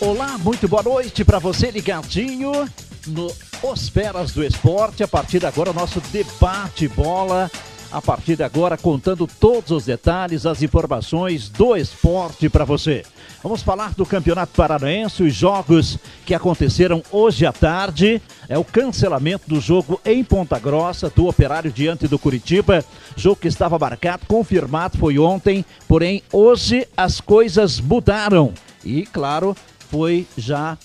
Olá, muito boa noite para você ligadinho no Os Feras do Esporte. A partir de agora, nosso debate bola. A partir de agora, contando todos os detalhes, as informações do esporte para você. Vamos falar do Campeonato Paranaense, os jogos que aconteceram hoje à tarde. É o cancelamento do jogo em Ponta Grossa, do Operário diante do Curitiba. Jogo que estava marcado, confirmado, foi ontem. Porém, hoje as coisas mudaram. E, claro, foi já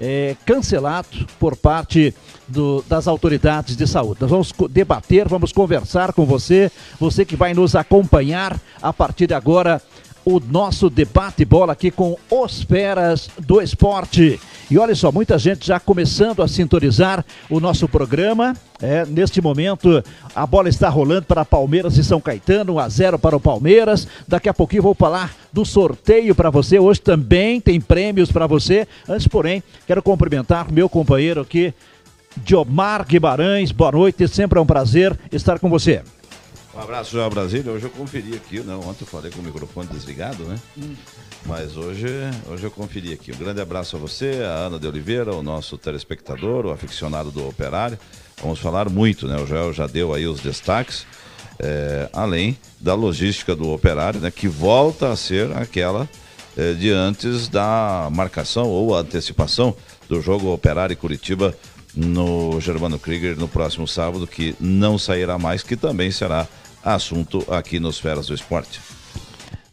é, cancelado por parte do, das autoridades de saúde. Nós vamos debater, vamos conversar com você, você que vai nos acompanhar a partir de agora o nosso debate bola aqui com os feras do esporte. E olha só, muita gente já começando a sintonizar o nosso programa. É, neste momento, a bola está rolando para Palmeiras e São Caetano, 1 a 0 para o Palmeiras. Daqui a pouquinho vou falar do sorteio para você. Hoje também tem prêmios para você. Antes, porém, quero cumprimentar meu companheiro aqui, Diomar Guimarães. Boa noite, sempre é um prazer estar com você. Um abraço, João Brasília. Hoje eu conferi aqui, não, ontem eu falei com o microfone desligado, né? Hum. Mas hoje, hoje eu conferi aqui. Um grande abraço a você, a Ana de Oliveira, o nosso telespectador, o aficionado do Operário. Vamos falar muito, né? O Joel já deu aí os destaques, é, além da logística do Operário, né? Que volta a ser aquela é, de antes da marcação ou antecipação do jogo Operário e Curitiba no Germano Krieger no próximo sábado, que não sairá mais, que também será assunto aqui nos Feras do Esporte.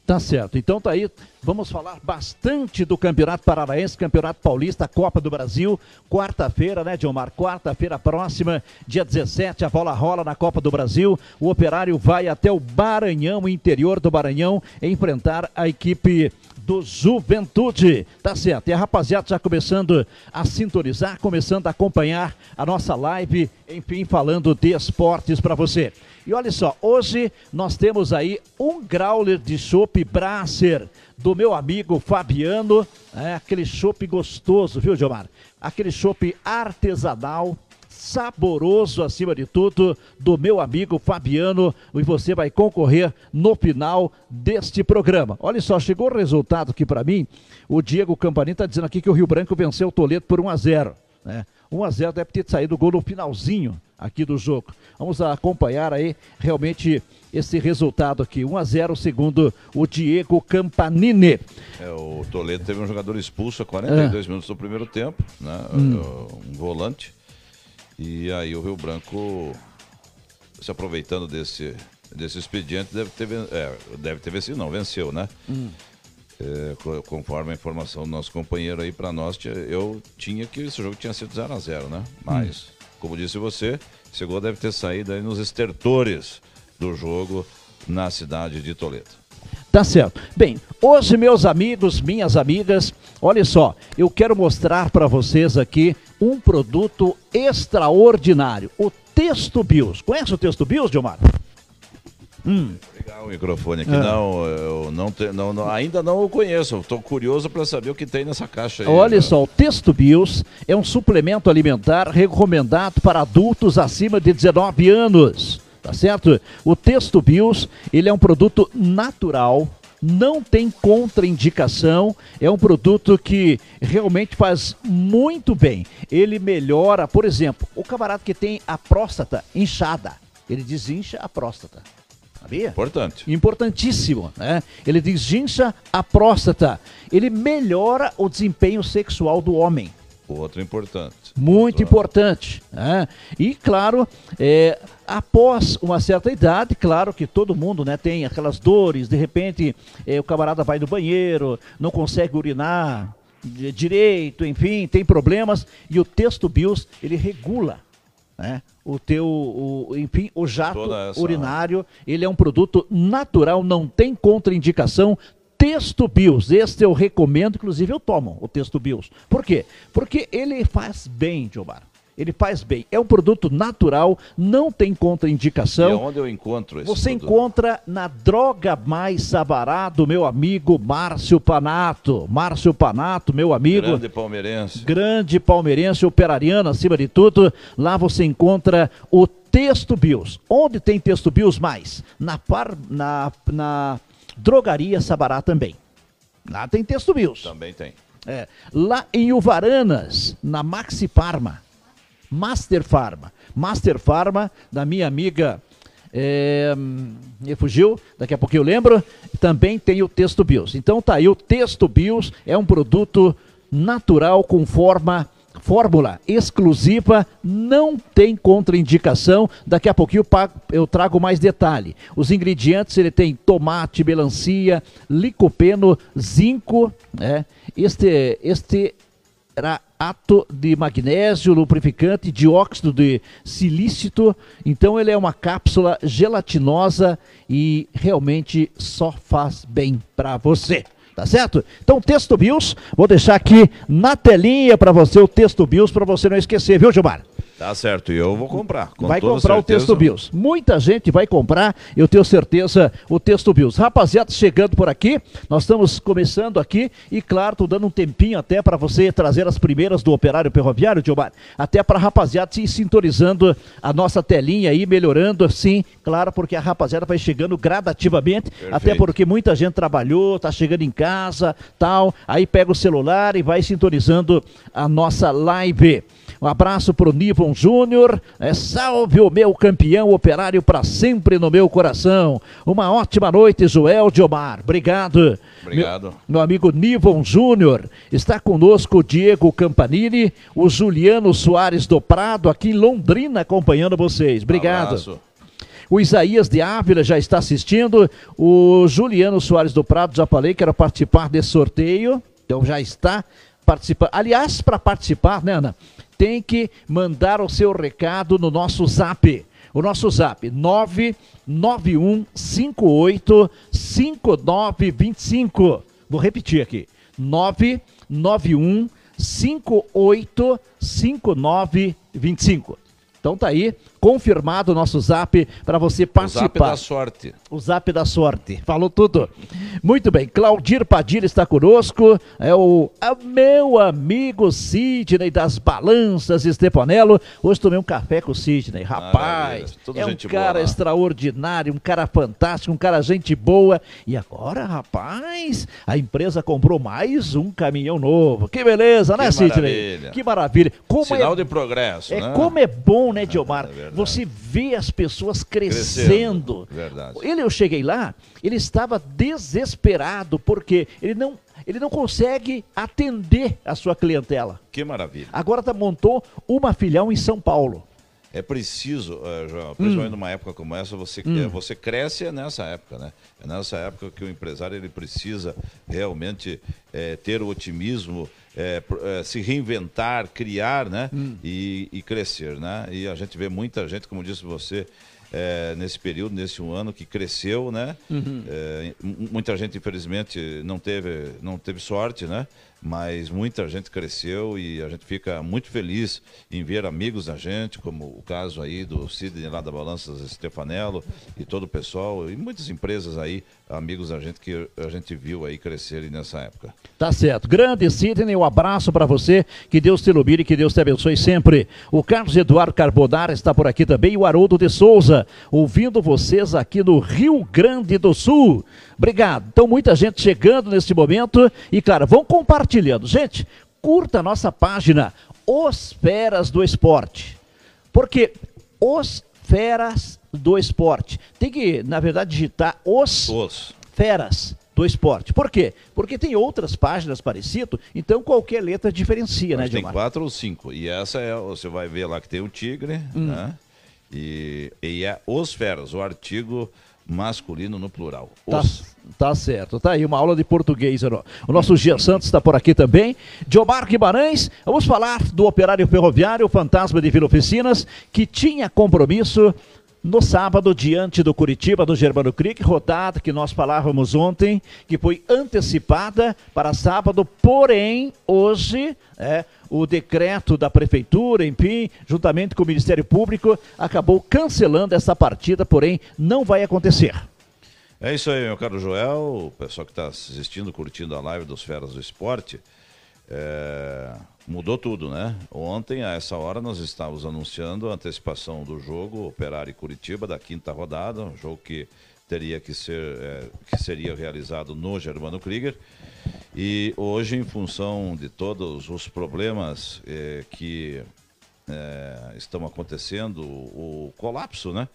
Tá certo. Então tá aí. Vamos falar bastante do Campeonato Paranaense, Campeonato Paulista, Copa do Brasil. Quarta-feira, né, Dilmar? Quarta-feira próxima, dia 17, a bola rola na Copa do Brasil. O operário vai até o Maranhão, interior do Maranhão, enfrentar a equipe do Juventude. Tá certo. E a rapaziada já começando a sintonizar, começando a acompanhar a nossa live, enfim, falando de esportes para você. E olha só, hoje nós temos aí um growler de chopp Brasser do meu amigo Fabiano, é aquele chopp gostoso, viu, Gilmar? Aquele chopp artesanal, saboroso acima de tudo, do meu amigo Fabiano, e você vai concorrer no final deste programa. Olha só, chegou o resultado aqui para mim, o Diego Campanini está dizendo aqui que o Rio Branco venceu o Toledo por 1 a 0 né? 1 a 0 deve ter saído o gol no finalzinho aqui do jogo. Vamos acompanhar aí realmente esse resultado aqui. 1 a 0 segundo o Diego Campanini. É, o Toledo teve um jogador expulso a 42 é. minutos do primeiro tempo, né? Hum. Um volante. E aí o Rio Branco, se aproveitando desse, desse expediente, deve ter, é, deve ter vencido, não, venceu, né? Hum. É, conforme a informação do nosso companheiro aí para nós, eu tinha que esse jogo tinha sido 0 a 0 né? Mas, hum. como disse você, esse gol deve ter saído aí nos estertores do jogo na cidade de Toledo. Tá certo. Bem, hoje, meus amigos, minhas amigas, olha só, eu quero mostrar para vocês aqui um produto extraordinário, o Texto Bios. Conhece o Texto Bios, Gilmar? Hum. Legal o microfone aqui. É. Não, eu não, te, não, não, ainda não o conheço. Estou curioso para saber o que tem nessa caixa aí. Olha né? só, o Texto Bios é um suplemento alimentar recomendado para adultos acima de 19 anos. Tá certo? O Texto Bios, ele é um produto natural, não tem contraindicação, é um produto que realmente faz muito bem. Ele melhora, por exemplo, o camarada que tem a próstata inchada, ele desincha a próstata. Sabia? Importante. Importantíssimo, né? Ele desincha a próstata. Ele melhora o desempenho sexual do homem. Outro importante. Muito Outro importante. Né? E, claro, é, após uma certa idade, claro que todo mundo né, tem aquelas dores, de repente é, o camarada vai no banheiro, não consegue urinar direito, enfim, tem problemas, e o texto BIOS, ele regula né? O teu, o, enfim, o jato urinário, ele é um produto natural, não tem contraindicação. Texto Bios, este eu recomendo, inclusive eu tomo o Texto Bios. Por quê? Porque ele faz bem, Gilmar ele faz bem. É um produto natural, não tem contraindicação. E onde eu encontro esse Você produto? encontra na Droga Mais Sabará do meu amigo Márcio Panato. Márcio Panato, meu amigo. Grande palmeirense. Grande palmeirense, operariano, acima de tudo. Lá você encontra o Texto Bios. Onde tem Texto Bios mais? Na, par, na, na Drogaria Sabará também. Lá tem Texto Bios. Também tem. É, lá em Uvaranas, na Maxi Pharma, Master Pharma, Master Pharma, da minha amiga é, me fugiu, daqui a pouco eu lembro, também tem o Texto Bios. Então tá aí, o Texto Bios é um produto natural com forma fórmula exclusiva, não tem contraindicação. Daqui a pouquinho eu trago mais detalhe. Os ingredientes, ele tem tomate, melancia, licopeno, zinco, né? este, este era ato de magnésio, lubrificante, dióxido de silícito. Então ele é uma cápsula gelatinosa e realmente só faz bem para você. Tá certo? Então, texto BIOS, vou deixar aqui na telinha para você o texto BIOS para você não esquecer, viu, Gilmar? Tá certo, e eu vou comprar. vai comprar certeza. o texto BIOS. Muita gente vai comprar, eu tenho certeza, o texto BIOS. Rapaziada, chegando por aqui, nós estamos começando aqui e, claro, tô dando um tempinho até para você trazer as primeiras do Operário Ferroviário, Gilmar. Até para a rapaziada se sintonizando a nossa telinha aí, melhorando assim, claro, porque a rapaziada vai chegando gradativamente, Perfeito. até porque muita gente trabalhou, tá chegando em casa, tal, aí pega o celular e vai sintonizando a nossa live. Um abraço pro Nivon Júnior. É, salve o meu campeão operário para sempre no meu coração. Uma ótima noite, Joel Diomar. Obrigado. Obrigado. Meu, meu amigo Nivon Júnior. Está conosco o Diego Campanini, o Juliano Soares do Prado, aqui em Londrina, acompanhando vocês. Obrigado. Um o Isaías de Ávila já está assistindo. O Juliano Soares do Prado, já falei que era participar desse sorteio. Então já está participando. Aliás, para participar, né, Ana? tem que mandar o seu recado no nosso zap. O nosso zap 991585925. Vou repetir aqui. 991585925. Então tá aí, confirmado o nosso zap para você participar. O zap da sorte. O zap da sorte. Falou tudo. Muito bem, Claudir Padilha está conosco. É o, é meu amigo Sidney das Balanças Estepanelo. Hoje tomei um café com o Sidney. Rapaz, é um cara boa, extraordinário, um cara fantástico, um cara gente boa. E agora, rapaz, a empresa comprou mais um caminhão novo. Que beleza, que né, Sidney? Maravilha. Que maravilha. Como Sinal é, de progresso, é, né? Como é bom, né, Diomar? É você vê as pessoas crescendo. crescendo. Verdade. Ele, eu cheguei lá, ele estava desesperado, porque ele não, ele não consegue atender a sua clientela. Que maravilha. Agora tá, montou uma filial em São Paulo. É preciso, uh, João, principalmente hum. numa época como essa, você, hum. você cresce nessa época, né? É nessa época que o empresário ele precisa realmente é, ter o otimismo, é, é, se reinventar, criar, né? Hum. E, e, crescer, né? E a gente vê muita gente, como disse você, é, nesse período, nesse um ano que cresceu, né? Uhum. É, muita gente, infelizmente, não teve, não teve sorte, né? mas muita gente cresceu e a gente fica muito feliz em ver amigos da gente, como o caso aí do Sidney lá da Balanças Stefanello e todo o pessoal e muitas empresas aí, amigos da gente que a gente viu aí crescerem nessa época. Tá certo. Grande Sidney, um abraço para você, que Deus te ilumine, que Deus te abençoe sempre. O Carlos Eduardo Carbonara está por aqui também e o Haroldo de Souza, ouvindo vocês aqui no Rio Grande do Sul. Obrigado. Então, muita gente chegando neste momento. E, claro, vão compartilhando. Gente, curta a nossa página Os Feras do Esporte. Porque Os Feras do Esporte. Tem que, na verdade, digitar Os, os. Feras do esporte. Por quê? Porque tem outras páginas parecidas, então qualquer letra diferencia, Mas né, Gilmar? Tem quatro ou cinco. E essa é, você vai ver lá que tem o tigre, hum. né? E, e é os feras, o artigo masculino no plural. Tá, tá, certo, tá aí uma aula de português. O nosso Gia Santos está por aqui também. Diomar Guimarães, vamos falar do operário ferroviário, fantasma de Vila Oficinas, que tinha compromisso no sábado, diante do Curitiba, do Germano Creek, rodada que nós falávamos ontem, que foi antecipada para sábado, porém, hoje, é, o decreto da prefeitura, enfim, juntamente com o Ministério Público, acabou cancelando essa partida, porém, não vai acontecer. É isso aí, meu caro Joel, o pessoal que está assistindo, curtindo a live dos Feras do Esporte. É, mudou tudo, né? Ontem, a essa hora, nós estávamos anunciando a antecipação do jogo Operário e Curitiba da quinta rodada, um jogo que teria que ser, é, que seria realizado no Germano Krieger. E hoje, em função de todos os problemas eh, que eh, estão acontecendo, o, o colapso, né?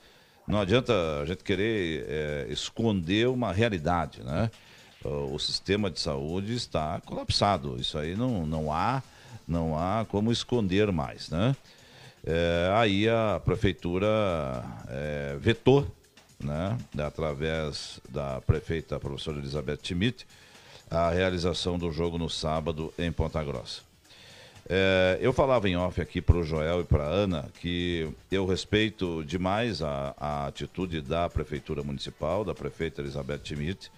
Não adianta a gente querer eh, esconder uma realidade, né? O sistema de saúde está colapsado. Isso aí não, não há não há como esconder mais, né? É, aí a prefeitura é, vetou, né, através da prefeita professora Elizabeth Schmidt, a realização do jogo no sábado em Ponta Grossa. É, eu falava em off aqui para o Joel e para Ana que eu respeito demais a, a, atitude da Prefeitura Municipal, da prefeita Elizabeth Schmidt,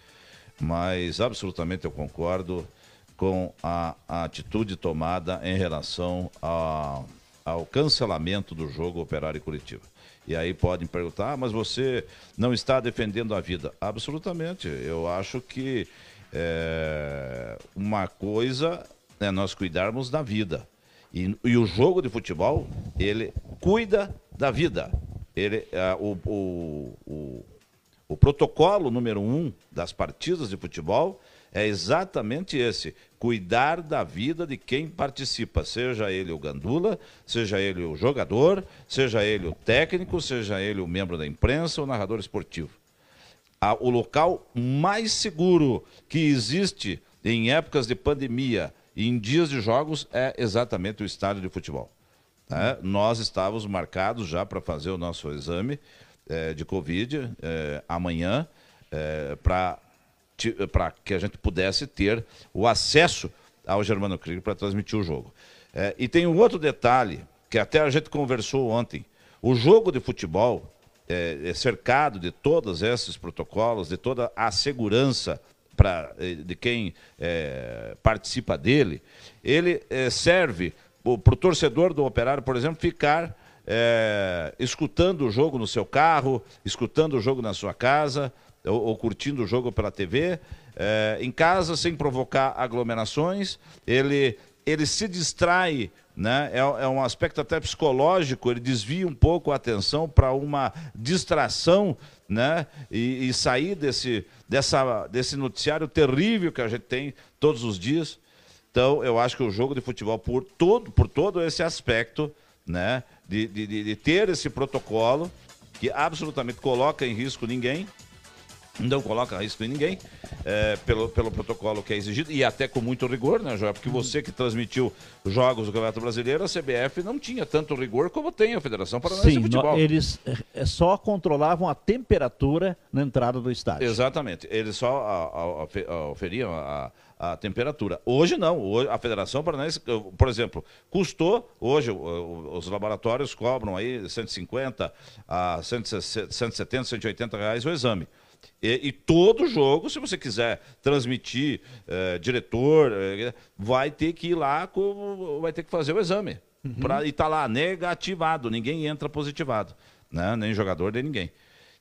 mas absolutamente eu concordo com a, a atitude tomada em relação a, ao cancelamento do jogo Operário Curitiba. E aí podem perguntar, ah, mas você não está defendendo a vida. Absolutamente. Eu acho que é, uma coisa é nós cuidarmos da vida. E, e, o jogo de futebol, ele cuida da vida. Ele, é, o, o, o, o protocolo número um das partidas de futebol é exatamente esse: cuidar da vida de quem participa, seja ele o gandula, seja ele o jogador, seja ele o técnico, seja ele o membro da imprensa ou narrador esportivo. o local mais seguro que existe em épocas de pandemia e em dias de jogos é exatamente o estádio de futebol. É, nós estávamos marcados já para fazer o nosso exame é, de Covid é, amanhã, é, para para que a gente pudesse ter o acesso ao Germano Krieger para transmitir o jogo. É, e tem um outro detalhe, que até a gente conversou ontem. O jogo de futebol é, é cercado de todos esses protocolos, de toda a segurança pra, é, de quem é, participa dele. Ele é, serve para o torcedor do operário, por exemplo, ficar é, escutando o jogo no seu carro, escutando o jogo na sua casa, ou, ou curtindo o jogo pela TV, é, em casa, sem provocar aglomerações, ele, ele se distrai, né? É, é, um aspecto até psicológico, ele desvia um pouco a atenção para uma distração né? E, e, sair desse, dessa, desse noticiário terrível que a gente tem todos os dias. Então, eu acho que o jogo de futebol, por todo, por todo esse aspecto, né? de, de, de ter esse protocolo, que absolutamente coloca em risco ninguém, não coloca risco em ninguém, é, pelo, pelo protocolo que é exigido, e até com muito rigor, né, João? Porque você que transmitiu jogos do Campeonato Brasileiro, a CBF não tinha tanto rigor como tem a Federação Paranaense Sim, de Futebol. eles é, só controlavam a temperatura na entrada do estádio. Exatamente, eles só oferiam a, a temperatura. Hoje não, hoje a Federação Paranaense, por exemplo, custou, hoje os laboratórios cobram aí 150 a 170, 180 reais o exame. E, e, todo jogo, se você quiser transmitir, é, diretor, é, vai ter que ir lá, com, vai ter que fazer o exame. Uhum. Pra, e tá lá negativado, ninguém entra positivado. Né? Nem jogador, nem ninguém.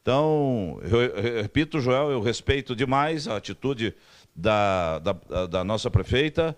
Então, eu, eu, repito, Joel, eu respeito demais a atitude da, da, da nossa prefeita,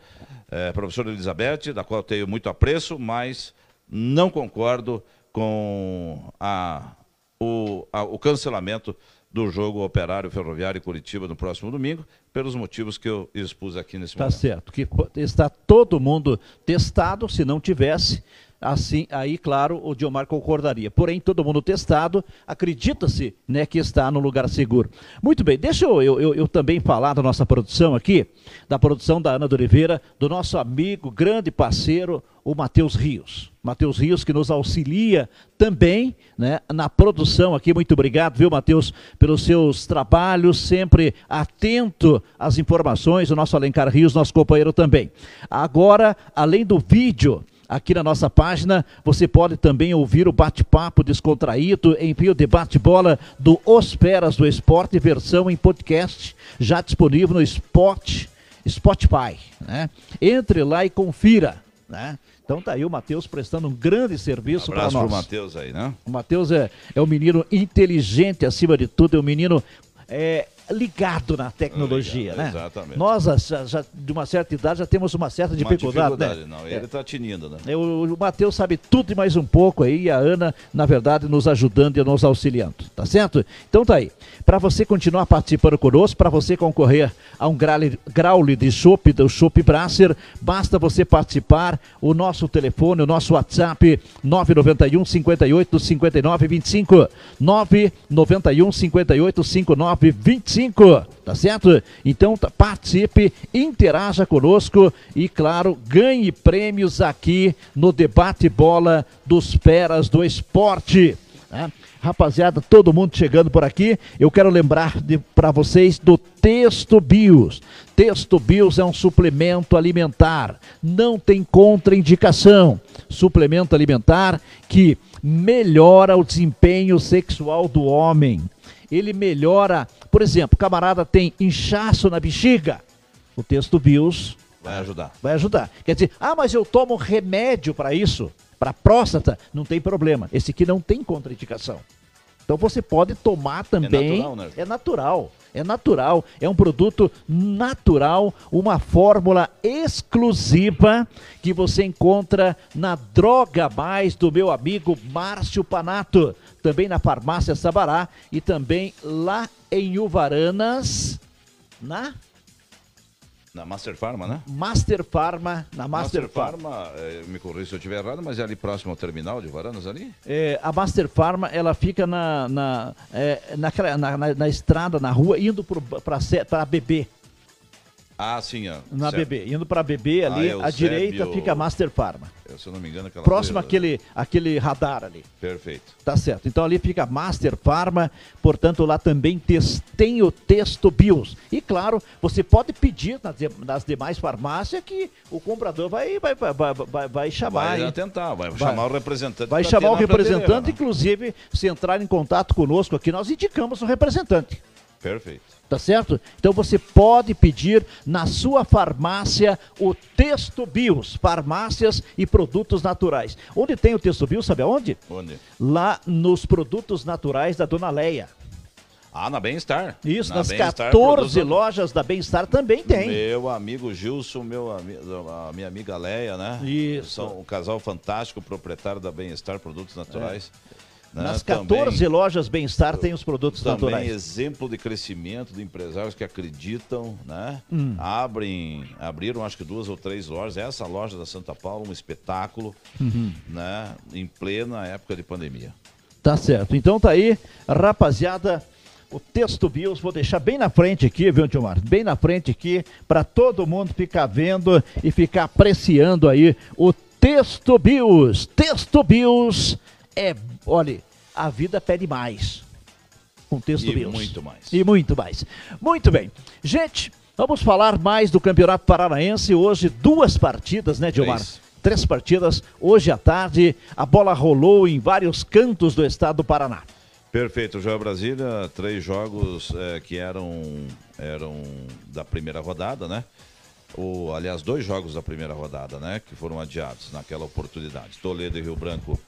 é, professora Elizabeth, da qual tenho muito apreço, mas não concordo com a, o, a, o cancelamento do jogo Operário Ferroviário e Curitiba no próximo domingo, pelos motivos que eu expus aqui nesse tá momento. Tá certo, que está todo mundo testado, se não tivesse, assim, aí, claro, o Diomar concordaria. Porém, todo mundo testado, acredita-se né, que está no lugar seguro. Muito bem, deixa eu, eu, eu, também falar da nossa produção aqui, da produção da Ana de Oliveira, do nosso amigo, grande parceiro, o Matheus Rios. Matheus Rios, que nos auxilia também né, na produção aqui. Muito obrigado, viu, Matheus, pelos seus trabalhos, sempre atento às informações. O nosso Alencar Rios, nosso companheiro também. Agora, além do vídeo, Aqui na nossa página você pode também ouvir o bate-papo descontraído, enfim, o debate-bola do Os Peras do Esporte, versão em podcast, já disponível no Spot, Spotify. Né? Entre lá e confira. Né? Então tá aí o Matheus prestando um grande serviço para nós. Abraço pro Matheus aí, né? O Matheus é, é um menino inteligente acima de tudo, é um menino é, ligado na tecnologia, Ligado, né? exatamente. Nós, já, já, de uma certa idade, já temos uma certa Uma dificuldade, né? dificuldade, Não, ele está tinindo, né? É, O, o Matheus sabe tudo e mais um pouco aí, e a Ana, na verdade, nos ajudando e nos auxiliando, tá certo? Então tá aí. Para você continuar participando conosco, para você concorrer a um graule, graule de chopp do Chopp Brasser, basta você participar. O nosso telefone, o nosso WhatsApp, 991 58 59 25. 991 58 59 25. Tá certo? Então tá- participe, interaja conosco e, claro, ganhe prêmios aqui no Debate Bola dos Peras do Esporte. né? Rapaziada, todo mundo chegando por aqui. Eu quero lembrar para vocês do Texto Bios. Texto Bios é um suplemento alimentar, não tem contraindicação. Suplemento alimentar que melhora o desempenho sexual do homem. Ele melhora, por exemplo, camarada tem inchaço na bexiga. O Texto Bios Vai ajudar. vai ajudar. Quer dizer, ah, mas eu tomo remédio para isso, para próstata, não tem problema. Esse aqui não tem contraindicação. Então você pode tomar também. natural, né? É natural. É natural, é um produto natural, uma fórmula exclusiva que você encontra na Droga Mais do meu amigo Márcio Panato, também na Farmácia Sabará e também lá em Uvaranas, na Na Master Pharma, né? Master Pharma, na Master, Master Pharma. Pharma, eh, me corrija se eu estiver errado, mas é ali próximo ao terminal de Varanas ali? É, a Pharma, ela fica na, na, é, naquela, na, na, na estrada, na rua, indo para BB. Ah, sim, ó. Na certo. BB. Indo para BB ali, Ah, à Eusébio- direita fica a Master Pharma. Eu, se eu não me engano, aquela Próximo rua- àquele, àquele radar ali. Perfeito. Tá certo. Então ali fica a Master Pharma, portanto lá também tes- tem o texto BIOS. E claro, você pode pedir nas, de- nas demais farmácias que o comprador vai, vai, vai, vai, vai, vai chamar. Vai hein? atentar, vai, chamar o representante. Vai chamar o representante, né? inclusive, se entrar em contato conosco aqui, nós indicamos o representante. Perfeito. Tá certo? Então você pode pedir na sua farmácia o Texto Bios, farmácias e produtos naturais. Onde tem o Texto Bios, sabe aonde? Onde? Lá nos produtos naturais da Dona Leia. Ah, na Bem-Estar. Isso, Na nas Bem-Estar, 14 produtos- lojas da Bem-Estar também tem. Meu amigo Gilson, meu ami- a minha amiga Leia, né? Isso. São um casal fantástico, proprietário da Bem-Estar Produtos Naturais. né? Nas Também- 14 lojas Bem-Estar tem os produtos Também naturais. exemplo de crescimento de empresários que acreditam, né? Hum. Abrem, abriram acho que duas ou três lojas. Essa loja da Santa Paula, um espetáculo, Uhum. né? Em plena época de pandemia. Tá certo. Então tá aí, rapaziada. O texto BIOS, vou deixar bem na frente aqui, viu, Tilmar? Bem na frente aqui, para todo mundo ficar vendo e ficar apreciando aí o texto BIOS. Texto BIOS é, olha, a vida pede mais. Com texto E BIOS. muito mais. E muito mais. Muito bem. Gente, vamos falar mais do Campeonato Paranaense. Hoje, duas partidas, né, Dilmar? Três. Três partidas. Hoje à tarde, a bola rolou em vários cantos do estado do Paraná. Perfeito, Joel Brasília, três jogos eh, que eram, eram da primeira rodada, né? O, aliás, dois jogos da primeira rodada, né? Que foram adiados naquela oportunidade. Toledo e Rio Branco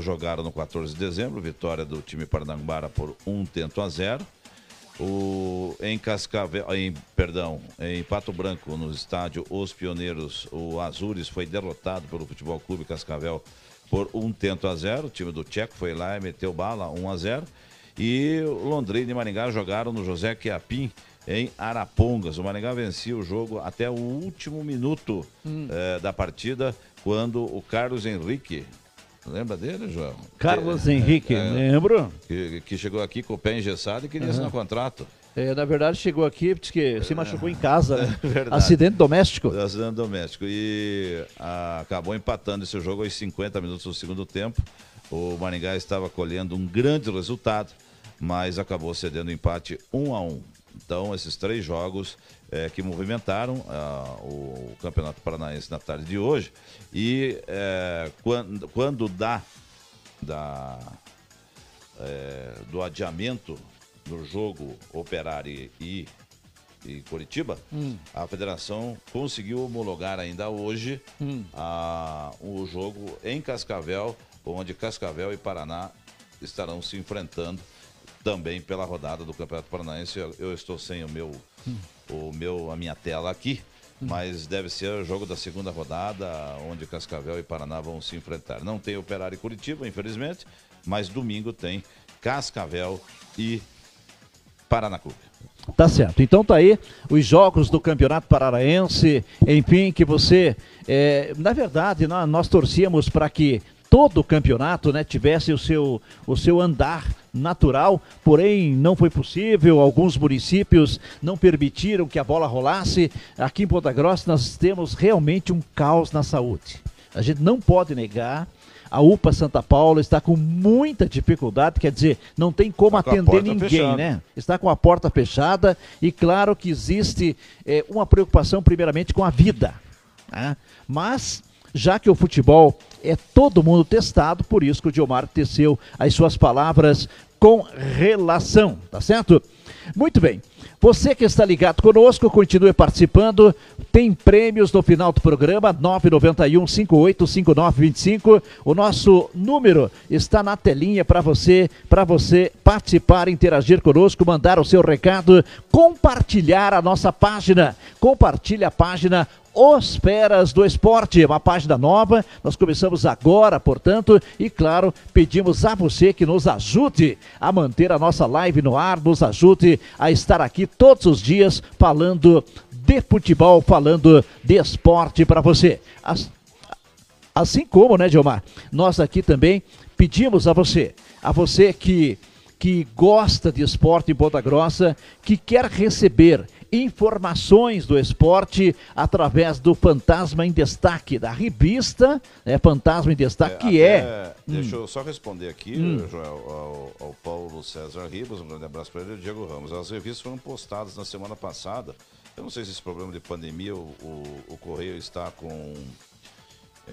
jogaram no 14 de dezembro, vitória do time Parnambara por um tento a zero. O, em Cascavel, em, perdão, em Pato Branco, no estádio Os Pioneiros, o Azures foi derrotado pelo Futebol Clube Cascavel por um tento a zero. O time do Tcheco foi lá e meteu bala, 1 a 0. E o Londrina e Maringá jogaram no José Quiapim em Arapongas. O Maringá vencia o jogo até o último minuto eh, da partida, quando o Carlos Henrique, lembra dele, João? Carlos É, Henrique, é, lembro? que, que chegou aqui com o pé engessado e queria assinar contrato. É, na verdade, chegou aqui, disse que se machucou em casa, né? verdade. Acidente doméstico. Acidente doméstico. E ah, acabou empatando esse jogo aos 50 minutos do segundo tempo. O Maringá estava colhendo um grande resultado, mas acabou cedendo o empate 1 a 1 Então, esses três jogos eh, que movimentaram ah, o Campeonato Paranaense na tarde de hoje. E eh, quando, quando dá, eh, do adiamento do jogo Operário e, e Curitiba, a federação conseguiu homologar ainda hoje a- o jogo em Cascavel, onde Cascavel e Paraná estarão se enfrentando também pela rodada do Campeonato Paranaense. Eu, eu estou sem o meu, hum. O meu, a minha tela aqui, mas deve ser o jogo da segunda rodada, onde Cascavel e Paraná vão se enfrentar. Não tem Operário e Curitiba, infelizmente, mas domingo tem Cascavel e Paraná Clube. Tá certo. Então tá aí os jogos do Campeonato Paranaense, enfim, que você, é, na verdade, nós, nós torcíamos para que todo o campeonato né, tivesse o seu, o seu andar natural, porém não foi possível. Alguns municípios não permitiram que a bola rolasse. Aqui em Ponta Grossa nós temos realmente um caos na saúde. A gente não pode negar. A UPA Santa Paula está com muita dificuldade, quer dizer, não tem como está atender ninguém, fechada. né? Está com a porta fechada e claro que existe é, uma preocupação primeiramente com a vida. Né? Mas já que o futebol é todo mundo testado, por isso que o Diomar teceu as suas palavras com relação, tá certo? Muito bem. Você que está ligado conosco, continue participando. Tem prêmios no final do programa, 991 585925. O nosso número está na telinha para você, para você participar, interagir conosco, mandar o seu recado, compartilhar a nossa página. Compartilhe a página os Peras do Esporte, uma página nova. Nós começamos agora, portanto, e claro, pedimos a você que nos ajude a manter a nossa live no ar, nos ajude a estar aqui todos os dias falando de futebol, falando de esporte para você. Assim como, né, Gilmar? Nós aqui também pedimos a você, a você que que gosta de esporte em Ponta Grossa, que quer receber informações do esporte através do Fantasma em Destaque, da revista né, Fantasma em Destaque, é, que é. Deixa hum. eu só responder aqui, hum. Joel, ao, ao, Paulo César Ribas, um grande abraço para ele e o Diego Ramos. As revistas foram postadas na semana passada. Eu não sei se esse problema de pandemia, o, o, o Correio está com.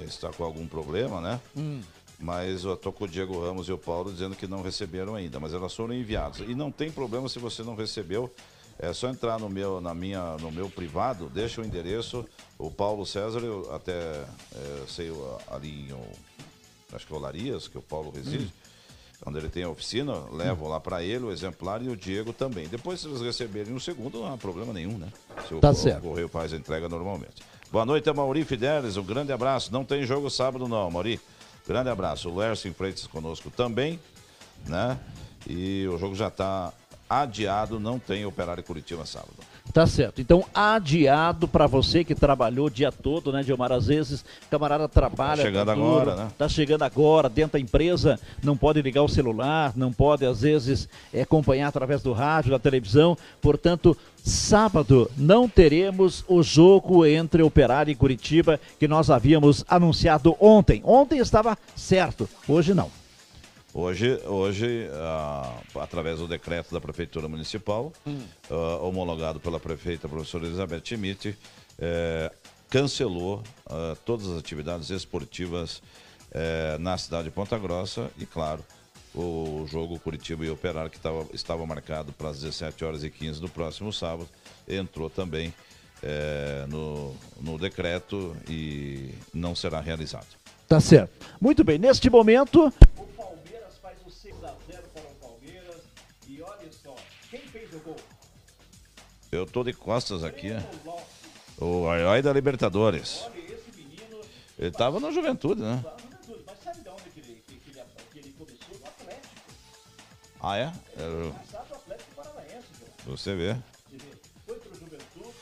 está com algum problema, né? Hum mas eu estou com o Diego Ramos e o Paulo dizendo que não receberam ainda, mas elas foram enviadas. E não tem problema se você não recebeu, é só entrar no meu, na minha, no meu privado, deixa o endereço. O Paulo César, eu até é, sei ali em, acho que é Olarias, que o Paulo reside. Hum. Onde ele tem a oficina, levo hum. lá para ele o exemplar e o Diego também. Depois, se eles receberem um segundo, não há problema nenhum, né? Se o, tá certo. o Correio faz a entrega normalmente. Boa noite, Mauri Fidelis. Um grande abraço. Não tem jogo sábado, não, Mauri. Grande abraço. O Lerson Freitas conosco também, né? E o jogo já está adiado, não tem Operário Curitiba sábado. Tá certo. Então, adiado para você que trabalhou o dia todo, né, Gilmar? Às vezes, camarada trabalha. Tá chegando agora, né? Tá chegando agora, dentro da empresa, não pode ligar o celular, não pode, às vezes, é, acompanhar através do rádio, da televisão. Portanto, sábado não teremos o jogo entre Operário e Curitiba que nós havíamos anunciado ontem. Ontem estava certo, hoje não. Hoje, hoje ah, através do decreto da Prefeitura Municipal, ah, homologado pela prefeita professora Elizabeth Schmidt, eh, cancelou ah, todas as atividades esportivas eh, na cidade de Ponta Grossa e, claro, o jogo Curitiba e Operário, que tava, estava marcado para as 17 horas e 15 do próximo sábado, entrou também eh, no, no decreto e não será realizado. Tá certo. Muito bem, neste momento, Eu tô de costas aqui. O Aioi da Libertadores. Ele tava na juventude, né? Ah, é? Era... Você vê. Foi pro Juventude,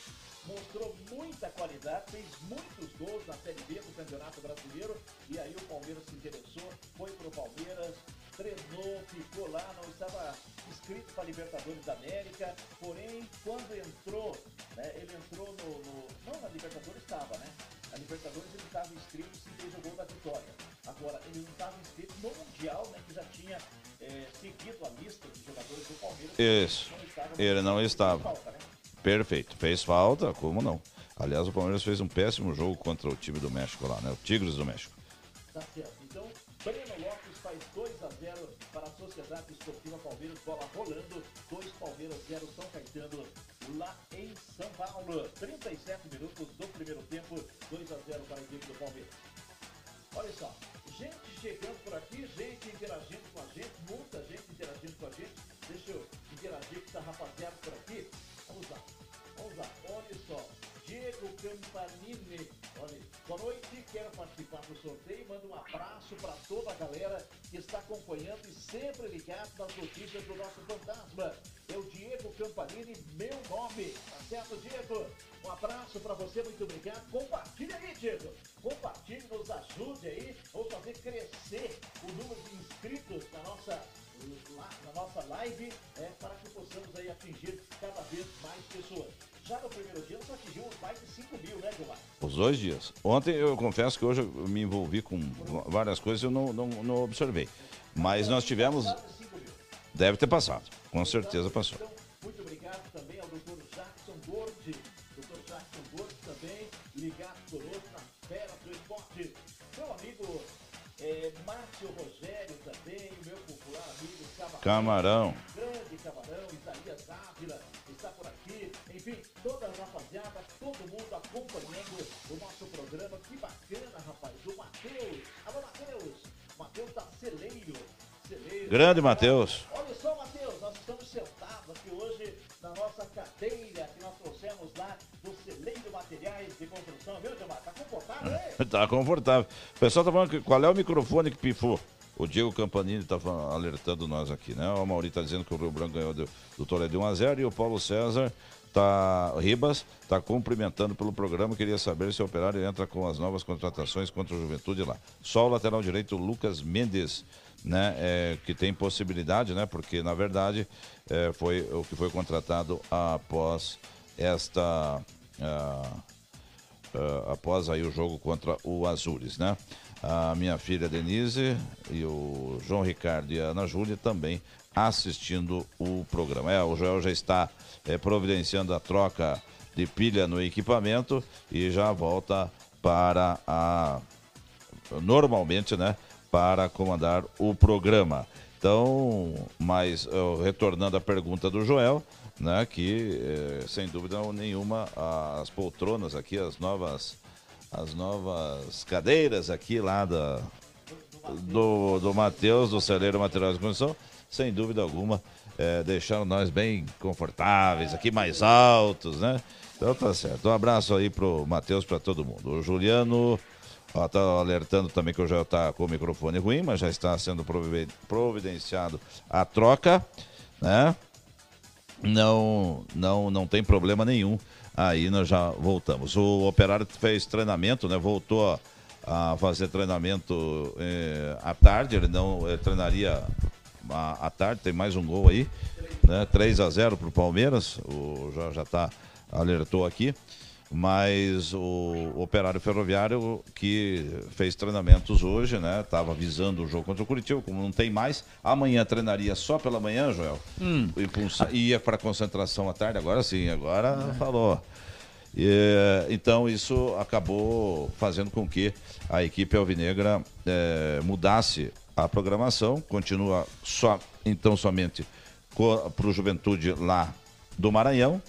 mostrou muita qualidade, fez muitos gols na Série B do Campeonato Brasileiro. E aí o Palmeiras se interessou, foi pro Palmeiras, treinou, ficou lá, não estava inscrito para Libertadores da América, porém, quando entrou, né, ele entrou no, no, Não, na Libertadores estava, né? Na Libertadores ele estava inscrito se fez o gol da vitória. Agora, ele não estava inscrito no Mundial, né, que já tinha é, seguido a lista de jogadores do Palmeiras. Isso. Não ele não estava. Falta, né? Perfeito. Fez falta, como não? Aliás, o Palmeiras fez um péssimo jogo contra o time do México lá, né? O Tigres do México. Tá certo. Sociedade Esportiva Palmeiras, bola rolando, 2 Palmeiras, 0 São Caetano, lá em São Paulo. 37 minutos do primeiro tempo, 2 a 0 para a equipe do Palmeiras. Olha só, gente chegando por aqui, gente interagindo com a gente, muita gente interagindo com a gente. Deixa eu interagir com essa rapaziada por aqui. Vamos lá. Vamos lá. Olha só. Diego Campanini. Boa noite. Quero participar do sorteio. Manda um abraço para toda a galera que está acompanhando e sempre ligado nas notícias do nosso fantasma. É o Diego Campanini, meu nome. Tá certo, Diego? Um abraço para você, muito obrigado. Compartilha aí, Diego. Compartilhe, nos ajude aí. Vamos fazer crescer o número de inscritos na nossa na nossa live é, para que possamos aí atingir cada vez mais pessoas. Já no primeiro dia nós atingimos mais de 5 mil, né, Gilmar? Os dois dias. Ontem eu confesso que hoje eu me envolvi com várias coisas e eu não, não, não observei. Mas nós tivemos. Deve ter passado, com certeza passou. Então, muito obrigado também ao doutor Jackson Gordi, doutor Jackson Gordi também, ligado conosco na Fera do Esporte. Meu amigo é, Márcio Rogério também, meu popular amigo Camarão. Camarão, Grande Matheus. Olha só, Matheus, nós estamos sentados aqui hoje na nossa cadeira que nós trouxemos lá do Celeiro Materiais de Construção. Viu, Gilmar? Tá confortável, hein? tá confortável. O pessoal tá falando que qual é o microfone que pifou? O Diego Campanini está alertando nós aqui, né? O Mauri está dizendo que o Rio Branco ganhou do, do Toledo de 1 a 0 e o Paulo César tá Ribas está cumprimentando pelo programa. Queria saber se o Operário entra com as novas contratações contra o Juventude lá. Só o lateral direito Lucas Mendes, né? É, que tem possibilidade, né? Porque na verdade é, foi o que foi contratado após esta uh, uh, após aí o jogo contra o Azures, né? a minha filha Denise e o João Ricardo e a Ana Júlia também assistindo o programa. É, o Joel já está é, providenciando a troca de pilha no equipamento e já volta para a normalmente, né, para comandar o programa. Então, mas retornando à pergunta do Joel, né, que eh, sem dúvida nenhuma as poltronas aqui, as novas as novas cadeiras aqui lá da, do, do Matheus, do Celeiro Materiais de Construção, sem dúvida alguma, é, deixaram nós bem confortáveis, aqui mais altos, né? Então tá certo. Um abraço aí pro Matheus, para todo mundo. O Juliano ó, tá alertando também que eu já tá com o microfone ruim, mas já está sendo providenciado a troca, né? Não, não, não tem problema nenhum aí nós já voltamos. O operário fez treinamento, né? Voltou a, fazer treinamento eh, à tarde, ele não eh, treinaria à, à, tarde, tem mais um gol aí, né? 3 a 0 para o Palmeiras, o já já tá alertou aqui mas o operário ferroviário que fez treinamentos hoje, né? Estava visando o jogo contra o Curitiba, como não tem mais. Amanhã treinaria só pela manhã, Joel. Hum. E ia para concentração à tarde, agora sim, agora é. falou. E, então isso acabou fazendo com que a equipe alvinegra é, mudasse a programação, continua só então somente para o Juventude lá do Maranhão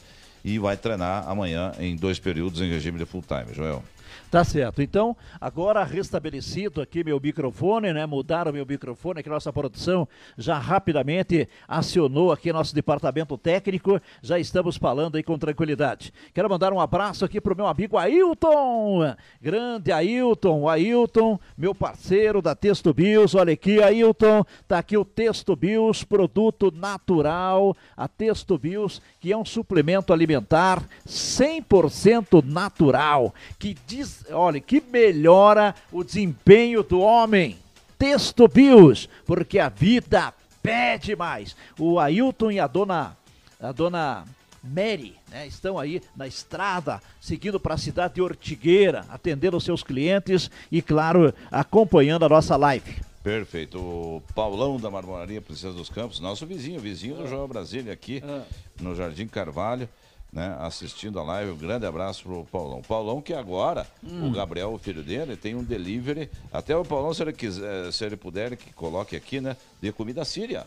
e vai treinar amanhã em dois períodos em regime de full time, Joel. Tá certo. Então, agora restabelecido aqui meu microfone, né? Mudaram meu microfone, que nossa produção já rapidamente acionou aqui nosso departamento técnico. Já estamos falando aí com tranquilidade. Quero mandar um abraço aqui pro meu amigo Ailton. Grande Ailton, Ailton, meu parceiro da Texto Bios. Olha aqui, Ailton, tá aqui o Texto Bios, produto natural. A Texto Bios, que é um suplemento alimentar 100% natural, que diz olha, que melhora o desempenho do homem. Texto Bios, porque a vida pede mais. O Ailton e a dona, a dona Mary, né, estão aí na estrada, seguindo para a cidade de Ortigueira, atendendo os seus clientes e, claro, acompanhando a nossa live. Perfeito. O Paulão da Marmoraria Princesa dos Campos, nosso vizinho, vizinho do João Brasília aqui, ah. no Jardim Carvalho né, assistindo a live. Um grande abraço pro Paulão. Paulão que agora, hum. o Gabriel, o filho dele, tem um delivery. Até o Paulão, se ele quiser, se ele puder, que coloque aqui, né? De comida síria.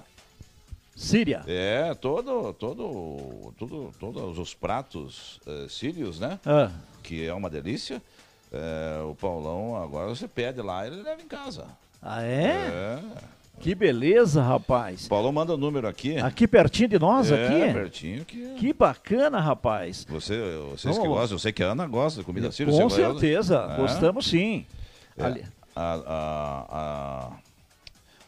Síria? É, todo, todo, todo, todos os pratos uh, sírios, né? Ah. Que é uma delícia. É, o Paulão, agora você pede lá, ele leva em casa. Ah, é? É. Que beleza, rapaz. Paulo manda o um número aqui. Aqui pertinho de nós, é, aqui? pertinho aqui. Que bacana, rapaz. Você, vocês Vamos. que gostam, eu sei que a Ana gosta de comida síria. Com certeza, é. gostamos sim. É. Ali. A, a, a,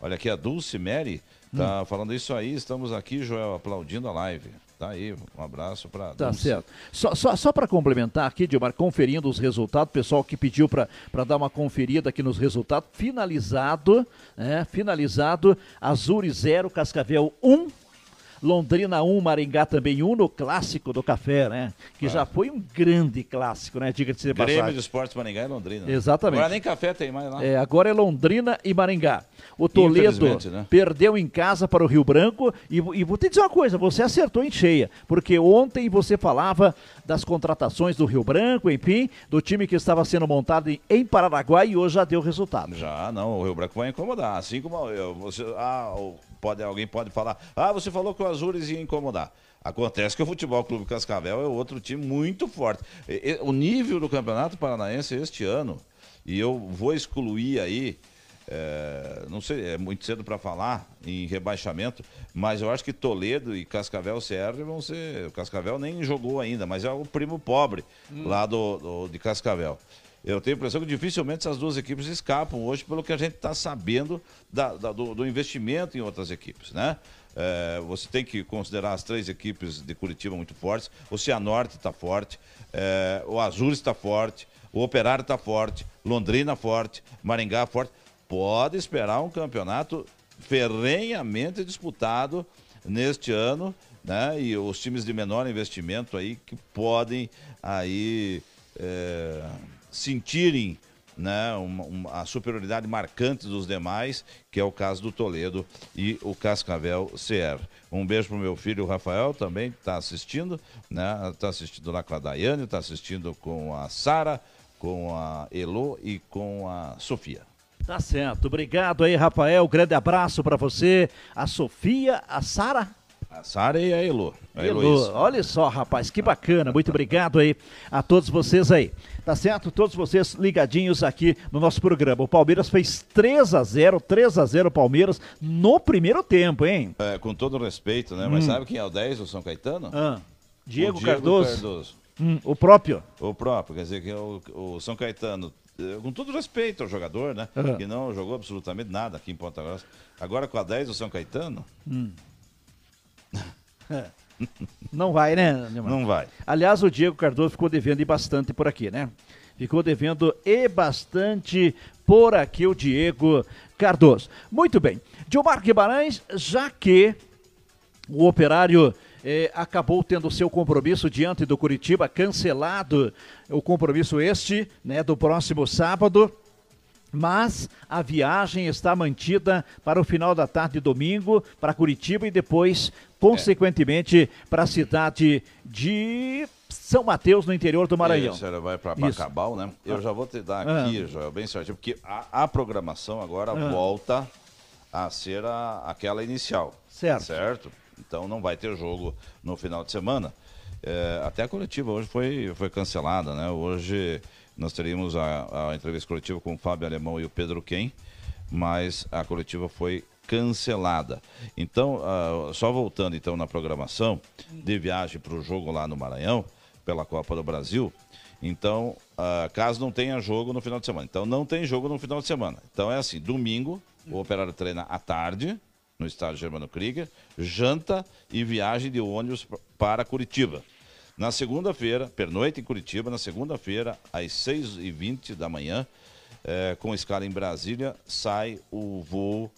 olha aqui, a Dulce Mary tá hum. falando isso aí. Estamos aqui, Joel, aplaudindo a live. Tá aí, um abraço para. Tá Dulce. certo. Só, só, só para complementar aqui, Dilmar, conferindo os resultados, pessoal que pediu para dar uma conferida aqui nos resultados, finalizado, né? Finalizado, Azure 0, Cascavel 1. Um, Londrina 1, Maringá também 1 no clássico do café, né? Que ah. já foi um grande clássico, né? Diga-se de passagem. Grêmio de Esportes Maringá e Londrina. Exatamente. Agora nem café tem mais lá. É, agora é Londrina e Maringá. O Toledo né? perdeu em casa para o Rio Branco e, e vou te dizer uma coisa, você acertou em cheia, porque ontem você falava das contratações do Rio Branco, enfim, do time que estava sendo montado em, em Paranaguá e hoje já deu resultado. Já, não, o Rio Branco vai incomodar, assim como eu, você, ah, o pode, alguém pode falar, ah, você falou que o Azures ia incomodar. Acontece que o Futebol Clube Cascavel é outro time muito forte. O nível do Campeonato Paranaense este ano, e eu vou excluir aí, é, não sei, é muito cedo para falar em rebaixamento, mas eu acho que Toledo e Cascavel CR vão ser. O Cascavel nem jogou ainda, mas é o primo pobre hum. lá do, do, de Cascavel. Eu tenho a impressão que dificilmente essas duas equipes escapam hoje, pelo que a gente está sabendo da, da, do, do, investimento em outras equipes, né? É, você tem que considerar as três equipes de Curitiba muito fortes. O Cianorte está forte, é, o Azul está forte, o Operário está forte, Londrina forte, Maringá forte. Pode esperar um campeonato ferrenhamente disputado neste ano, né? E os times de menor investimento aí que podem aí é, sentirem né, uma, uma, a superioridade marcante dos demais, que é o caso do Toledo e o Cascavel CR. Um beijo pro meu filho Rafael também, que está assistindo, né? Está assistindo lá com a Daiane, está assistindo com a Sara, com a Elo e com a Sofia. Tá certo. Obrigado aí, Rafael. Grande abraço para você, a Sofia, a Sara. A Sara e a Elo. A Elo. Olha só, rapaz, que bacana. Muito obrigado aí a todos vocês aí. Tá certo? Todos vocês ligadinhos aqui no nosso programa. O Palmeiras fez 3 a 0 3 a 0 Palmeiras no primeiro tempo, hein? É, com todo respeito, né? Mas hum. sabe quem é o 10 do São Caetano? Ah, Diego, Diego Cardoso. Cardoso. Hum, o próprio. O próprio, quer dizer que o, o São Caetano eh, com todo respeito ao jogador, né? Uhum. Que não jogou absolutamente nada aqui em Ponta Grossa. Agora com a 10 do São Caetano. Hum. Não vai, né? Não vai. Aliás, o Diego Cardoso ficou devendo e bastante por aqui, né? Ficou devendo e bastante por aqui o Diego Cardoso. Muito bem. Gilmar Guimarães, já que o operário eh, acabou tendo seu compromisso diante do Curitiba cancelado, o compromisso este, né, do próximo sábado mas a viagem está mantida para o final da tarde de domingo para Curitiba e depois, consequentemente, é. para a cidade de São Mateus, no interior do Maranhão. Isso, ela vai para Bacabal, né? Eu ah. já vou te dar aqui, ah. Joel, bem certinho, porque a, a programação agora ah. volta a ser a, aquela inicial. Certo. Certo? Então não vai ter jogo no final de semana. É, até a coletiva hoje foi, foi cancelada, né? Hoje nós teríamos a, a entrevista coletiva com o Fábio Alemão e o Pedro Quem, mas a coletiva foi cancelada. Então, uh, só voltando então na programação de viagem para o jogo lá no Maranhão, pela Copa do Brasil, então, uh, caso não tenha jogo no final de semana. Então, não tem jogo no final de semana. Então, é assim, domingo, o operário treina à tarde, no estádio Germano Krieger, janta e viagem de ônibus para Curitiba. Na segunda-feira, pernoite em Curitiba, na segunda-feira, às 6h20 da manhã, é, com escala em Brasília, sai o voo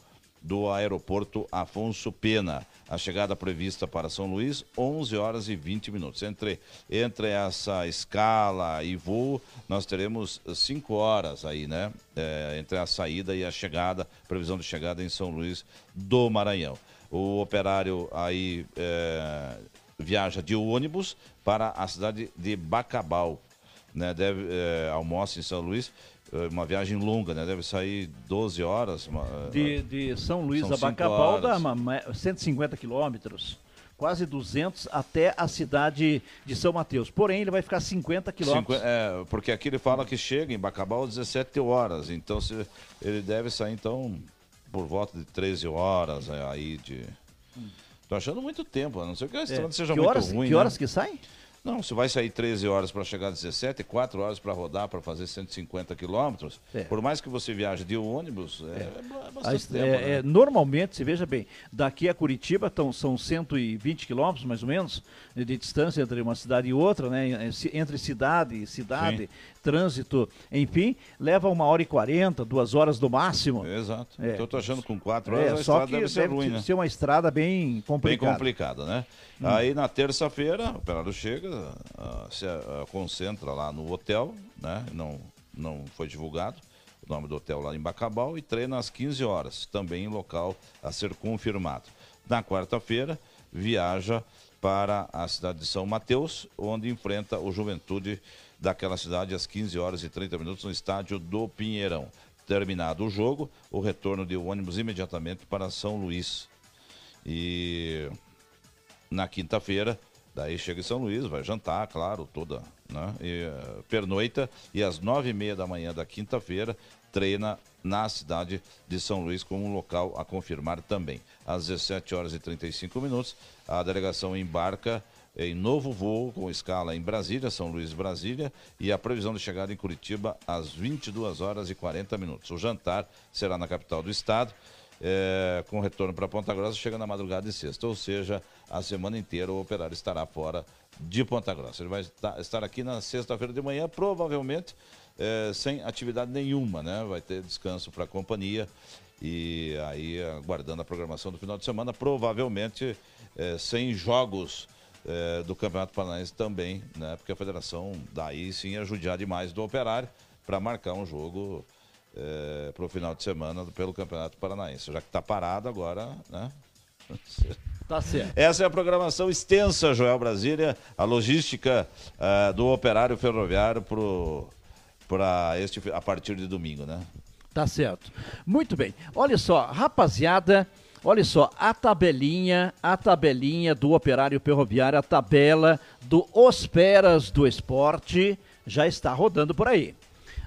do aeroporto Afonso Pena. A chegada prevista para São Luís, 11 horas e 20 minutos. Entre, entre essa escala e voo, nós teremos 5 horas aí, né? É, entre a saída e a chegada, previsão de chegada em São Luís do Maranhão. O operário aí é, viaja de ônibus para a cidade de Bacabal. Né? Deve, é, almoça em São Luís, uma viagem longa, né? Deve sair 12 horas. Uma, de, de São Luís a Bacabal dá 150 quilômetros quase 200 até a cidade de São Mateus. Porém, ele vai ficar 50 quilômetros. É, porque aqui ele fala que chega em Bacabal às 17 horas. Então, se, ele deve sair, então, por volta de 13 horas é, aí de. Tô achando muito tempo, a não ser que a estrada É. seja que muito horas, ruim. que né? horas que sai? Não, se vai sair 13 horas para chegar a 17, 4 horas para rodar para fazer 150 quilômetros, É. por mais que você viaje de ônibus, é, é é A bastante est- tempo. é, né? é, normalmente, se veja bem, daqui a Curitiba tão, são 120 quilômetros, mais ou menos, de, de distância entre uma cidade e outra, né? Entre cidade e cidade, trânsito, enfim, leva uma hora e quarenta, duas horas no máximo. Exato. É. Então eu tô achando que com 4 horas É, a só estrada que deve ser deve ruim, né? ser uma estrada bem Bem complicada. complicada, né? Hum. Aí na terça-feira, o operário chega, ah, se ah, concentra lá no hotel, né? Não, não foi divulgado o nome do hotel lá em Bacabal e treina às 15 horas, também em local a ser confirmado. Na quarta-feira, viaja para a cidade de São Mateus, onde enfrenta o Juventude daquela cidade às 15 horas e 30 minutos no estádio do Pinheirão. Terminado o jogo, o retorno de ônibus imediatamente para São Luís. E na quinta-feira, daí chega em São Luís, vai jantar, claro, toda, né? E, eh, pernoita e às nove e meia da manhã da quinta-feira treina na cidade de São Luís como um local a confirmar também. Às 17 horas e 35 minutos, a delegação embarca em novo voo com escala em Brasília, São Luís, Brasília, e a previsão de chegada em Curitiba às 22 horas e 40 minutos. O jantar será na capital do estado, é, com retorno para Ponta Grossa, chega na madrugada de sexta, ou seja, a semana inteira o operário estará fora de Ponta Grossa. Ele vai estar, estar aqui na sexta-feira de manhã, provavelmente é, sem atividade nenhuma, né? Vai ter descanso para a companhia e aí aguardando a programação do final de semana, provavelmente é, sem jogos é, do Campeonato Paranaense também, né? Porque a federação daí sim ia judiar demais do operário para marcar um jogo para o final de semana pelo Campeonato Paranaense. Já que está parado agora, né? Tá certo. Essa é a programação extensa, Joel Brasília, a logística ah, do operário ferroviário para este a partir de domingo, né? Tá certo. Muito bem. Olha só, rapaziada, olha só, a tabelinha, a tabelinha do Operário Ferroviário, a tabela do Osperas do Esporte já está rodando por aí.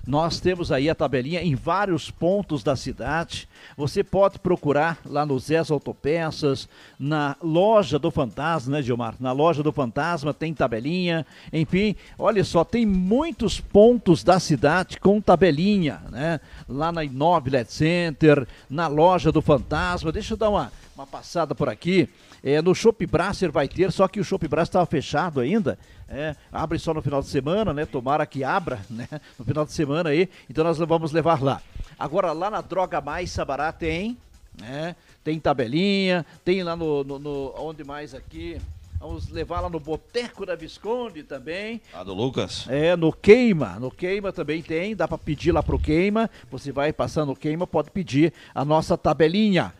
Nós temos aí a tabelinha em vários pontos da cidade. Você pode procurar lá no Zés Autopeças, na loja do Fantasma, né, Gilmar? Na loja do Fantasma tem tabelinha. Enfim, olha só, tem muitos pontos da cidade com tabelinha, né? Lá na Inove Let Center, na loja do Fantasma. Deixa eu dar uma, uma passada por aqui. É, no Shop Brasser vai ter, só que o Shop Brasser estava fechado ainda. É, abre só no final de semana, né? Tomara que abra, né? No final de semana aí. Então nós vamos levar lá. Agora lá na Droga Mais Sabará tem, né? Tem tabelinha, tem lá no, no, no- onde mais aqui? Vamos levar lá no Boteco da Visconde também. A do Lucas. É, no Queima, no Queima também tem, dá para pedir lá pro Queima. Você vai passando no Queima, pode pedir a nossa tabelinha.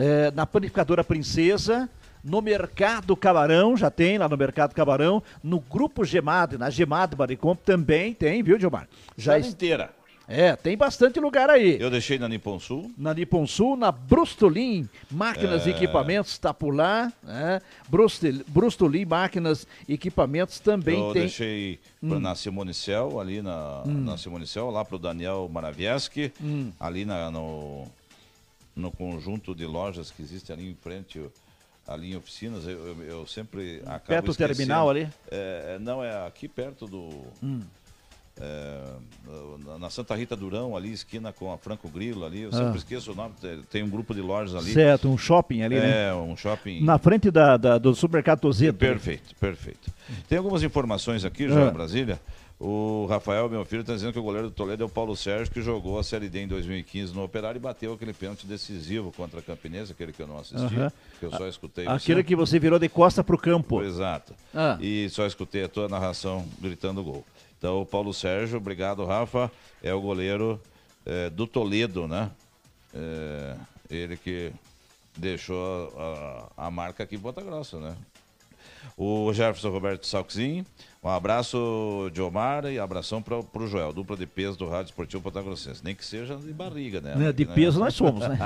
É, na Panificadora Princesa, no Mercado Camarão, já tem lá no Mercado Camarão, no Grupo Gemado, na Gemado Baricomp também tem, viu, Gilmar? Já Cidade es- inteira. É, tem bastante lugar aí. Eu deixei na Nippon Sul. Na Nippon Sul, na Brustolin, máquinas É. e equipamentos, está por lá. Né? Brustolin, máquinas e equipamentos também eu tem. deixei pra- na Simonicel, ali na, na Simonicel, lá pro Daniel Maravieski, ali na- no, no conjunto de lojas que existe ali em frente, ali em oficinas, eu, eu- eu sempre acabo Perto do terminal ali? É, é, não, é aqui perto do... é, na- Santa Rita Durão, ali, esquina com a Franco Grilo ali, eu sempre Ah. esqueço o nome, tem- um grupo de lojas ali. Certo, um shopping ali, né? É, um shopping. Na frente da, da- do supermercado Tozeto. Perfeito, perfeito. Tem algumas informações aqui, já Ah. em Brasília. O Rafael, meu filho, está dizendo que o goleiro do Toledo é o Paulo Sérgio, que jogou a Série D em 2015 no Operário e bateu aquele pênalti decisivo contra a Campinense, aquele que eu não assisti, Aham. que eu só escutei. Aquele você. que você virou de costa pro campo. Exato. Ah. E só escutei a tua narração gritando gol. Então, o Paulo Sérgio, obrigado, Rafa, é o goleiro eh, do Toledo, né? Eh, ele que deixou a, a- marca aqui em Ponta Grossa, né? O Jefferson Roberto Salczin, um abraço de Omar e abração para o Joel, dupla de peso do Rádio Esportivo Patagossense. Nem que seja de barriga, né? né de peso nós somos, né?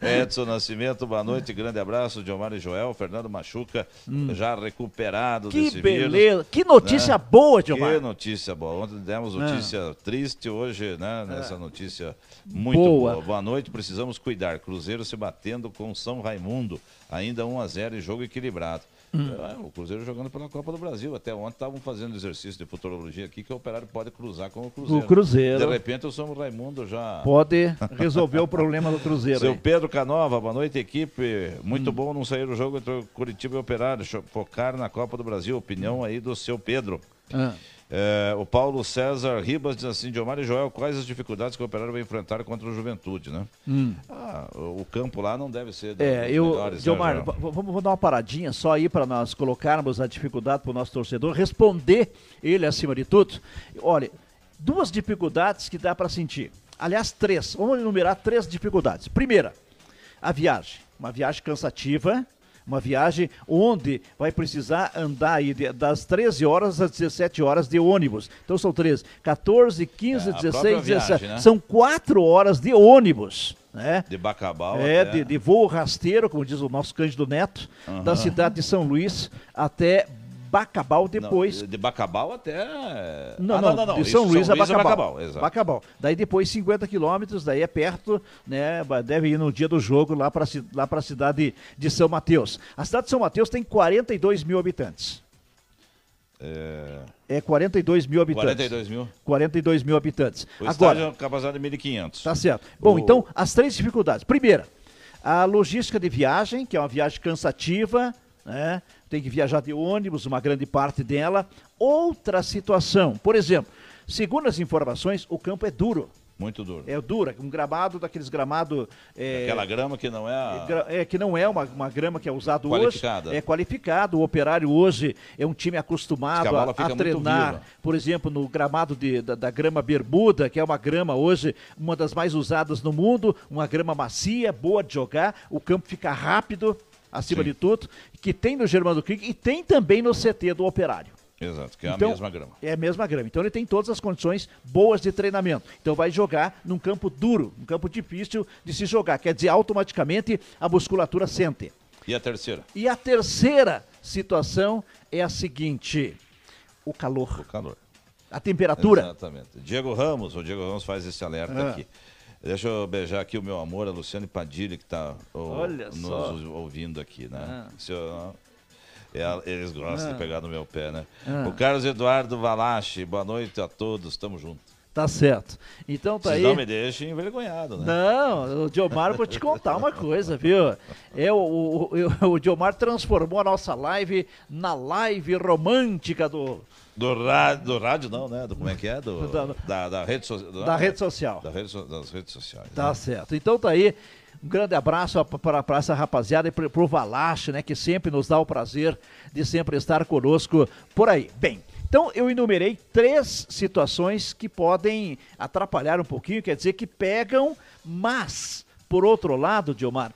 Edson Nascimento, boa noite, grande abraço de Omar e Joel. Fernando Machuca, hum. já recuperado que desse beleza. vírus. Que notícia né? boa, de Omar. Que notícia boa. Ontem demos notícia ah. triste, hoje, né? Nessa é. notícia muito boa. boa. Boa noite, precisamos cuidar. Cruzeiro se batendo com São Raimundo, ainda 1 a 0 e jogo equilibrado. Hum. É, o Cruzeiro jogando pela Copa do Brasil. Até ontem estavam fazendo exercício de futurologia aqui que o operário pode cruzar com o Cruzeiro. O Cruzeiro. De repente o São Raimundo já. Pode resolver o problema do Cruzeiro. Seu aí. Pedro Canova, boa noite, equipe. Muito hum. bom não sair o jogo entre Curitiba e Operário. Focar na Copa do Brasil. Opinião aí do seu Pedro. Ah. É, o Paulo César Ribas diz assim, Diomar e Joel, quais as dificuldades que o Operário vai enfrentar contra o Juventude, né? Hum. Ah, o campo lá não deve ser é, eu, melhores, Diomar, né, vamos, vamos dar uma paradinha só aí para nós colocarmos a dificuldade para o nosso torcedor, responder ele acima de tudo. Olha, duas dificuldades que dá para sentir. Aliás, três. Vamos enumerar três dificuldades. Primeira, a viagem. Uma viagem cansativa, uma viagem onde vai precisar andar aí das 13 horas às 17 horas de ônibus. Então são 13, 14, 15, é, 16, 17. Né? São quatro horas de ônibus. Né? De Bacabal. É, de, de, voo rasteiro, como diz o nosso Cândido Neto, uhum. da cidade de São Luís até Bacabal depois. Não, de Bacabal até. Não, ah, não, não, não, De São Luís, São Luís a Bacabal. Bacabal, Bacabal. Daí depois 50 quilômetros, daí é perto, né? Deve ir no dia do jogo lá para lá a cidade de São Mateus. A cidade de São Mateus tem 42 mil habitantes. É... é 42 mil habitantes. 42 mil? 42 mil habitantes. O Agora, estádio é capacidade de 1.500. Tá certo. Bom, o... então, as três dificuldades. Primeira, a logística de viagem, que é uma viagem cansativa, né? Tem que viajar de ônibus, uma grande parte dela. Outra situação, por exemplo, segundo as informações, o campo é duro. Muito duro. É duro, um gramado daqueles gramados. É, Aquela grama que não é. A... É, que não é uma, uma grama que é usada hoje. É qualificado. O operário hoje é um time acostumado a, a treinar, por exemplo, no gramado de, da, da, grama bermuda, que é uma grama hoje, uma das mais usadas no mundo, uma grama macia, boa de jogar, o campo fica rápido, acima Sim. de tudo, que tem no Germano Krieg e tem também no CT do Operário. Exato, que é então, a mesma grama. É a mesma grama. Então ele tem todas as condições boas de treinamento. Então vai jogar num campo duro, um campo difícil de se jogar. Quer dizer, automaticamente a musculatura sente. E a terceira? E a terceira situação é a seguinte: o calor. O calor. A temperatura. Exatamente. Diego Ramos, o Diego Ramos faz esse alerta ah. aqui. Deixa eu beijar aqui o meu amor, a Luciane Padilha, que está nos ouvindo aqui, né? Ah. Eu, é, eles gostam ah. de pegar no meu pé, né? Ah. O Carlos Eduardo Valache, boa noite a todos, estamos juntos. Tá certo. Então tá Vocês aí. não me deixem envergonhado, né? Não, o Diomar, vou te contar uma coisa, viu? É, o, o, o Diomar transformou a nossa live na live romântica do, do rádio, do rádio não, né? Do, como é que é? Do, da, da, da, rede, so, da, da rede social. Da rede, das redes sociais. Tá né? certo. Então tá aí. Um grande abraço para essa rapaziada e para o Valache, né? Que sempre nos dá o prazer de sempre estar conosco por aí. Bem, então eu enumerei três situações que podem atrapalhar um pouquinho, quer dizer que pegam, mas, por outro lado, Diomar,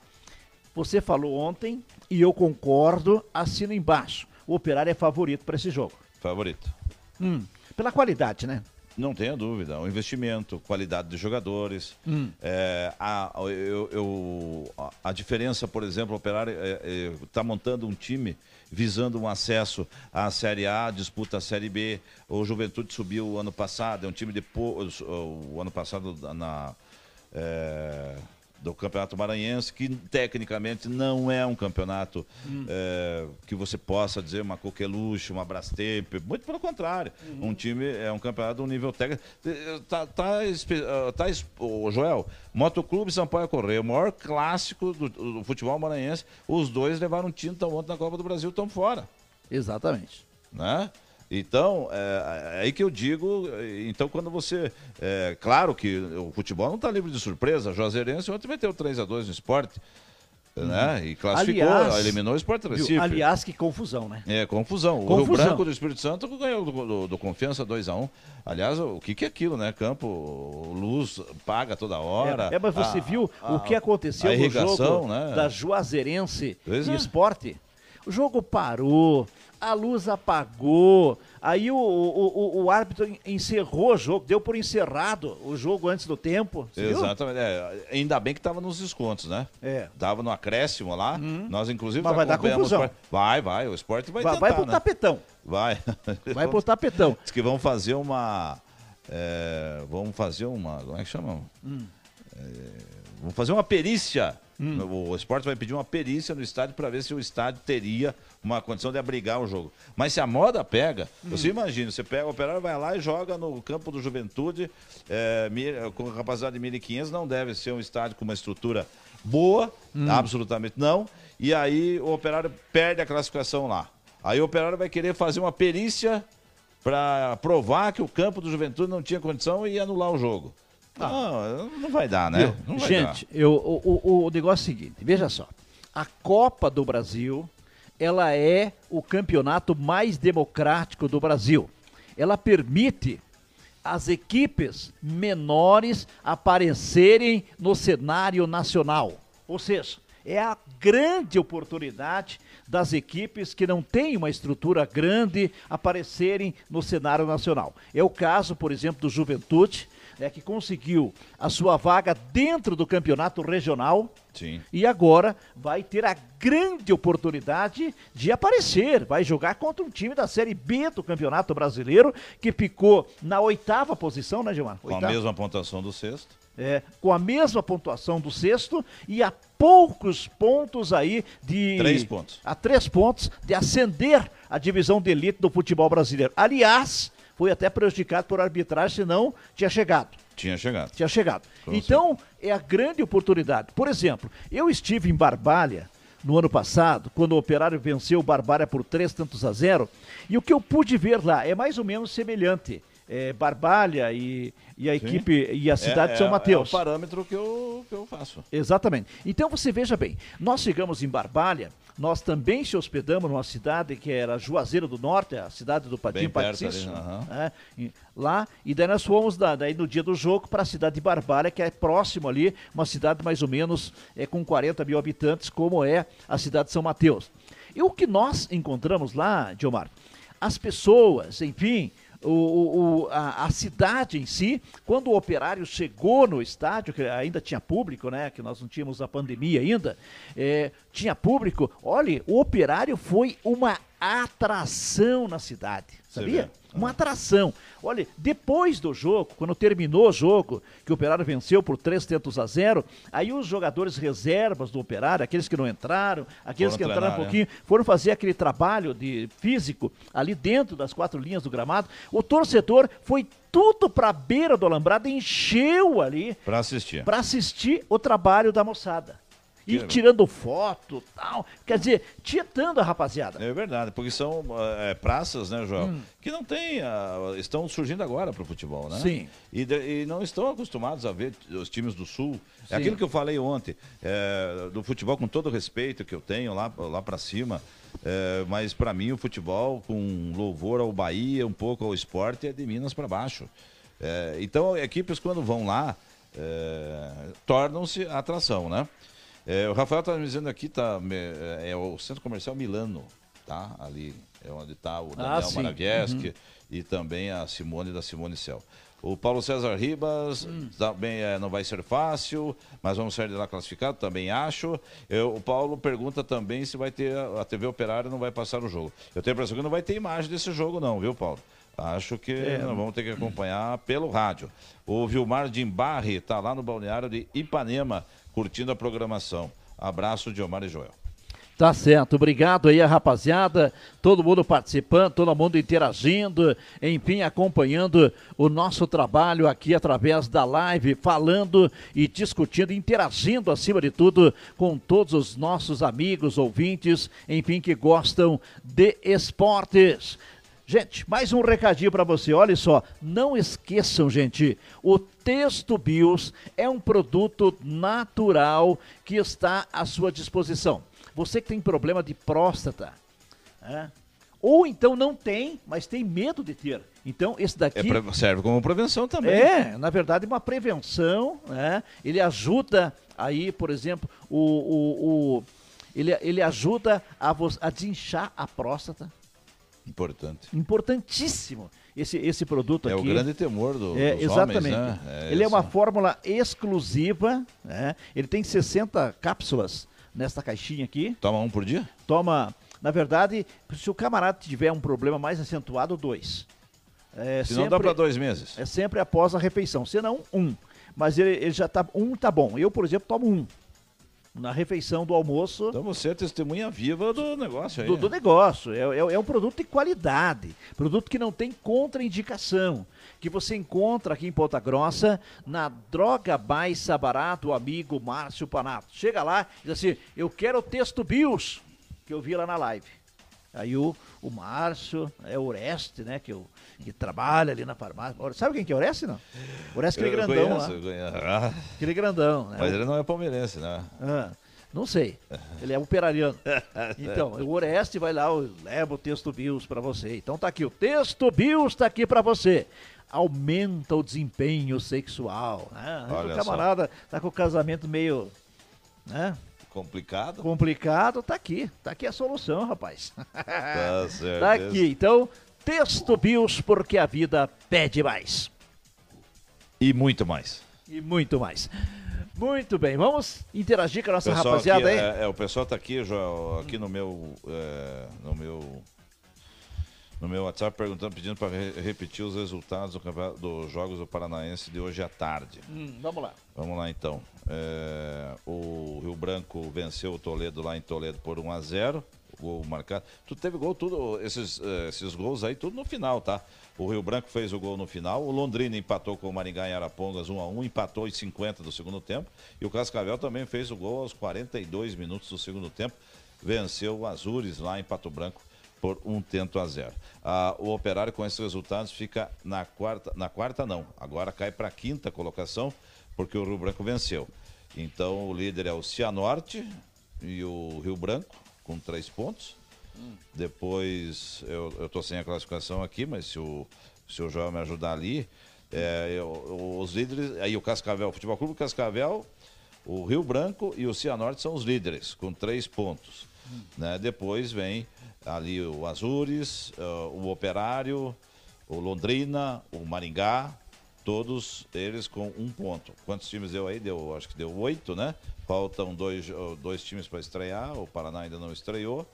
você falou ontem e eu concordo, assino embaixo. O Operário é favorito para esse jogo. Favorito. Hum, pela qualidade, né? Não tenha dúvida. O investimento, qualidade dos jogadores. Hum. É, a, eu, eu, a, diferença, por exemplo, o Operário está é, é, tá montando um time visando um acesso à Série A, disputa a Série B. O Juventude subiu o ano passado, é um time de. O ano passado na. É, do Campeonato Maranhense, que tecnicamente não é um campeonato hum. é, que você possa dizer uma coqueluche, uma Brastemp, muito pelo contrário. Uhum. Um time é um campeonato de um nível técnico. Tá, tá, tá, o Joel, Motoclube Sampaio Correia, o maior clássico do, do futebol maranhense, os dois levaram tinta ontem na Copa do Brasil, estão fora. Exatamente. Né? Então, é, é, aí que eu digo, então quando você. É, claro que o futebol não está livre de surpresa. A Juazeirense ontem meteu 3x2 no esporte. Né? Uhum. E classificou, aliás, eliminou o Sport Recife. Aliás, que confusão, né? É, confusão. confusão. O Rio Branco do Espírito Santo ganhou do, do, do Confiança 2x1. Um. Aliás, o que, que é aquilo, né? Campo, luz, paga toda hora. É, é mas você a, viu a, o que aconteceu no jogo né? da Juazeirense e é. Esporte? o jogo parou, a luz apagou, aí o, o, o, o árbitro encerrou o jogo, deu por encerrado o jogo antes do tempo. Exatamente. É, ainda bem que estava nos descontos, né? É. Tava no acréscimo lá. Uhum. Nós, inclusive, Mas vai dar confusão. Vai, vai. O esporte vai Vai, tentar, vai pro né? tapetão. Vai. Vai pro tapetão. Diz que vão fazer uma. É, vamos fazer uma. Como é que chama? Hum. É, vamos fazer uma perícia. Hum. O esporte vai pedir uma perícia no estádio para ver se o estádio teria uma condição de abrigar o jogo. Mas se a moda pega, hum. você imagina, você pega o operário, vai lá e joga no campo do Juventude, é, com capacidade de 1.500, não deve ser um estádio com uma estrutura boa, hum. absolutamente não. E aí o operário perde a classificação lá. Aí o operário vai querer fazer uma perícia para provar que o campo do Juventude não tinha condição e anular o jogo. Ah. Não, não vai dar, né? Vai Gente, dar. Eu, o, o, o negócio é o seguinte, veja só. A Copa do Brasil, ela é o campeonato mais democrático do Brasil. Ela permite as equipes menores aparecerem no cenário nacional. Ou seja, é a grande oportunidade das equipes que não têm uma estrutura grande aparecerem no cenário nacional. É o caso, por exemplo, do Juventude, né, que conseguiu a sua vaga dentro do campeonato regional. Sim. E agora vai ter a grande oportunidade de aparecer. Vai jogar contra um time da Série B do Campeonato Brasileiro, que ficou na oitava posição, né, Gilmar? Com a mesma pontuação do sexto. É, com a mesma pontuação do sexto e a poucos pontos aí de. Três pontos. A três pontos de ascender a divisão de elite do futebol brasileiro. Aliás, foi até prejudicado por arbitragem, senão tinha chegado. Tinha chegado. Tinha chegado. Com então, é a grande oportunidade. Por exemplo, eu estive em Barbalha no ano passado, quando o Operário venceu o Barbalha por três tantos a zero, e o que eu pude ver lá é mais ou menos semelhante. É, Barbalha e, e a Sim. equipe e a cidade é, de São Mateus. É o parâmetro que eu, que eu faço. Exatamente. Então você veja bem, nós chegamos em Barbalha, nós também se hospedamos numa cidade que era Juazeiro do Norte, a cidade do Patinho Paticício, né? lá, e daí nós fomos da, daí no dia do jogo para a cidade de Barbalha, que é próximo ali, uma cidade mais ou menos é, com 40 mil habitantes, como é a cidade de São Mateus. E o que nós encontramos lá, Diomar, as pessoas, enfim, o, o, a, a, cidade em si, quando o operário chegou no estádio, que ainda tinha público, né? Que nós não tínhamos a pandemia ainda, é, tinha público. Olha, o operário foi uma atração na cidade, sabia? Uma atração. Olha, depois do jogo, quando terminou o jogo, que o Operário venceu por três tentos a zero, aí os jogadores reservas do Operário, aqueles que não entraram, aqueles foram que entraram treinar, um pouquinho, é. foram fazer aquele trabalho de físico ali dentro das quatro linhas do gramado. O torcedor foi tudo para a beira do alambrado, encheu ali para assistir. Para assistir o trabalho da moçada e tirando foto tal. Quer dizer, tietando a rapaziada. É verdade, porque são é, praças, né, João, hum. que não tem, uh, estão surgindo agora para o futebol, né? Sim. E, e, não estão acostumados a ver os times do Sul. É Sim. É aquilo que eu falei ontem, é, do futebol com todo o respeito que eu tenho lá, lá para cima. É, mas para mim o futebol com louvor ao Bahia, um pouco ao esporte, é de Minas para baixo. É, então equipes quando vão lá é, tornam-se atração, né? É, o Rafael está me dizendo aqui, tá, é, é o Centro Comercial Milano, tá? Ali é onde está o ah, Daniel ah, Maravieski uhum. e também a Simone da Simone Cel. O Paulo César Ribas hum. também é, não vai ser fácil, mas vamos sair de lá classificado, também acho. Eu, o Paulo pergunta também se vai ter a TV Operária não vai passar o jogo. Eu tenho a impressão que não vai ter imagem desse jogo não, viu, Paulo? Acho que é. nós vamos ter que acompanhar pelo rádio. O Vilmar Dimbarre está lá no balneário de Ipanema, curtindo a programação. Abraço de Omar e Joel. Tá certo, obrigado aí a rapaziada, todo mundo participando, todo mundo interagindo, enfim, acompanhando o nosso trabalho aqui através da live, falando e discutindo, interagindo acima de tudo com todos os nossos amigos, ouvintes, enfim, que gostam de esportes. Gente, mais um recadinho para você. Olha só, não esqueçam, gente, o Texto Bios é um produto natural que está à sua disposição. Você que tem problema de próstata, é? ou então não tem, mas tem medo de ter. Então, esse daqui. É, serve como prevenção também. É, na verdade, uma prevenção. Né? Ele ajuda aí, por exemplo, o, o, o Ele, ele ajuda a, a desinchar a próstata. Importante. Importantíssimo esse, esse produto é aqui. É o grande temor do, é, dos exatamente. Homens, né? é ele é uma fórmula exclusiva, né? ele tem 60 cápsulas nesta caixinha aqui. Toma um por dia? Toma, na verdade, se o camarada tiver um problema mais acentuado, dois. É se sempre, não dá para dois meses. É sempre após a refeição, se não, um. Mas ele, ele já tá, um tá bom. Eu, por exemplo, tomo um na refeição do almoço. Então você é testemunha viva do negócio aí. Do, do negócio. É, é, é, um produto de qualidade. Produto que não tem contraindicação. Que você encontra aqui em Ponta Grossa na Droga Baixa Barato, amigo Márcio Panato. Chega lá e diz assim: Eu quero o texto BIOS, que eu vi lá na live. Aí o, o Márcio, é o Oreste, né? Que, eu, que trabalha ali na farmácia. Sabe quem que é Oreste, não? Oreste, aquele grandão conheço, lá. Conheço. Ah. Aquele grandão, né? Mas ele não é palmeirense, né? Ah, não sei. Ele é operariano. Então, o Oreste vai lá, leva o texto BIOS para você. Então tá aqui, o texto BIOS tá aqui para você aumenta o desempenho sexual. Né? Olha o camarada só. tá com o casamento meio. Né? Complicado? Complicado, tá aqui. Tá aqui a solução, rapaz. Tá certo. tá aqui. Então, texto BIOS, porque a vida pede mais. E muito mais. E muito mais. Muito bem, vamos interagir com a nossa rapaziada aqui, aí. É, é, o pessoal tá aqui, Joel, aqui no meu, é, no meu no meu WhatsApp perguntando, pedindo para re repetir os resultados do dos Jogos do Paranaense de hoje à tarde. Hum, vamos lá. Vamos lá então. É, o Rio Branco venceu o Toledo lá em Toledo por 1 a 0 gol marcado. Tu teve gol, tudo, esses, eh, esses gols aí, tudo no final, tá? O Rio Branco fez o gol no final, o Londrina empatou com o Maringá em Arapongas 1 a 1 empatou em 50 do segundo tempo, e o Cascavel também fez o gol aos 42 minutos do segundo tempo, venceu o Azures lá em Pato Branco por um tento a zero. Ah, o Operário com esses resultados fica na quarta, na quarta não, agora cai para a quinta colocação, porque o Rio Branco venceu. Então o líder é o Cianorte e o Rio Branco, com três pontos. Hum. Depois, eu, eu tô sem a classificação aqui, mas se o, se o João me ajudar ali, é, eu, os líderes, aí o Cascavel, o Futebol Clube Cascavel, o Rio Branco e o Cianorte são os líderes, com três pontos. Hum. Né? Depois vem ali o Azures, uh, o Operário, o Londrina, o Maringá, todos eles com um ponto. Quantos times deu aí? Deu, acho que deu oito, né? Faltam dois, dois times para estrear, o Paraná ainda não estreou.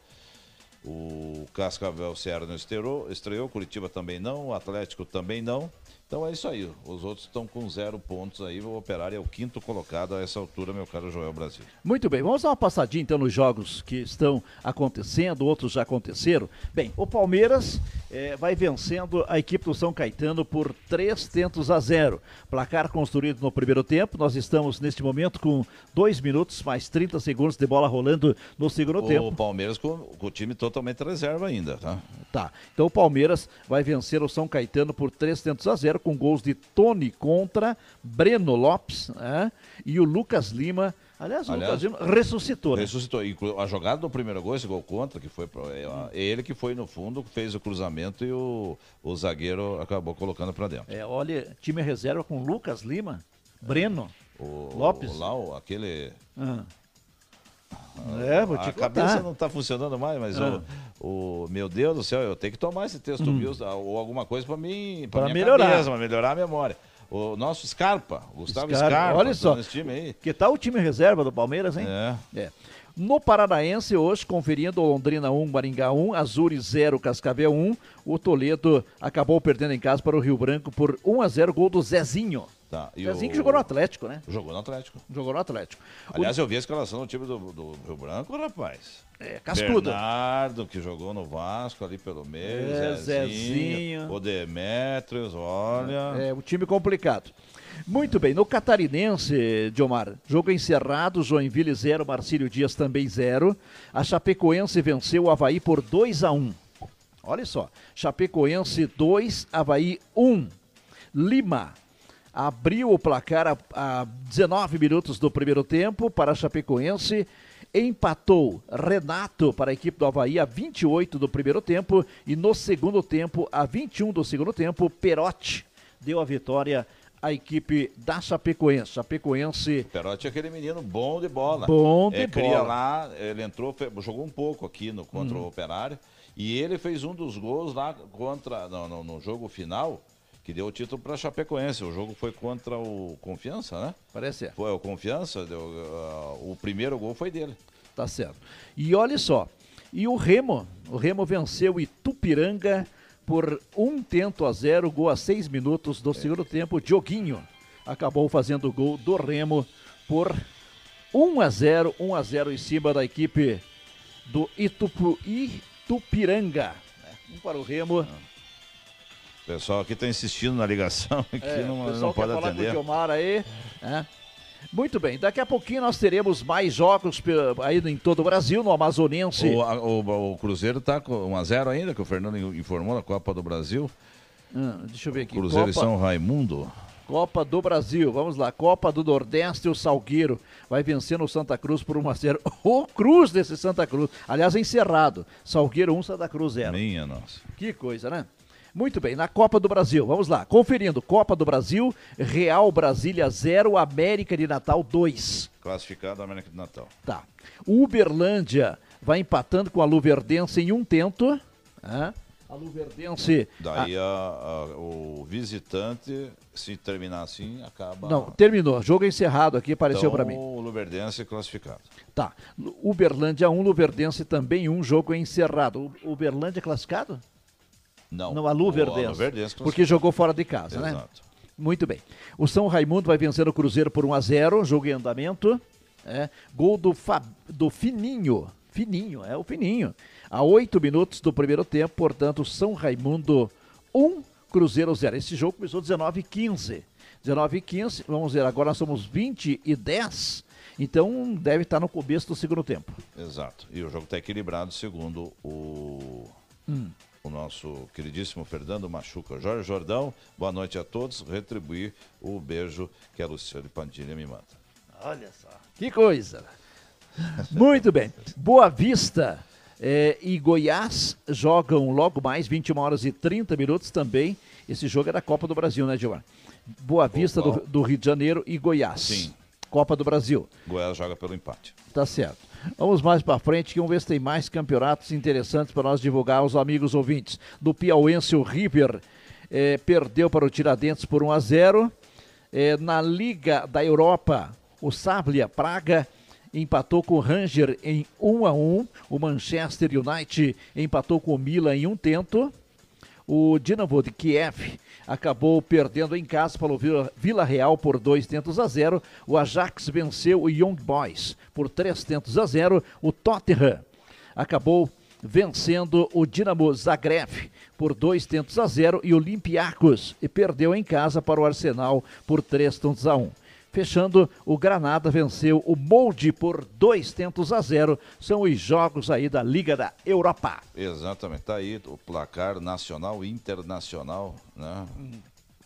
O Cascavel Ceará não estreou, estreou, Curitiba também não, o Atlético também não. Então é isso aí. Os outros estão com zero pontos aí. O Operário é o quinto colocado a essa altura, meu caro Joel Brasil. Muito bem, vamos dar uma passadinha então nos jogos que estão acontecendo, outros já aconteceram. Bem, o Palmeiras é, vai vencendo a equipe do São Caetano por três tentos a zero. Placar construído no primeiro tempo. Nós estamos neste momento com dois minutos mais 30 segundos de bola rolando no segundo o tempo. O Palmeiras com, com, o time totalmente reserva ainda, tá? Tá. Então o Palmeiras vai vencer o São Caetano por três tentos a zero com gols de Tony contra, Breno Lopes né? e o Lucas Lima. Aliás, o Aliás, Lucas Lima ressuscitou. Né? Ressuscitou. E a jogada do primeiro gol, esse gol contra, que foi é, ele que foi no fundo, fez o cruzamento e o, o zagueiro acabou colocando para dentro. É, olha, time reserva com Lucas Lima, Breno, o, Lopes. O, lá, o, aquele. Ah. É, vou te a contar. cabeça não está funcionando mais, mas ah. o, o, meu Deus do céu, eu tenho que tomar esse texto hum. Ou alguma coisa para mim, para melhorar, para melhorar a memória. O nosso Scarpa, Gustavo Scarpa, Scarpa olha só, time aí. Que tal o time reserva do Palmeiras, hein? É. é. No Paranaense, hoje, conferindo Londrina 1, Maringá 1, Azures 0, Cascavel 1. O Toledo acabou perdendo em casa para o Rio Branco por 1 a 0 gol do Zezinho. Tá, Zezinho o... que jogou no Atlético, né? Jogou no Atlético. Jogou no Atlético. Aliás, o... eu vi a escalação do time do, do Rio Branco, rapaz. É, cascuda. Bernardo, que jogou no Vasco ali pelo meio. É, Zezinho, Zezinho. O Demetrios, olha. É, o time complicado. Muito bem, no Catarinense, Diomar, jogo encerrado, Joinville 0, Marcílio Dias também 0. A Chapecoense venceu o Havaí por 2 a 1 Olha só, Chapecoense 2, Havaí 1. Lima abriu o placar a, a 19 minutos do primeiro tempo para a Chapecoense. Empatou Renato para a equipe do Havaí a 28 do primeiro tempo. E no segundo tempo, a 21 do segundo tempo, Perotti deu a vitória a equipe da Chapecoense. Chapecoense. Perotti é aquele menino bom de bola. Bom de é, bola. Cria lá, ele entrou, jogou um pouco aqui no, contra hum. o Operário. E ele fez um dos gols lá contra no, no, no jogo final que deu o título para Chapecoense. O jogo foi contra o Confiança, né? Parece. Foi o Confiança, deu, uh, o primeiro gol foi dele. Tá certo. E olha só, e o Remo, o Remo venceu Itupiranga por um tento a zero, gol a seis minutos do é. segundo tempo. Dioguinho acabou fazendo o gol do Remo por 1 a 0, 1 a 0 em cima da equipe do Itupu, Itupiranga. Um para o Remo. O pessoal aqui está insistindo na ligação, aqui é, não, não pode atender. Com o Gilmar aí, né? Muito bem, daqui a pouquinho nós teremos mais jogos aí em todo o Brasil, no Amazonense. O, o, o Cruzeiro está com 1x0 ainda, que o Fernando informou na Copa do Brasil. Hum, deixa eu ver aqui. Cruzeiro Copa... e São Raimundo. Copa do Brasil, vamos lá. Copa do Nordeste, o Salgueiro vai vencendo o Santa Cruz por 1x0. O Cruz desse Santa Cruz. Aliás, encerrado. Salgueiro 1, Santa Cruz 0. Minha nossa. Que coisa, né? Muito bem, na Copa do Brasil, vamos lá. Conferindo, Copa do Brasil, Real Brasília 0, América de Natal 2. Classificado América de Natal. Tá. Uberlândia vai empatando com a Luverdense em um tento. Ah, a Luverdense. Daí a... A, a, o visitante, se terminar assim, acaba. Não, terminou. Jogo encerrado aqui, apareceu então, para mim. O Luverdense classificado. Tá. Uberlândia 1, Luverdense também um jogo encerrado. Uberlândia classificado? Não. Não, a Luverdense. Porque jogou fora de casa, né? Exato. né? Muito bem. O São Raimundo vai vencer o Cruzeiro por 1 a 0 jogo em andamento. É, gol do, Fab, do Fininho. Fininho, é o Fininho. A oito minutos do primeiro tempo, portanto, São Raimundo 1, Cruzeiro 0. Esse jogo começou 19 e 15. 19 e 15, vamos ver, agora nós somos 20 e 10. Então deve estar no começo do segundo tempo. Exato. E o jogo está equilibrado segundo o. Hum o nosso queridíssimo Fernando Machuca. Jorge Jordão, boa noite a todos. Retribuir o beijo que a Luciane Pandilha me manda. Olha só. Que coisa. Muito bem. Boa Vista eh, e Goiás jogam logo mais, 21 horas e 30 minutos também. Esse jogo é da Copa do Brasil, né, Gilmar? Boa Vista do, do Rio de Janeiro e Goiás. Sim. Copa do Brasil. Goiás joga pelo empate. Tá certo. Vamos mais para frente, que vamos ver se tem mais campeonatos interessantes para nós divulgar aos amigos ouvintes. Do Piauense, o River eh, perdeu para o Tiradentes por 1 a 0. Eh, na Liga da Europa, o Sablia Praga empatou com o Ranger em 1 a 1. O Manchester United empatou com o Milan em um tento. O Dinamo de Kiev acabou perdendo em casa para o Vila Real por dois tentos a zero. O Ajax venceu o Young Boys por três tentos a zero. O Tottenham acabou vencendo o Dinamo Zagreb por dois tentos a zero e o Olympiacos e perdeu em casa para o Arsenal por três tentos a um. Fechando, o Granada venceu o Molde por dois tentos a zero. São os jogos aí da Liga da Europa. Exatamente, tá aí o placar nacional e internacional, né?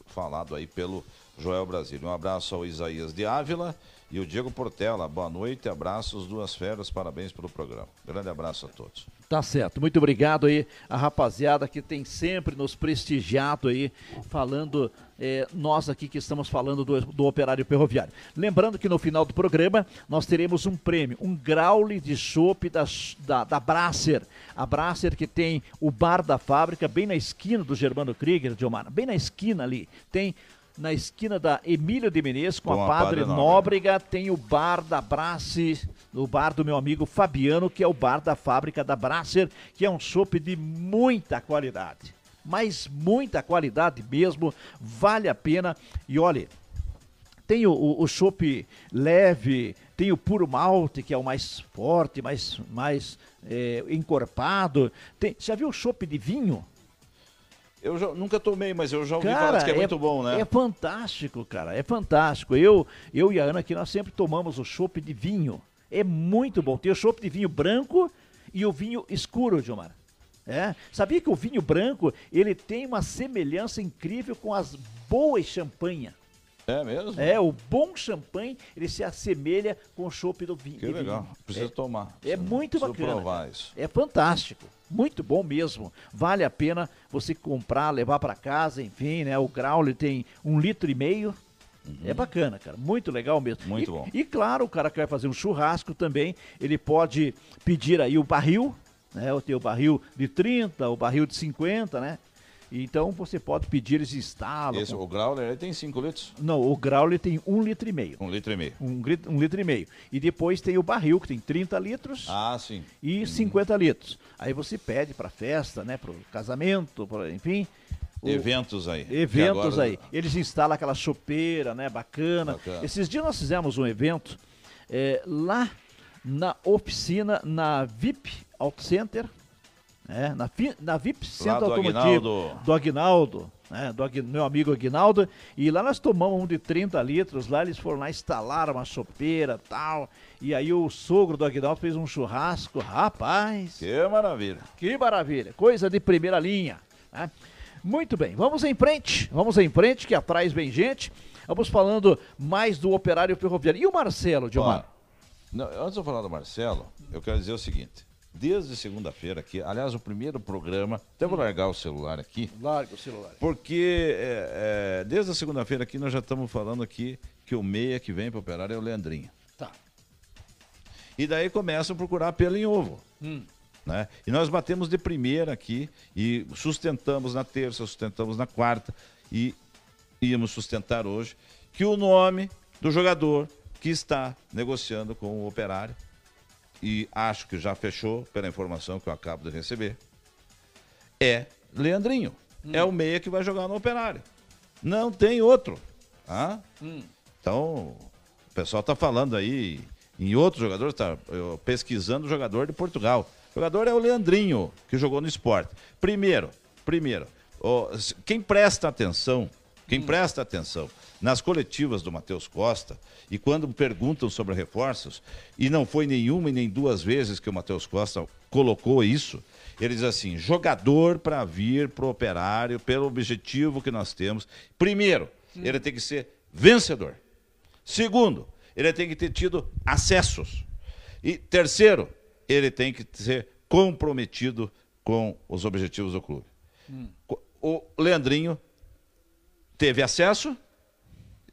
Falado aí pelo Joel Brasil. Um abraço ao Isaías de Ávila e o Diego Portela. Boa noite, abraços, duas férias, parabéns pelo programa. Grande abraço a todos. Tá certo, muito obrigado aí a rapaziada que tem sempre nos prestigiado aí, falando, eh, nós aqui que estamos falando do, do operário ferroviário. Lembrando que no final do programa nós teremos um prêmio, um graule de chopp da, da, da Brasser. A Brasser que tem o bar da fábrica bem na esquina do Germano Krieger, Diomar, bem na esquina ali, tem na esquina da Emílio de Menezes com, com a Padre, Padre Nóbrega, tem o bar da Brace, o bar do meu amigo Fabiano, que é o bar da fábrica da Brasser, que é um chopp de muita qualidade. Mas muita qualidade mesmo, vale a pena. E olha, tem o, o, chopp leve, tem o puro malte, que é o mais forte, mais, mais é, encorpado. Tem, já viu o chopp de vinho? Eu já, nunca tomei, mas eu já ouvi cara, falar que é, é, muito bom, né? É fantástico, cara. É fantástico. Eu, eu e a Ana aqui, nós sempre tomamos o chopp de vinho. É muito bom. Tem o chopp de vinho branco e o vinho escuro, Gilmar. É. Sabia que o vinho branco, ele tem uma semelhança incrível com as boas champanhe. É mesmo? É, o bom champanhe, ele se assemelha com o chopp do vinho. Que legal. Vinho. Precisa é, tomar. É muito Preciso bacana. provar isso. É fantástico. muito bom mesmo. Vale a pena você comprar, levar para casa, enfim, né? O Growler tem um litro e meio. Uhum. É bacana, cara. Muito legal mesmo. Muito e, bom. E claro, o cara que vai fazer um churrasco também, ele pode pedir aí o barril, né? Eu tenho o barril de 30, o barril de 50, né? Então você pode pedir, eles instalam. Esse, com... O Growler tem 5 litros? Não, o Growler tem 1 um litro e meio. 1 um litro e meio. 1 um, um litro e meio. E depois tem o barril, que tem 30 litros. Ah, sim. E hum. 50 litros. Aí você pede para festa, né? Para o casamento, pra, enfim. Eventos aí. Eventos agora... aí. Eles instalam aquela chopeira, né? Bacana. Bacana. Esses dias nós fizemos um evento é, lá na oficina, na VIP Auto Center, né? na, na VIP Centro Automotivo Aguinaldo. do Aguinaldo, né? do meu amigo Aguinaldo, e lá nós tomamos um de 30 litros, lá eles foram lá instalar uma chopeira tal, e aí o sogro do Aguinaldo fez um churrasco, rapaz. Que maravilha. Que maravilha, coisa de primeira linha. Né? Muito bem, vamos em frente, vamos em frente, que atrás vem gente. Vamos falando mais do operário ferroviário. E o Marcelo, Diomar? Antes de eu falar do Marcelo, eu quero dizer o seguinte desde segunda-feira aqui. Aliás, o primeiro programa. Até vou largar o celular aqui. Larga o celular. Porque é, é, desde a segunda-feira aqui nós já estamos falando aqui que o meia que vem para operar é o Leandrinho. Tá. E daí começam a procurar pelo em ovo. Hum. Né? E nós batemos de primeira aqui e sustentamos na terça, sustentamos na quarta e íamos sustentar hoje que o nome do jogador que está negociando com o operário e acho que já fechou, pela informação que eu acabo de receber, é Leandrinho. Hum. É o meia que vai jogar no Operário. Não tem outro. Ah? Hum. Então, o pessoal está falando aí em outros jogadores, está pesquisando o jogador de Portugal. O jogador é o Leandrinho, que jogou no esporte. Primeiro, primeiro, quem presta atenção, quem hum. presta atenção nas coletivas do Matheus Costa, e quando perguntam sobre reforços, e não foi nenhuma e nem duas vezes que o Matheus Costa colocou isso, ele diz assim: jogador para vir para o operário, pelo objetivo que nós temos. Primeiro, hum. ele tem que ser vencedor. Segundo, ele tem que ter tido acessos. E terceiro, ele tem que ser comprometido com os objetivos do clube. Hum. O Leandrinho teve acesso,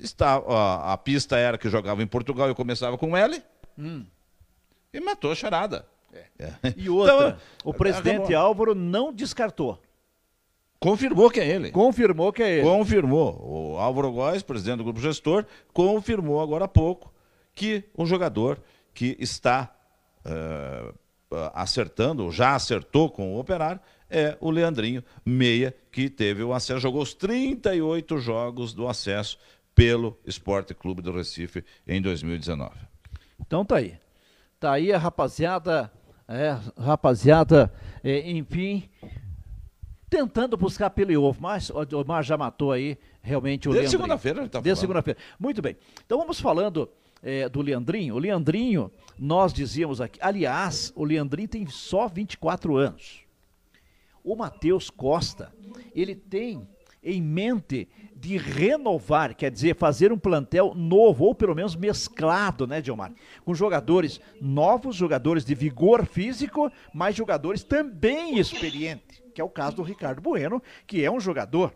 Está, a, a, pista era que jogava em Portugal e começava com L. Hum. E matou a charada. É. É. E outra, então, o presidente. Álvaro não descartou. Confirmou que é ele. Confirmou que é ele. Confirmou. O Álvaro Góes, presidente do grupo gestor, confirmou agora há pouco que o jogador que está uh, acertando, já acertou com o operário, é o Leandrinho Meia, que teve o acesso, jogou os 38 jogos do acesso pelo Esporte Clube do Recife em 2019. Então tá aí. Tá aí a rapaziada, é, rapaziada, é, enfim, tentando buscar pelo ovo, mas o Omar já matou aí realmente o Desde segunda-feira ele tá Desde segunda-feira. Muito bem. Então vamos falando é, do Leandrinho. O Leandrinho, nós dizíamos aqui, aliás, o Leandrinho tem só 24 anos. O Matheus Costa, ele tem em mente de renovar, quer dizer, fazer um plantel novo, ou pelo menos mesclado, né, Dilmar? Com jogadores novos, jogadores de vigor físico, mas jogadores também experientes, que é o caso do Ricardo Bueno, que é um jogador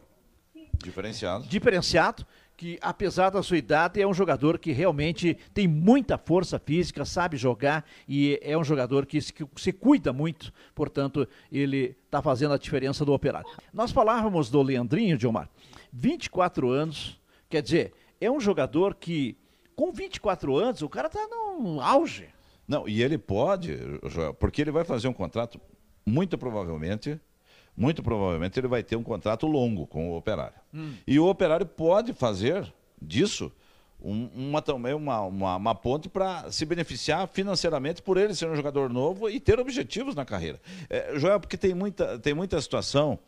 diferenciado. Diferenciado, que apesar da sua idade é um jogador que realmente tem muita força física, sabe jogar e é um jogador que se, que se cuida muito, portanto ele está fazendo a diferença do operário. Nós falávamos do Leandrinho, Dilmar, 24 anos, quer dizer, é um jogador que com 24 anos o cara está no auge. Não, e ele pode, porque ele vai fazer um contrato muito provavelmente muito provavelmente ele vai ter um contrato longo com o operário. Hum. E o operário pode fazer disso um, uma, também uma, uma, uma ponte para se beneficiar financeiramente por ele ser um jogador novo e ter objetivos na carreira. É, Joel, porque tem muita, tem muita situação,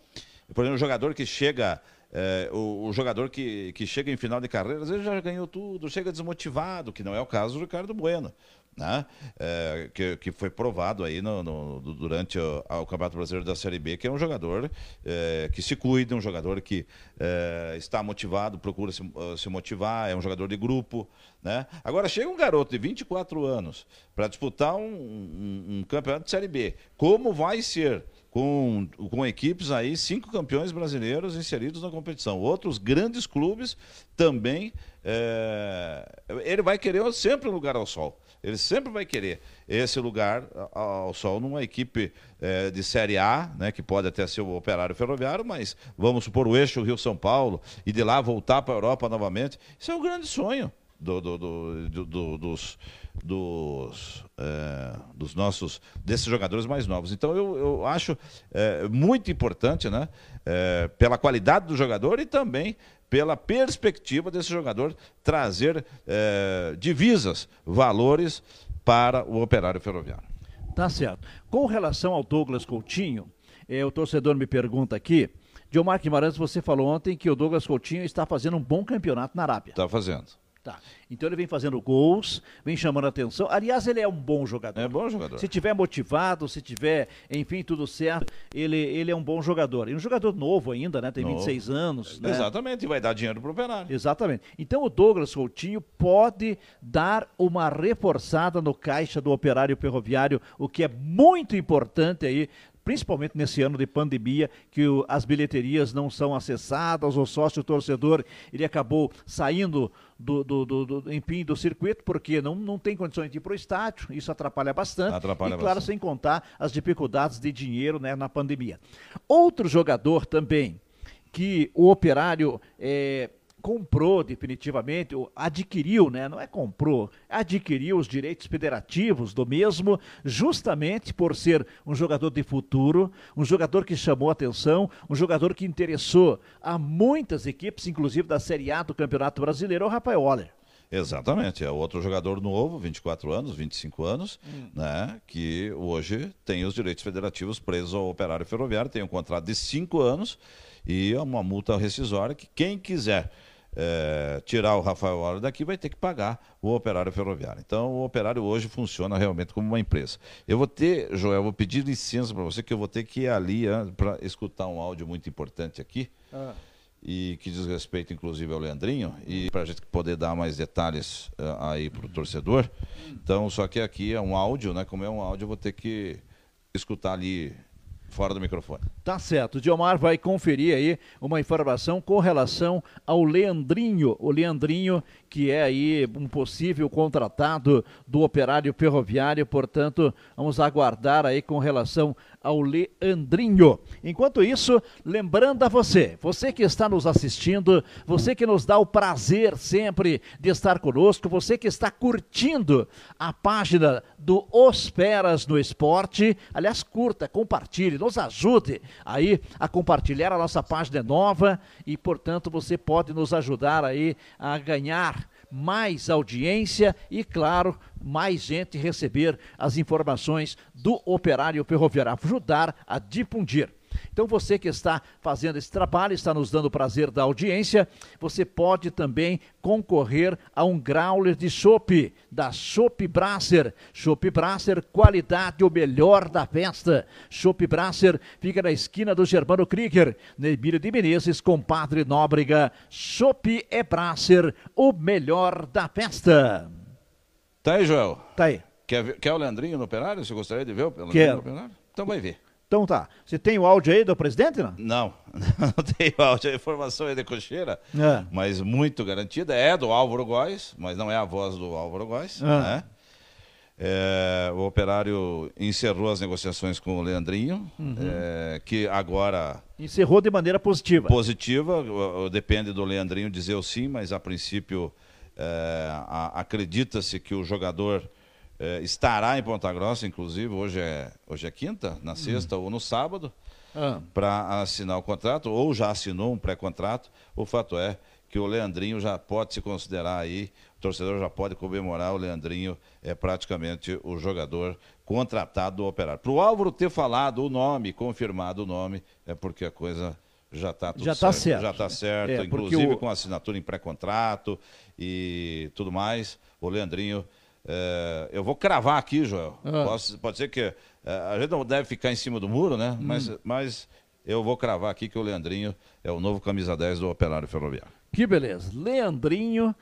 por exemplo, o jogador que chega. É, o, o, jogador que, que chega em final de carreira, às vezes já ganhou tudo, chega desmotivado, que não é o caso do Ricardo Bueno né? É, que, que foi provado aí no, no durante o, o, Campeonato Brasileiro da Série B, que é um jogador é, que se cuida, um jogador que é, está motivado, procura se, se, motivar, é um jogador de grupo. Né? Agora chega um garoto de 24 anos para disputar um, um, um, campeonato de Série B. Como vai ser com, com equipes aí, cinco campeões brasileiros inseridos na competição. Outros grandes clubes também. É, ele vai querer sempre um lugar ao sol. Ele sempre vai querer esse lugar ao sol numa equipe é, de Série A, né, que pode até ser o operário ferroviário, mas vamos supor o eixo Rio-São Paulo e de lá voltar para a Europa novamente. Isso é um grande sonho do, do, do, do dos, dos, é, dos nossos desses jogadores mais novos. Então eu, eu acho é, muito importante, né, é, pela qualidade do jogador e também pela perspectiva desse jogador trazer é, divisas, valores para o operário ferroviário. Tá certo. Com relação ao Douglas Coutinho, é, o torcedor me pergunta aqui. Diomar Guimarães, você falou ontem que o Douglas Coutinho está fazendo um bom campeonato na Arábia. Está fazendo. Tá. Então ele vem fazendo gols, vem chamando atenção. Aliás, ele é um bom jogador. É bom jogador. Se tiver motivado, se tiver, enfim, tudo certo, ele, ele é um bom jogador. E um jogador novo ainda, né? Tem novo. 26 anos. Né? Exatamente, e vai dar dinheiro pro operário. Exatamente. Então o Douglas Coutinho pode dar uma reforçada no caixa do operário ferroviário, o que é muito importante aí principalmente nesse ano de pandemia, que o, as bilheterias não são acessadas, o sócio torcedor ele acabou saindo do, do, do, do, enfim, do circuito, porque não, não tem condições de ir para o estádio, isso atrapalha bastante. Atrapalha e, claro, bastante. sem contar as dificuldades de dinheiro né, na pandemia. Outro jogador também que o operário é, comprou definitivamente, adquiriu, né? Não é comprou, adquiriu os direitos federativos do mesmo, justamente por ser um jogador de futuro, um jogador que chamou atenção, um jogador que interessou a muitas equipes, inclusive da Série A do Campeonato Brasileiro, o Rafael Waller. Exatamente, é outro jogador novo, 24 anos, 25 anos, hum. né, que hoje tem os direitos federativos presos ao operário ferroviário, tem um contrato de 5 anos e é uma multa rescisória que quem quiser é, tirar o Rafael Waller daqui, vai ter que pagar o operário ferroviário. Então, o operário hoje funciona realmente como uma empresa. Eu vou ter, Joel, vou pedir licença para você, que eu vou ter que ir ali para escutar um áudio muito importante aqui. Ah. E que diz respeito, inclusive, ao Leandrinho, e para a gente poder dar mais detalhes uh, aí para o torcedor. Então, só que aqui é um áudio, né? Como é um áudio, eu vou ter que escutar ali fora do microfone. Tá certo. O Diomar vai conferir aí uma informação com relação ao Leandrinho. O Leandrinho, que é aí um possível contratado do operário ferroviário, portanto, vamos aguardar aí com relação ao Leandrinho. Enquanto isso, lembrando a você, você que está nos assistindo, você que nos dá o prazer sempre de estar conosco, você que está curtindo a página do Os Peras no Esporte, aliás, curta, compartilhe, nos ajude aí a compartilhar a nossa página nova e, portanto, você pode nos ajudar aí a ganhar mais audiência e, claro, mais gente receber as informações do operário ferroviário, ajudar a difundir. Então você que está fazendo esse trabalho, está nos dando o prazer da audiência, você pode também concorrer a um growler de chopp da Chopp Brasser. Chopp Brasser, qualidade o melhor da festa. Chopp Brasser fica na esquina do Germano Krieger, Emílio de Menezes, compadre Nóbrega. Chopp é Brasser, o melhor da festa. Tá aí, Joel? Tá aí. Quer, quer o Leandrinho no operário? Você gostaria de ver o Leandrinho Quero. no operário? Então vai ver. Então tá. Você tem o áudio aí do presidente, não? Não, não tenho áudio. A informação é de cocheira, é. mas muito garantida. É do Álvaro Góes, mas não é a voz do Álvaro Góes. É. Né? É, o operário encerrou as negociações com o Leandrinho, uhum. é, que agora. Encerrou de maneira positiva. Positiva, depende do Leandrinho dizer o sim, mas a princípio é, acredita-se que o jogador é, estará em Ponta Grossa, inclusive, hoje é, hoje é quinta, na hum. sexta hum. ou no sábado, ah. para assinar o contrato, ou já assinou um pré-contrato. O fato é que o Leandrinho já pode se considerar aí, o torcedor já pode comemorar, o Leandrinho é praticamente o jogador contratado do Operário. Para o Álvaro ter falado o nome, confirmado o nome, é porque a coisa já está tudo já tá certo. certo. Já está certo, é, inclusive o... com assinatura em pré-contrato e tudo mais. O Leandrinho é, eu vou cravar aqui, Joel. Ah. Posso, pode ser que. É, a gente não deve ficar em cima do muro, né? Hum. Mas, mas eu vou cravar aqui que o Leandrinho é o novo camisa 10 do Operário Ferroviário. Que beleza. Leandrinho,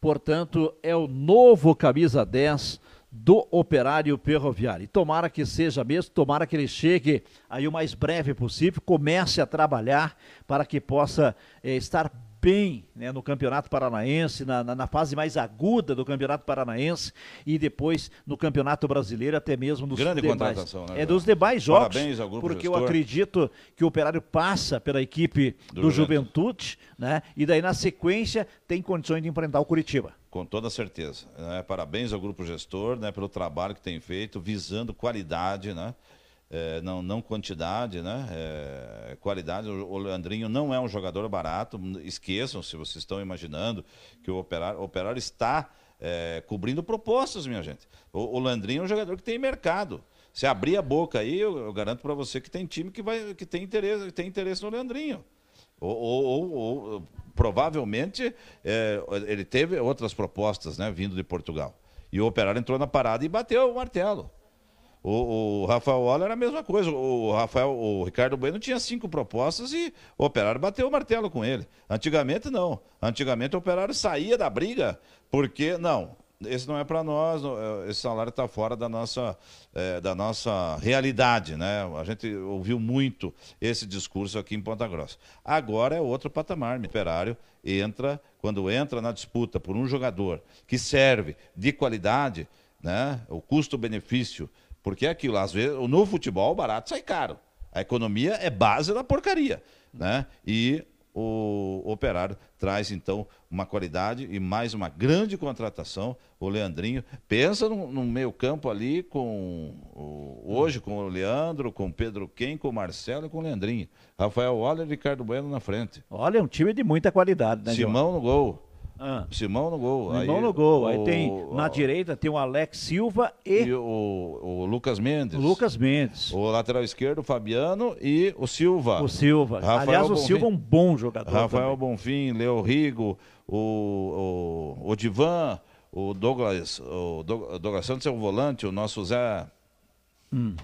portanto, é o novo camisa 10 do operário ferroviário. E tomara que seja mesmo, tomara que ele chegue aí o mais breve possível, comece a trabalhar para que possa eh, estar bem né, no Campeonato Paranaense, na, na, na, fase mais aguda do Campeonato Paranaense e depois no Campeonato Brasileiro, até mesmo nos Grande demais. contratação, né? É dos demais jogos. Parabéns ao grupo Porque gestor. eu acredito que o Operário passa pela equipe do, do Juventude, né? E daí na sequência tem condições de enfrentar o Curitiba. Com toda certeza. Né? Parabéns ao grupo gestor né, pelo trabalho que tem feito, visando qualidade, né? É, não, não quantidade, né? É, qualidade. O Leandrinho não é um jogador barato. Esqueçam se vocês estão imaginando que o operário, o operário está é, cobrindo propostas, minha gente. O, o Leandrinho é um jogador que tem mercado. Se abrir a boca aí, eu, eu garanto para você que tem time que, vai, que tem, interesse, que tem interesse no Leandrinho. Ou, ou, ou provavelmente é, ele teve outras propostas né, vindo de Portugal. E o operário entrou na parada e bateu o martelo. O, o, Rafael Waller era a mesma coisa. O Rafael, o Ricardo Bueno tinha cinco propostas e o operário bateu o martelo com ele. Antigamente não. Antigamente o operário saía da briga porque não. Esse não é para nós, esse salário está fora da nossa, é, da nossa realidade, né? A gente ouviu muito esse discurso aqui em Ponta Grossa. Agora é outro patamar. O operário entra, quando entra na disputa por um jogador que serve de qualidade, né? O custo-benefício porque é aquilo, às vezes, no futebol, barato sai caro. A economia é base da porcaria. Né? E o operário traz, então, uma qualidade e mais uma grande contratação, o Leandrinho. Pensa no, no meio campo ali com o, hoje com o Leandro, com o Pedro Quem, com o Marcelo e com o Leandrinho. Rafael Waller e Ricardo Bueno na frente. Olha, é um time de muita qualidade, né, Simão João? no gol. Ah. Simão no gol. Simão aí, no gol. Aí o, tem na o, direita tem o Alex Silva e, e o, o, Lucas Mendes. O Lucas Mendes. O lateral esquerdo, o Fabiano e o Silva. O Silva. Rafael Aliás, Bonfim, o Silva é um bom jogador. Rafael também. Bonfim, Leo Rigo, o, o, o Divan, o Douglas, o Douglas Santos é o volante, o nosso Zé. Hum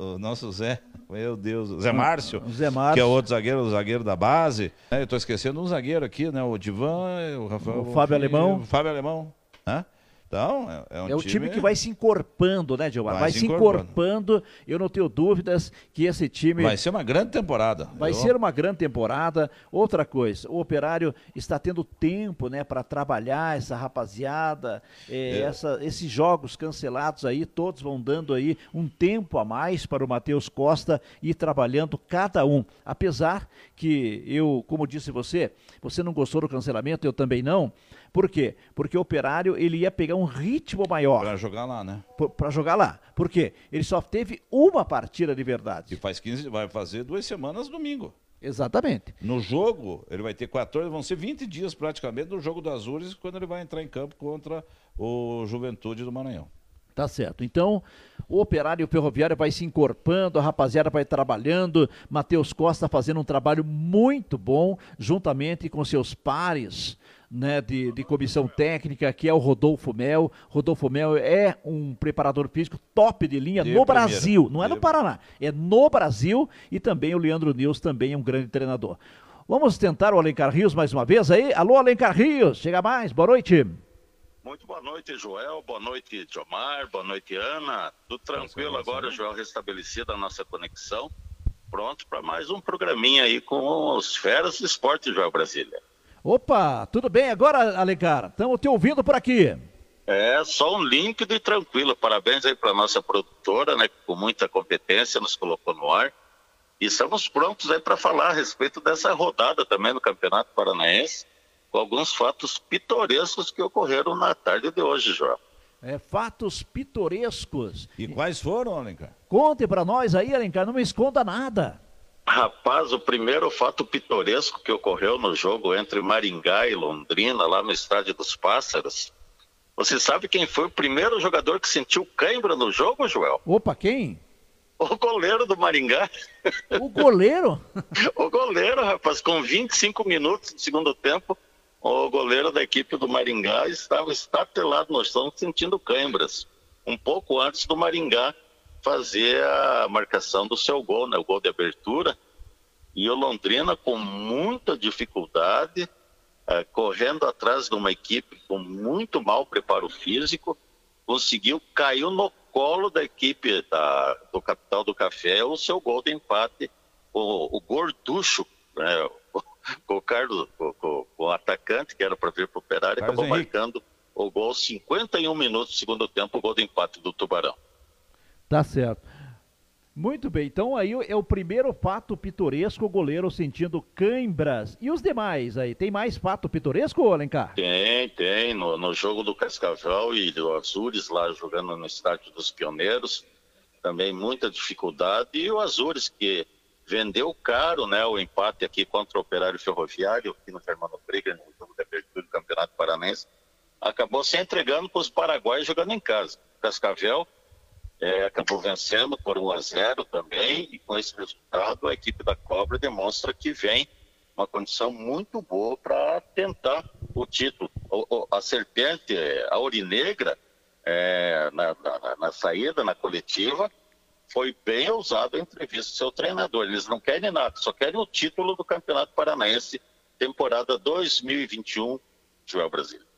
o nosso Zé, meu Deus, Zé Márcio, Zé Márcio, que é outro zagueiro, o zagueiro da base. É, eu estou esquecendo um zagueiro aqui, né? O Divan, o Rafael. O Fábio Alemão. O Fábio Alemão. Hã? Então, é, é um é time... time... que vai se encorpando, né, Gilmar? Vai, vai se encorpando. encorpando. Eu não tenho dúvidas que esse time. Vai ser uma grande temporada. Vai Eu... ser uma grande temporada. Outra coisa, o operário está tendo tempo, né, para trabalhar essa rapaziada. É, é. Essa, esses jogos cancelados aí, todos vão dando aí um tempo a mais para o Matheus Costa ir trabalhando cada um. Apesar que eu, como disse você, você não gostou do cancelamento, eu também não. Por quê? Porque o Operário ele ia pegar um ritmo maior. Para jogar lá, né? Para jogar lá. Por quê? Ele só teve uma partida de verdade. E faz 15, vai fazer duas semanas domingo. Exatamente. No jogo, ele vai ter 14, vão ser 20 dias praticamente no jogo do Azures, quando ele vai entrar em campo contra o Juventude do Maranhão. Tá certo. Então, o operário ferroviário vai se encorpando, a rapaziada vai trabalhando. Matheus Costa fazendo um trabalho muito bom, juntamente com seus pares né, de, de comissão técnica, que é o Rodolfo Mel. Rodolfo Mel é um preparador físico top de linha de no primeira. Brasil, não é no Paraná, é no Brasil. E também o Leandro Nils também é um grande treinador. Vamos tentar o Alencar Rios mais uma vez aí. Alô, Alencar Rios, chega mais, boa noite. Muito boa noite, Joel. Boa noite, Jomar. Boa noite, Ana. Tudo tranquilo agora, Joel, restabelecida a nossa conexão. Pronto para mais um programinha aí com os feras do esporte, Joel Brasília. Opa, tudo bem agora, Alencar? Estamos te ouvindo por aqui. É, só um límpido e tranquilo. Parabéns aí para nossa produtora, né, que com muita competência nos colocou no ar. E estamos prontos aí para falar a respeito dessa rodada também no Campeonato Paranaense, com alguns fatos pitorescos que ocorreram na tarde de hoje, João. É, fatos pitorescos. E quais foram, Alencar? Conte para nós aí, Alencar, não me esconda nada. Rapaz, o primeiro fato pitoresco que ocorreu no jogo entre Maringá e Londrina, lá no Estádio dos Pássaros. Você sabe quem foi o primeiro jogador que sentiu cãibra no jogo, Joel? Opa, quem? O goleiro do Maringá. O goleiro? o goleiro, rapaz, com 25 minutos de segundo tempo, o goleiro da equipe do Maringá estava estatelado no chão sentindo cãibras. Um pouco antes do Maringá fazer a marcação do seu gol, né, o gol de abertura. E o Londrina, com muita dificuldade, uh, correndo atrás de uma equipe com muito mau preparo físico, conseguiu, caiu no colo da equipe da, do Capital do Café o seu gol de empate. O, o Gorducho, né, com o Carlos, com, o atacante, que era para vir para o Operário, acabou Henrique. marcando o gol 51 minutos do segundo tempo, o gol de empate do Tubarão. Tá certo. Muito bem, então aí é o primeiro fato pitoresco, o goleiro sentindo cãibras. E os demais aí? Tem mais fato pitoresco, Alencar? Tem, tem. No, no jogo do Cascavel e do Azures, lá jogando no estádio dos Pioneiros, também muita dificuldade. E o Azures, que vendeu caro né, o empate aqui contra o Operário Ferroviário, aqui no Fernando Briga, no jogo de abertura do Campeonato Paranense, acabou se entregando para os paraguaios jogando em casa. Cascavel é, acabou vencendo por 1 a 0 também, e com esse resultado a equipe da Cobra demonstra que vem uma condição muito boa para tentar o título. O, o, a Serpente, a Aurinegra, é, na, na, na, saída, na coletiva, foi bem ousado a entrevista do seu treinador. Eles não querem nada, só querem o título do Campeonato Paranaense, temporada 2021, Joel Brasil.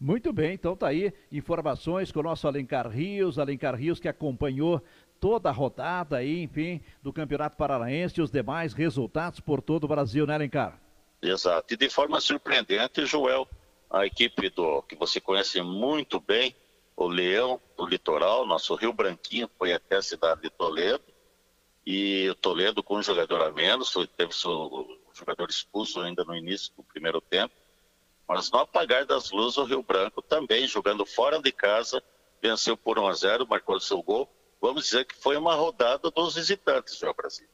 Muito bem, então tá aí informações com o nosso Alencar Rios, Alencar Rios que acompanhou toda a rodada aí, enfim, do Campeonato Paranaense e os demais resultados por todo o Brasil, né, Alencar? Exato. E de forma surpreendente, Joel, a equipe do que você conhece muito bem, o Leão do Litoral, nosso Rio Branquinho, foi até a cidade de Toledo. E o Toledo com um jogador a menos, teve seu jogador expulso ainda no início do primeiro tempo mas no apagar das luzes, o Rio Branco também, jogando fora de casa, venceu por 1 a 0 marcou seu gol. Vamos dizer que foi uma rodada dos visitantes, João Brasil.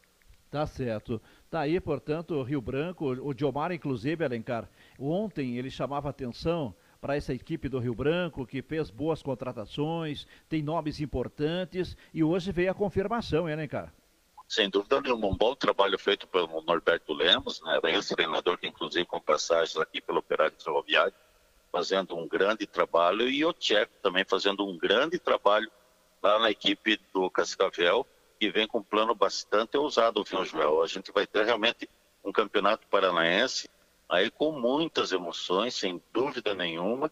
Tá certo. Tá aí, portanto, o Rio Branco, o Diomar, inclusive, Alencar, ontem ele chamava atenção para essa equipe do Rio Branco, que fez boas contratações, tem nomes importantes, e hoje veio a confirmação, hein, Alencar? Sem dúvida nenhuma, um bom trabalho feito pelo Norberto Lemos, né, ex-treinador que inclusive com passagens aqui pelo Operário Ferroviário, fazendo um grande trabalho, e o Tcheco também fazendo um grande trabalho lá na equipe do Cascavel, que vem com um plano bastante ousado, viu, Joel? A gente vai ter realmente um campeonato paranaense aí com muitas emoções, sem dúvida nenhuma,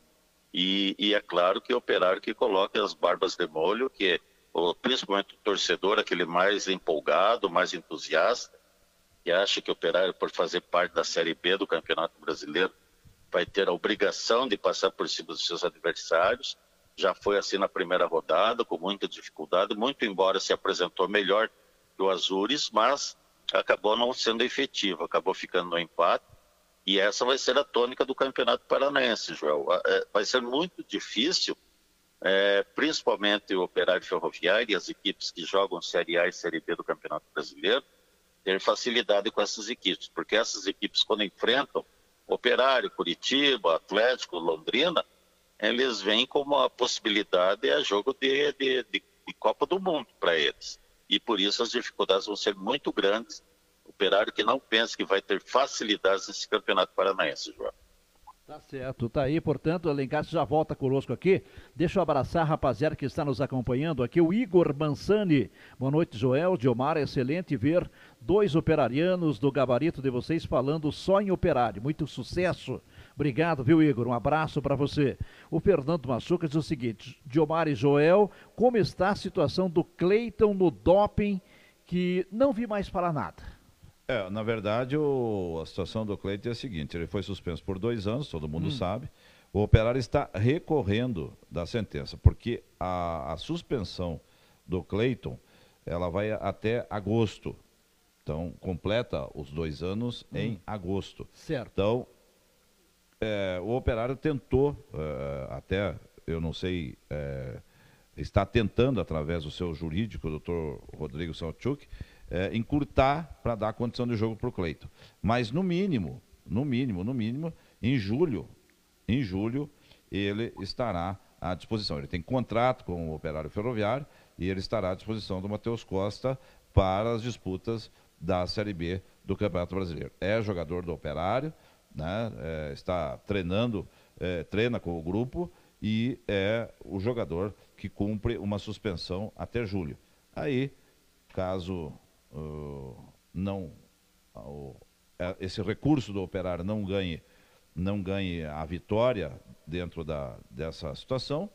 e, e é claro que o operário que coloca as barbas de molho, que é principalmente o torcedor, aquele mais empolgado, mais entusiasta, que acha que o Operário, por fazer parte da Série B do Campeonato Brasileiro, vai ter a obrigação de passar por cima dos seus adversários. Já foi assim na primeira rodada, com muita dificuldade, muito embora se apresentou melhor que o Azures, mas acabou não sendo efetivo, acabou ficando no empate. E essa vai ser a tônica do Campeonato Paranaense, Joel. É, vai ser muito difícil é, principalmente o Operário Ferroviário e as equipes que jogam Série A e Série B do Campeonato Brasileiro, ter facilidade com essas equipes, porque essas equipes, quando enfrentam Operário, Curitiba, Atlético, Londrina, eles vêm como a possibilidade a jogo de, de, de, de Copa do Mundo para eles. E por isso as dificuldades vão ser muito grandes. Operário que não pensa que vai ter facilidades nesse campeonato paranaense, João. Tá certo, tá aí, portanto, Alencar já volta conosco aqui. Deixa eu abraçar a rapaziada que está nos acompanhando aqui, o Igor Mansani. Boa noite, Joel, Diomar, excelente ver dois operarianos do gabarito de vocês falando só em operário. Muito sucesso. Obrigado, viu, Igor? Um abraço para você. O Fernando Machuca diz o seguinte: Diomar e Joel, como está a situação do Cleiton no doping, que não vi mais falar nada? É, na verdade, o, a situação do Cleiton é a seguinte: ele foi suspenso por dois anos, todo mundo hum. sabe. O operário está recorrendo da sentença, porque a, a suspensão do Cleiton ela vai até agosto. Então, completa os dois anos hum. em agosto. Certo. Então, é, o operário tentou, é, até, eu não sei, é, está tentando, através do seu jurídico, o doutor Rodrigo Salchuk, é, encurtar para dar condição de jogo para o Cleiton. Mas no mínimo, no mínimo, no mínimo, em julho, em julho, ele estará à disposição. Ele tem contrato com o operário ferroviário e ele estará à disposição do Matheus Costa para as disputas da Série B do Campeonato Brasileiro. É jogador do operário, né? É, está treinando, é, treina com o grupo e é o jogador que cumpre uma suspensão até julho. Aí, caso uh, não uh, esse recurso do operário não ganhe não ganhe a vitória dentro da, dessa situação,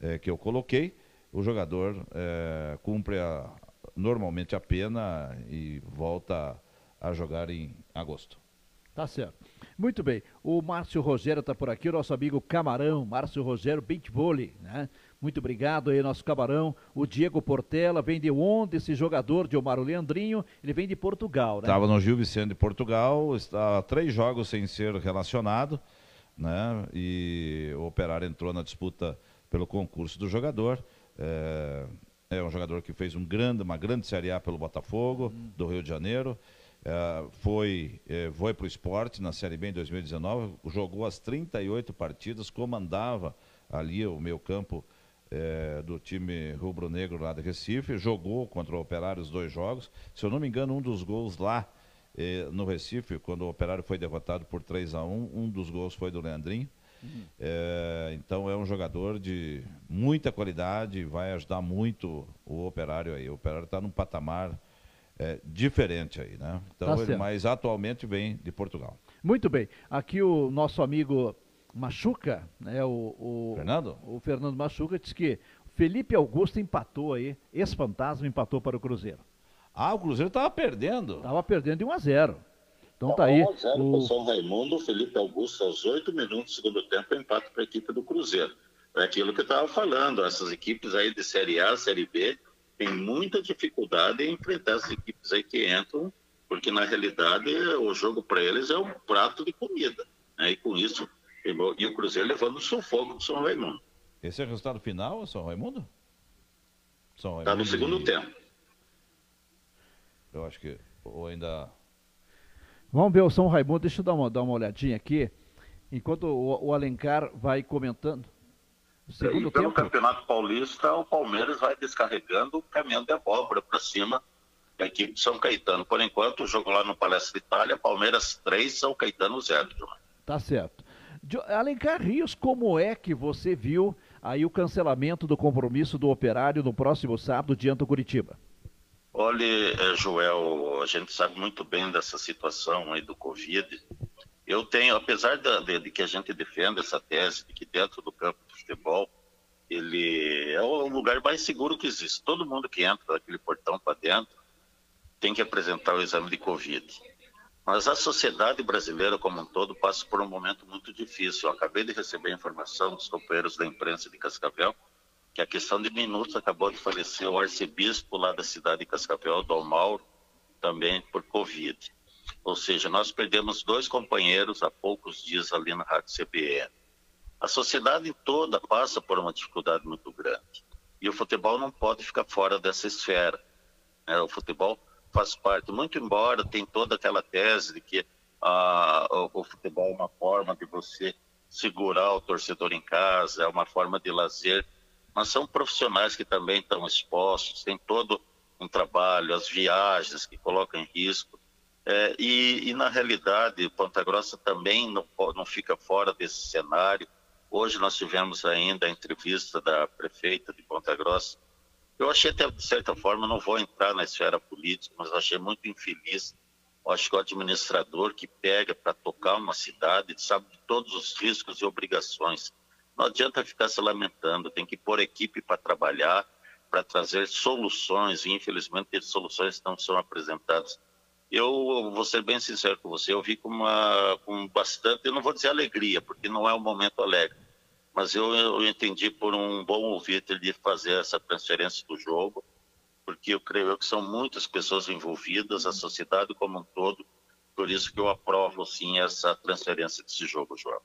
é, que eu coloquei, o jogador é, cumpre a, normalmente a pena e volta a jogar em agosto. Tá certo. Muito bem. O Márcio Rogério está por aqui, o nosso amigo Camarão, Márcio Rogério Beach Volley, né? Muito obrigado aí, nosso Camarão. O Diego Portela vem de onde esse jogador de Omar Leandrinho? Ele vem de Portugal, né? Estava no Gil Vicente de Portugal, está três jogos sem ser relacionado, né? E o Operário entrou na disputa pelo concurso do jogador. É, é um jogador que fez um grande, uma grande Série A pelo Botafogo, hum. do Rio de Janeiro. É, foi é, foi para o esporte na Série B em 2019, jogou as 38 partidas, comandava ali o meio campo é, do time rubro-negro lá de Recife, jogou contra o Operário os dois jogos. Se eu não me engano, um dos gols lá é, no Recife, quando o Operário foi derrotado por 3 a 1 um dos gols foi do Leandrinho. Uhum. É, então é um jogador de muita qualidade, vai ajudar muito o Operário aí. O Operário está num patamar é, diferente aí, né? Então, tá ele, mas atualmente vem de Portugal. Muito bem. Aqui o nosso amigo Machuca, né? O, o Fernando? O Fernando Machuca disse que Felipe Augusto empatou aí, esse fantasma empatou para o Cruzeiro. Ah, o Cruzeiro estava perdendo. Estava perdendo de 1 a 0. Então tá, tá aí. 1 a 0 o... São Raimundo, Felipe Augusto aos 8 minutos do segundo tempo, empate para a equipe do Cruzeiro. É aquilo que eu estava falando, essas equipes aí de Série A, Série B, têm muita dificuldade em enfrentar essas equipes aí que entram, porque na realidade o jogo para eles é um prato de comida. Né? E com isso e o Cruzeiro levando o sufoco do São Raimundo. Esse é o resultado final, São Raimundo? São Raimundo Está no segundo e... tempo. Eu acho que. Ou ainda. Vamos ver o São Raimundo, deixa eu dar uma, dar uma olhadinha aqui. Enquanto o, o Alencar vai comentando. segundo e pelo tempo... Campeonato Paulista, o Palmeiras vai descarregando o caminhão de abóbora para cima da equipe de São Caetano. Por enquanto, o jogo lá no Palestra Itália, Palmeiras 3, São Caetano 0. Tá certo. Alencar Rios, como é que você viu aí o cancelamento do compromisso do operário no próximo sábado diante do Curitiba? Olha, eh, Joel, a gente sabe muito bem dessa situação aí do Covid. Eu tenho, apesar de, de que a gente defenda essa tese de que dentro do campo de futebol ele é o lugar mais seguro que existe. Todo mundo que entra daquele portão para dentro tem que apresentar o exame de Covid. Mas a sociedade brasileira como um todo passa por um momento muito difícil. Eu acabei de receber informação dos companheiros da imprensa de Cascavel que a questão de minutos acabou de falecer o arcebispo lá da cidade de Cascavel, Dom Mauro, também por Covid. Ou seja, nós perdemos dois companheiros há poucos dias ali na Rádio CBN. A sociedade toda passa por uma dificuldade muito grande. E o futebol não pode ficar fora dessa esfera. Né? O futebol faz parte, muito embora tem toda aquela tese de que ah, o, o, futebol é uma forma de você segurar o torcedor em casa, é uma forma de lazer, mas são profissionais que também estão expostos, tem todo um trabalho, as viagens que colocam em risco. É, e, e, na realidade, Ponta Grossa também não, não fica fora desse cenário. Hoje nós tivemos ainda a entrevista da prefeita de Ponta Grossa, eu achei até, de certa forma, não vou entrar na esfera política, mas achei muito infeliz. Eu acho que o administrador que pega para tocar uma cidade sabe de todos os riscos e obrigações. Não adianta ficar se lamentando, tem que pôr equipe para trabalhar, para trazer soluções, e infelizmente as soluções não são apresentadas. Eu vou ser bem sincero com você, eu vi com, uma, com bastante, eu não vou dizer alegria, porque não é um momento alegre, mas eu, eu entendi por um bom ouvinte de fazer essa transferência do jogo, porque eu creio que são muitas pessoas envolvidas, a sociedade como um todo, por isso que eu aprovo sim essa transferência desse jogo, João.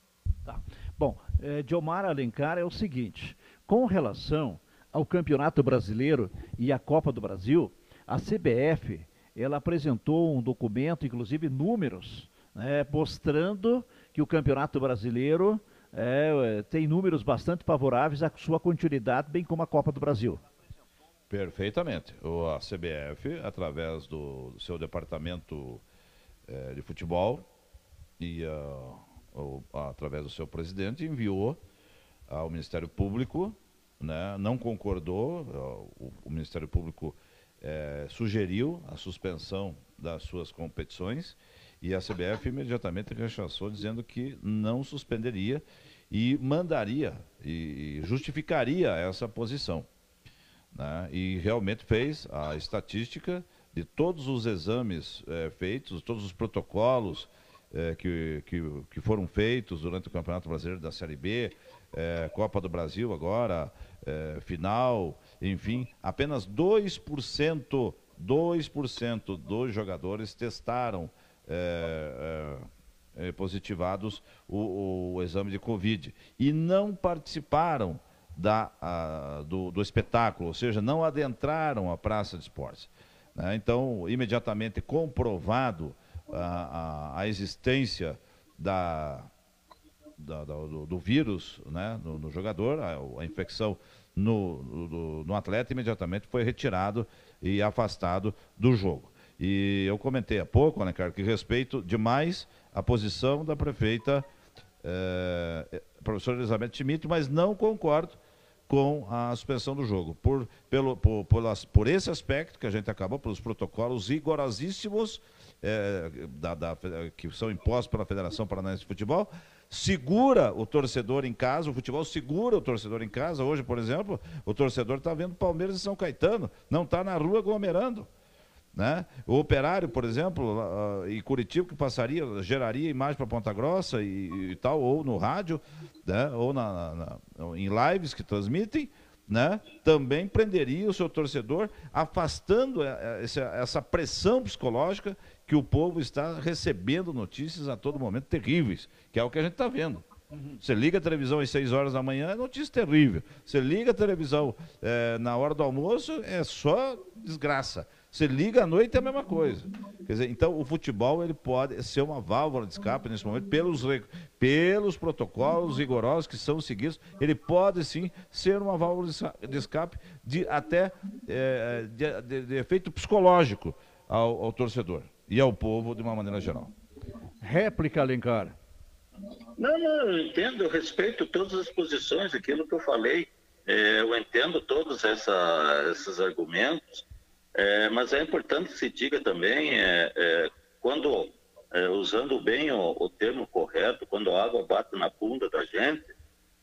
Tá. Bom, é, Diomar Alencar é o seguinte, com relação ao Campeonato Brasileiro e à Copa do Brasil, a CBF ela apresentou um documento, inclusive números, né, mostrando que o Campeonato Brasileiro é, tem números bastante favoráveis à sua continuidade, bem como a Copa do Brasil. Perfeitamente. O, a CBF, através do, seu departamento é, de futebol e uh, o, através do seu presidente, enviou ao Ministério Público, né, não concordou, uh, o, o, Ministério Público é, sugeriu a suspensão das suas competições e a CBF imediatamente rechaçou, dizendo que não suspenderia e mandaria e justificaria essa posição. Né? E realmente fez a estatística de todos os exames é, feitos, todos os protocolos é, que, que, que, foram feitos durante o Campeonato Brasileiro da Série B, é, Copa do Brasil agora, final, enfim, apenas 2%, 2% dos jogadores testaram positivados o, o, exame de Covid e não participaram da, a, do, do espetáculo, ou seja, não adentraram a praça de esportes. Né? Então, imediatamente comprovado a, a, a existência da, da, do, do, vírus né? no, no jogador, a, a, infecção no, no, no atleta, imediatamente foi retirado e afastado do jogo. E eu comentei há pouco, né, cara, que respeito demais a posição da prefeita eh, professora Elizabeth Schmidt, mas não concordo com a suspensão do jogo. Por, pelo, por, por, por esse aspecto que a gente acabou, pelos protocolos rigorosíssimos é, da, da, que são impostos pela Federação Paranaense de Futebol, segura o torcedor em casa, o futebol segura o torcedor em casa. Hoje, por exemplo, o torcedor está vendo Palmeiras e São Caetano, não está na rua aglomerando. Né? O operário, por exemplo, uh, em Curitiba, que passaria, geraria imagem para Ponta Grossa e, e, tal, ou no rádio, né? ou na, na, em lives que transmitem, né? também prenderia o seu torcedor, afastando eh, eh, essa, essa pressão psicológica que o povo está recebendo notícias a todo momento terríveis, que é o que a gente está vendo. Você liga a televisão às 6 horas da manhã, é notícia terrível. Você liga a televisão é, na hora do almoço, é só desgraça. Você liga à noite é a mesma coisa. Quer dizer, então o futebol ele pode ser uma válvula de escape nesse momento, pelos, pelos protocolos rigorosos que são seguidos, ele pode sim ser uma válvula de escape de até é, de, de, de, efeito psicológico ao, ao torcedor e ao povo de uma maneira geral. Réplica, Alencar. Não, não, eu entendo, eu respeito todas as posições, aquilo que eu falei, é, eu entendo todos essa, esses argumentos. É, mas é importante que se diga também, é, é, quando, é, usando bem o, o, termo correto, quando a água bate na bunda da gente,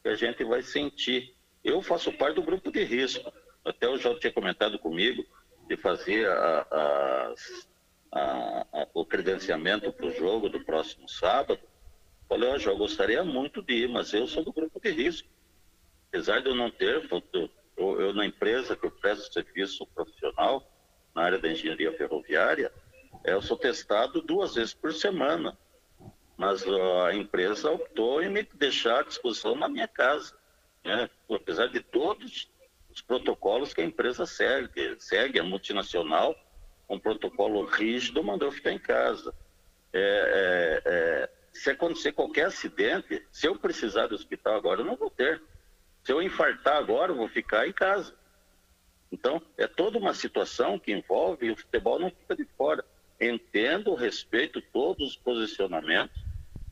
que a gente vai sentir. Eu faço parte do grupo de risco. Até o João tinha comentado comigo de fazer a, a, a, o credenciamento para o jogo do próximo sábado. Falei, ó, João, gostaria muito de ir, mas eu sou do grupo de risco. Apesar de eu não ter, eu, eu na empresa que eu presto serviço profissional, na área da engenharia ferroviária, é, eu sou testado duas vezes por semana. Mas a empresa optou em me deixar à disposição na minha casa. Né? Apesar de todos os protocolos que a empresa segue, segue a multinacional, um protocolo rígido, mandou ficar em casa. É, é, é, se acontecer qualquer acidente, se eu precisar do hospital agora, eu não vou ter. Se eu infartar agora, eu vou ficar em casa. Então, é toda uma situação que envolve e o futebol não fica de fora. Entendo, respeito todos os posicionamentos,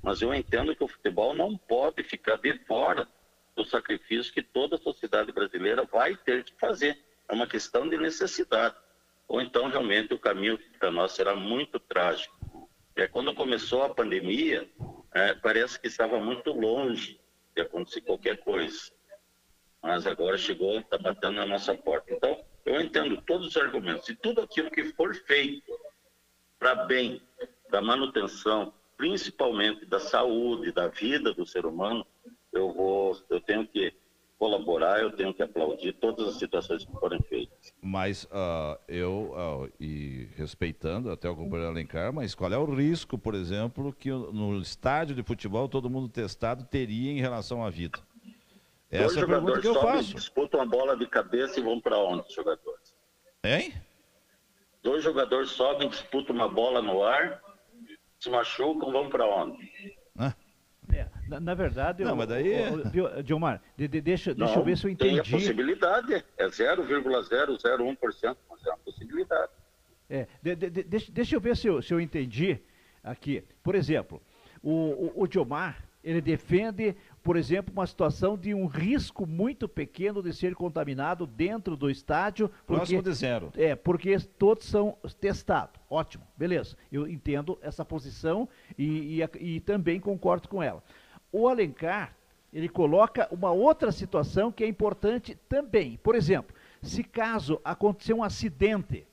mas eu entendo que o futebol não pode ficar de fora do sacrifício que toda a sociedade brasileira vai ter que fazer. É uma questão de necessidade. Ou então, realmente, o caminho para nós será muito trágico. É, quando começou a pandemia, é, parece que estava muito longe de acontecer qualquer coisa mas agora chegou, está batendo na nossa porta. Então, eu entendo todos os argumentos e tudo aquilo que for feito para bem da manutenção, principalmente da saúde, da vida do ser humano, eu vou, eu tenho que colaborar, eu tenho que aplaudir todas as situações que forem feitas. Mas uh, eu, uh, e respeitando até o companheiro Alencar, mas qual é o risco, por exemplo, que no estádio de futebol todo mundo testado teria em relação à vida? Essa Dois é a pergunta que eu faço. disputam a bola de cabeça e vão para onde, os jogadores? Hein? Dois jogadores sobem, disputam uma bola no ar, se machucam, vão para onde? Ah. É, na, na, verdade, não, eu, mas daí... É- Dilmar, de, de, deixa, não, deixa eu ver se eu entendi. Tem a possibilidade, é 0,001%, mas é uma possibilidade. É, de, de, deixa, deixa eu ver se eu, se eu entendi aqui. Por exemplo, o, o, o Dilmar, ele defende por exemplo, uma situação de um risco muito pequeno de ser contaminado dentro do estádio. Porque, Próximo de zero. É, porque todos são testados. Ótimo, beleza. Eu entendo essa posição e, e, e também concordo com ela. O Alencar, ele coloca uma outra situação que é importante também. Por exemplo, se caso acontecer um acidente,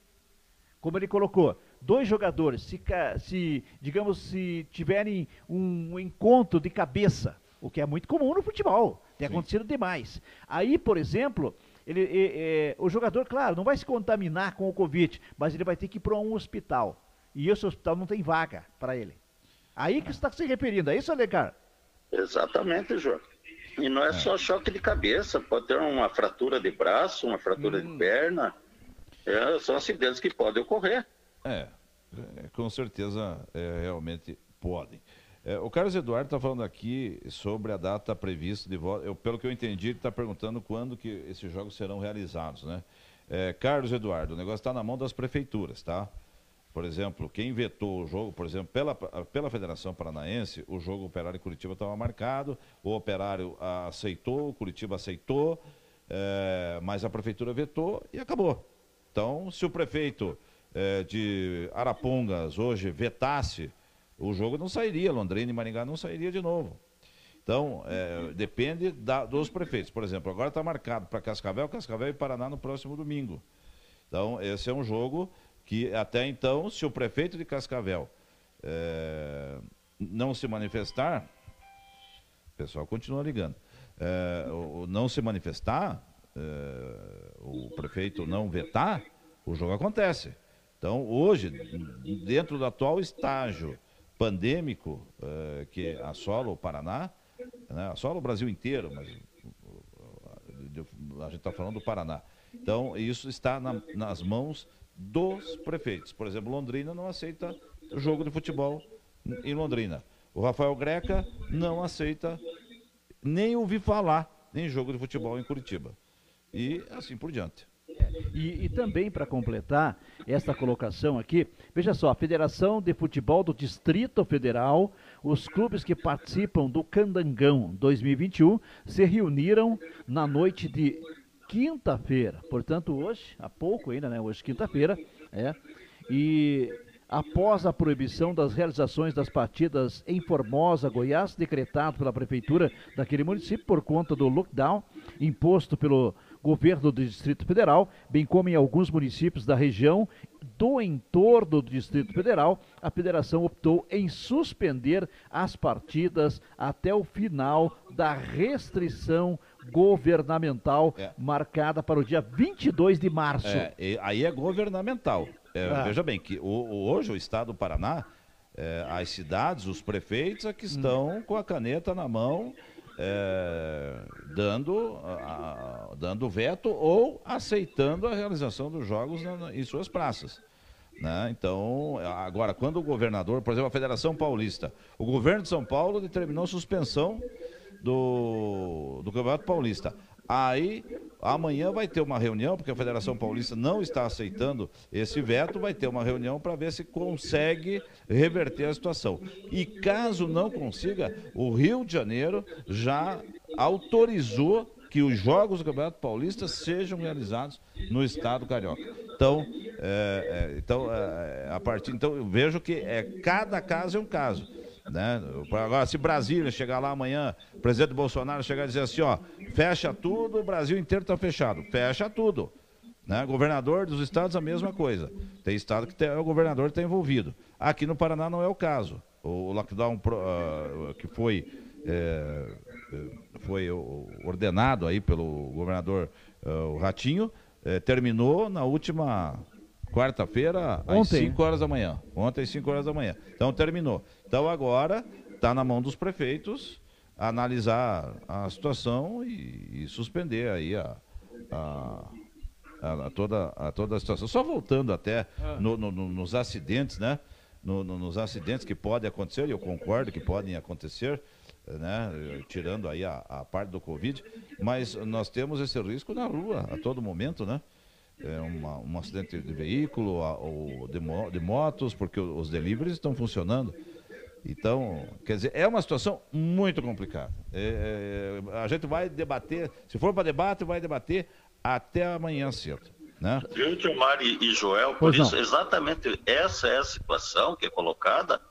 como ele colocou, dois jogadores, se, se digamos, se tiverem um encontro de cabeça, o que é muito comum no futebol, tem Sim. acontecido demais. Aí, por exemplo, ele, é, é, o jogador, claro, não vai se contaminar com o Covid, mas ele vai ter que ir para um hospital. E esse hospital não tem vaga para ele. Aí que você está se referindo, é isso, Alecar? Exatamente, João. E não é, é, só choque de cabeça, pode ter uma fratura de braço, uma fratura hum. de perna. É, são acidentes que podem ocorrer. É, é com certeza é, realmente podem. É, o Carlos Eduardo está falando aqui sobre a data prevista de volta. Eu, pelo que eu entendi, ele está perguntando quando que esses jogos serão realizados, né? É, Carlos Eduardo, o negócio está na mão das prefeituras, tá? Por exemplo, quem vetou o jogo, por exemplo, pela, pela Federação Paranaense, o jogo Operário Curitiba estava marcado, o Operário aceitou, o Curitiba aceitou, é, mas a Prefeitura vetou e acabou. Então, se o prefeito é, de Arapongas hoje vetasse, o jogo não sairia, Londrina e Maringá não sairia de novo. Então, é, depende da, dos prefeitos. Por exemplo, agora está marcado para Cascavel, Cascavel e Paraná no próximo domingo. Então, esse é um jogo que até então, se o prefeito de Cascavel é, não se manifestar, o pessoal continua ligando, é, não se manifestar, é, o prefeito não vetar, o jogo acontece. Então, hoje, dentro do atual estágio pandêmico é, que assola o Paraná, né, assola o Brasil inteiro, mas a gente está falando do Paraná. Então, isso está na, nas mãos dos prefeitos. Por exemplo, Londrina não aceita jogo de futebol em Londrina. O Rafael Greca não aceita nem ouvir falar em jogo de futebol em Curitiba. E assim por diante. E, e, também para completar esta colocação aqui, veja só, a Federação de Futebol do Distrito Federal, os clubes que participam do Candangão 2021 se reuniram na noite de quinta-feira, portanto hoje, há pouco ainda, né? Hoje quinta-feira, é. E após a proibição das realizações das partidas em Formosa, Goiás, decretado pela prefeitura daquele município por conta do lockdown imposto pelo governo do Distrito Federal, bem como em alguns municípios da região do entorno do Distrito Federal, a federação optou em suspender as partidas até o final da restrição governamental é. marcada para o dia 22 de março. É, aí é governamental. É, ah. Veja bem que hoje o Estado do Paraná, é, as cidades, os prefeitos é que estão hum. com a caneta na mão, é, dando, a, dando veto ou aceitando a realização dos jogos na, em suas praças. Né? Então, agora, quando o governador, por exemplo, a Federação Paulista, o governo de São Paulo determinou suspensão do, do Campeonato Paulista. Aí, amanhã vai ter uma reunião, porque a Federação Paulista não está aceitando esse veto, vai ter uma reunião para ver se consegue reverter a situação. E caso não consiga, o Rio de Janeiro já autorizou que os jogos do Campeonato Paulista sejam realizados no estado carioca. Então, é, é, então é, a partir, então eu vejo que é cada caso é um caso. Né? Agora, se Brasília chegar lá amanhã, o presidente Bolsonaro chegar e dizer assim, ó, fecha tudo, o Brasil inteiro está fechado. Fecha tudo. Né? Governador dos estados, a mesma coisa. Tem estado que tem, o governador está envolvido. Aqui no Paraná não é o caso. O lockdown uh, que foi, é, foi ordenado aí pelo governador uh, Ratinho, é, terminou na última Quarta-feira, às 5 horas da manhã. Ontem, às 5 horas da manhã. Então, terminou. Então, agora, está na mão dos prefeitos analisar a situação e, e suspender aí a, a, a, a, toda, a toda a situação. Só voltando até ah. no, no, no, nos acidentes, né? No, nos acidentes que podem acontecer, e eu concordo que podem acontecer, né? Tirando aí a, a parte do Covid, mas nós temos esse risco na rua a todo momento, né? É, uma, um acidente de veículo ou de, de motos, porque os deliveries estão funcionando. Então, quer dizer, é uma situação muito complicada. É, é, a gente vai debater, se for para debate, vai debater até amanhã cedo. Né? Viu, Gilmar e, e Joel, por pois isso, não. exatamente essa é a situação que é colocada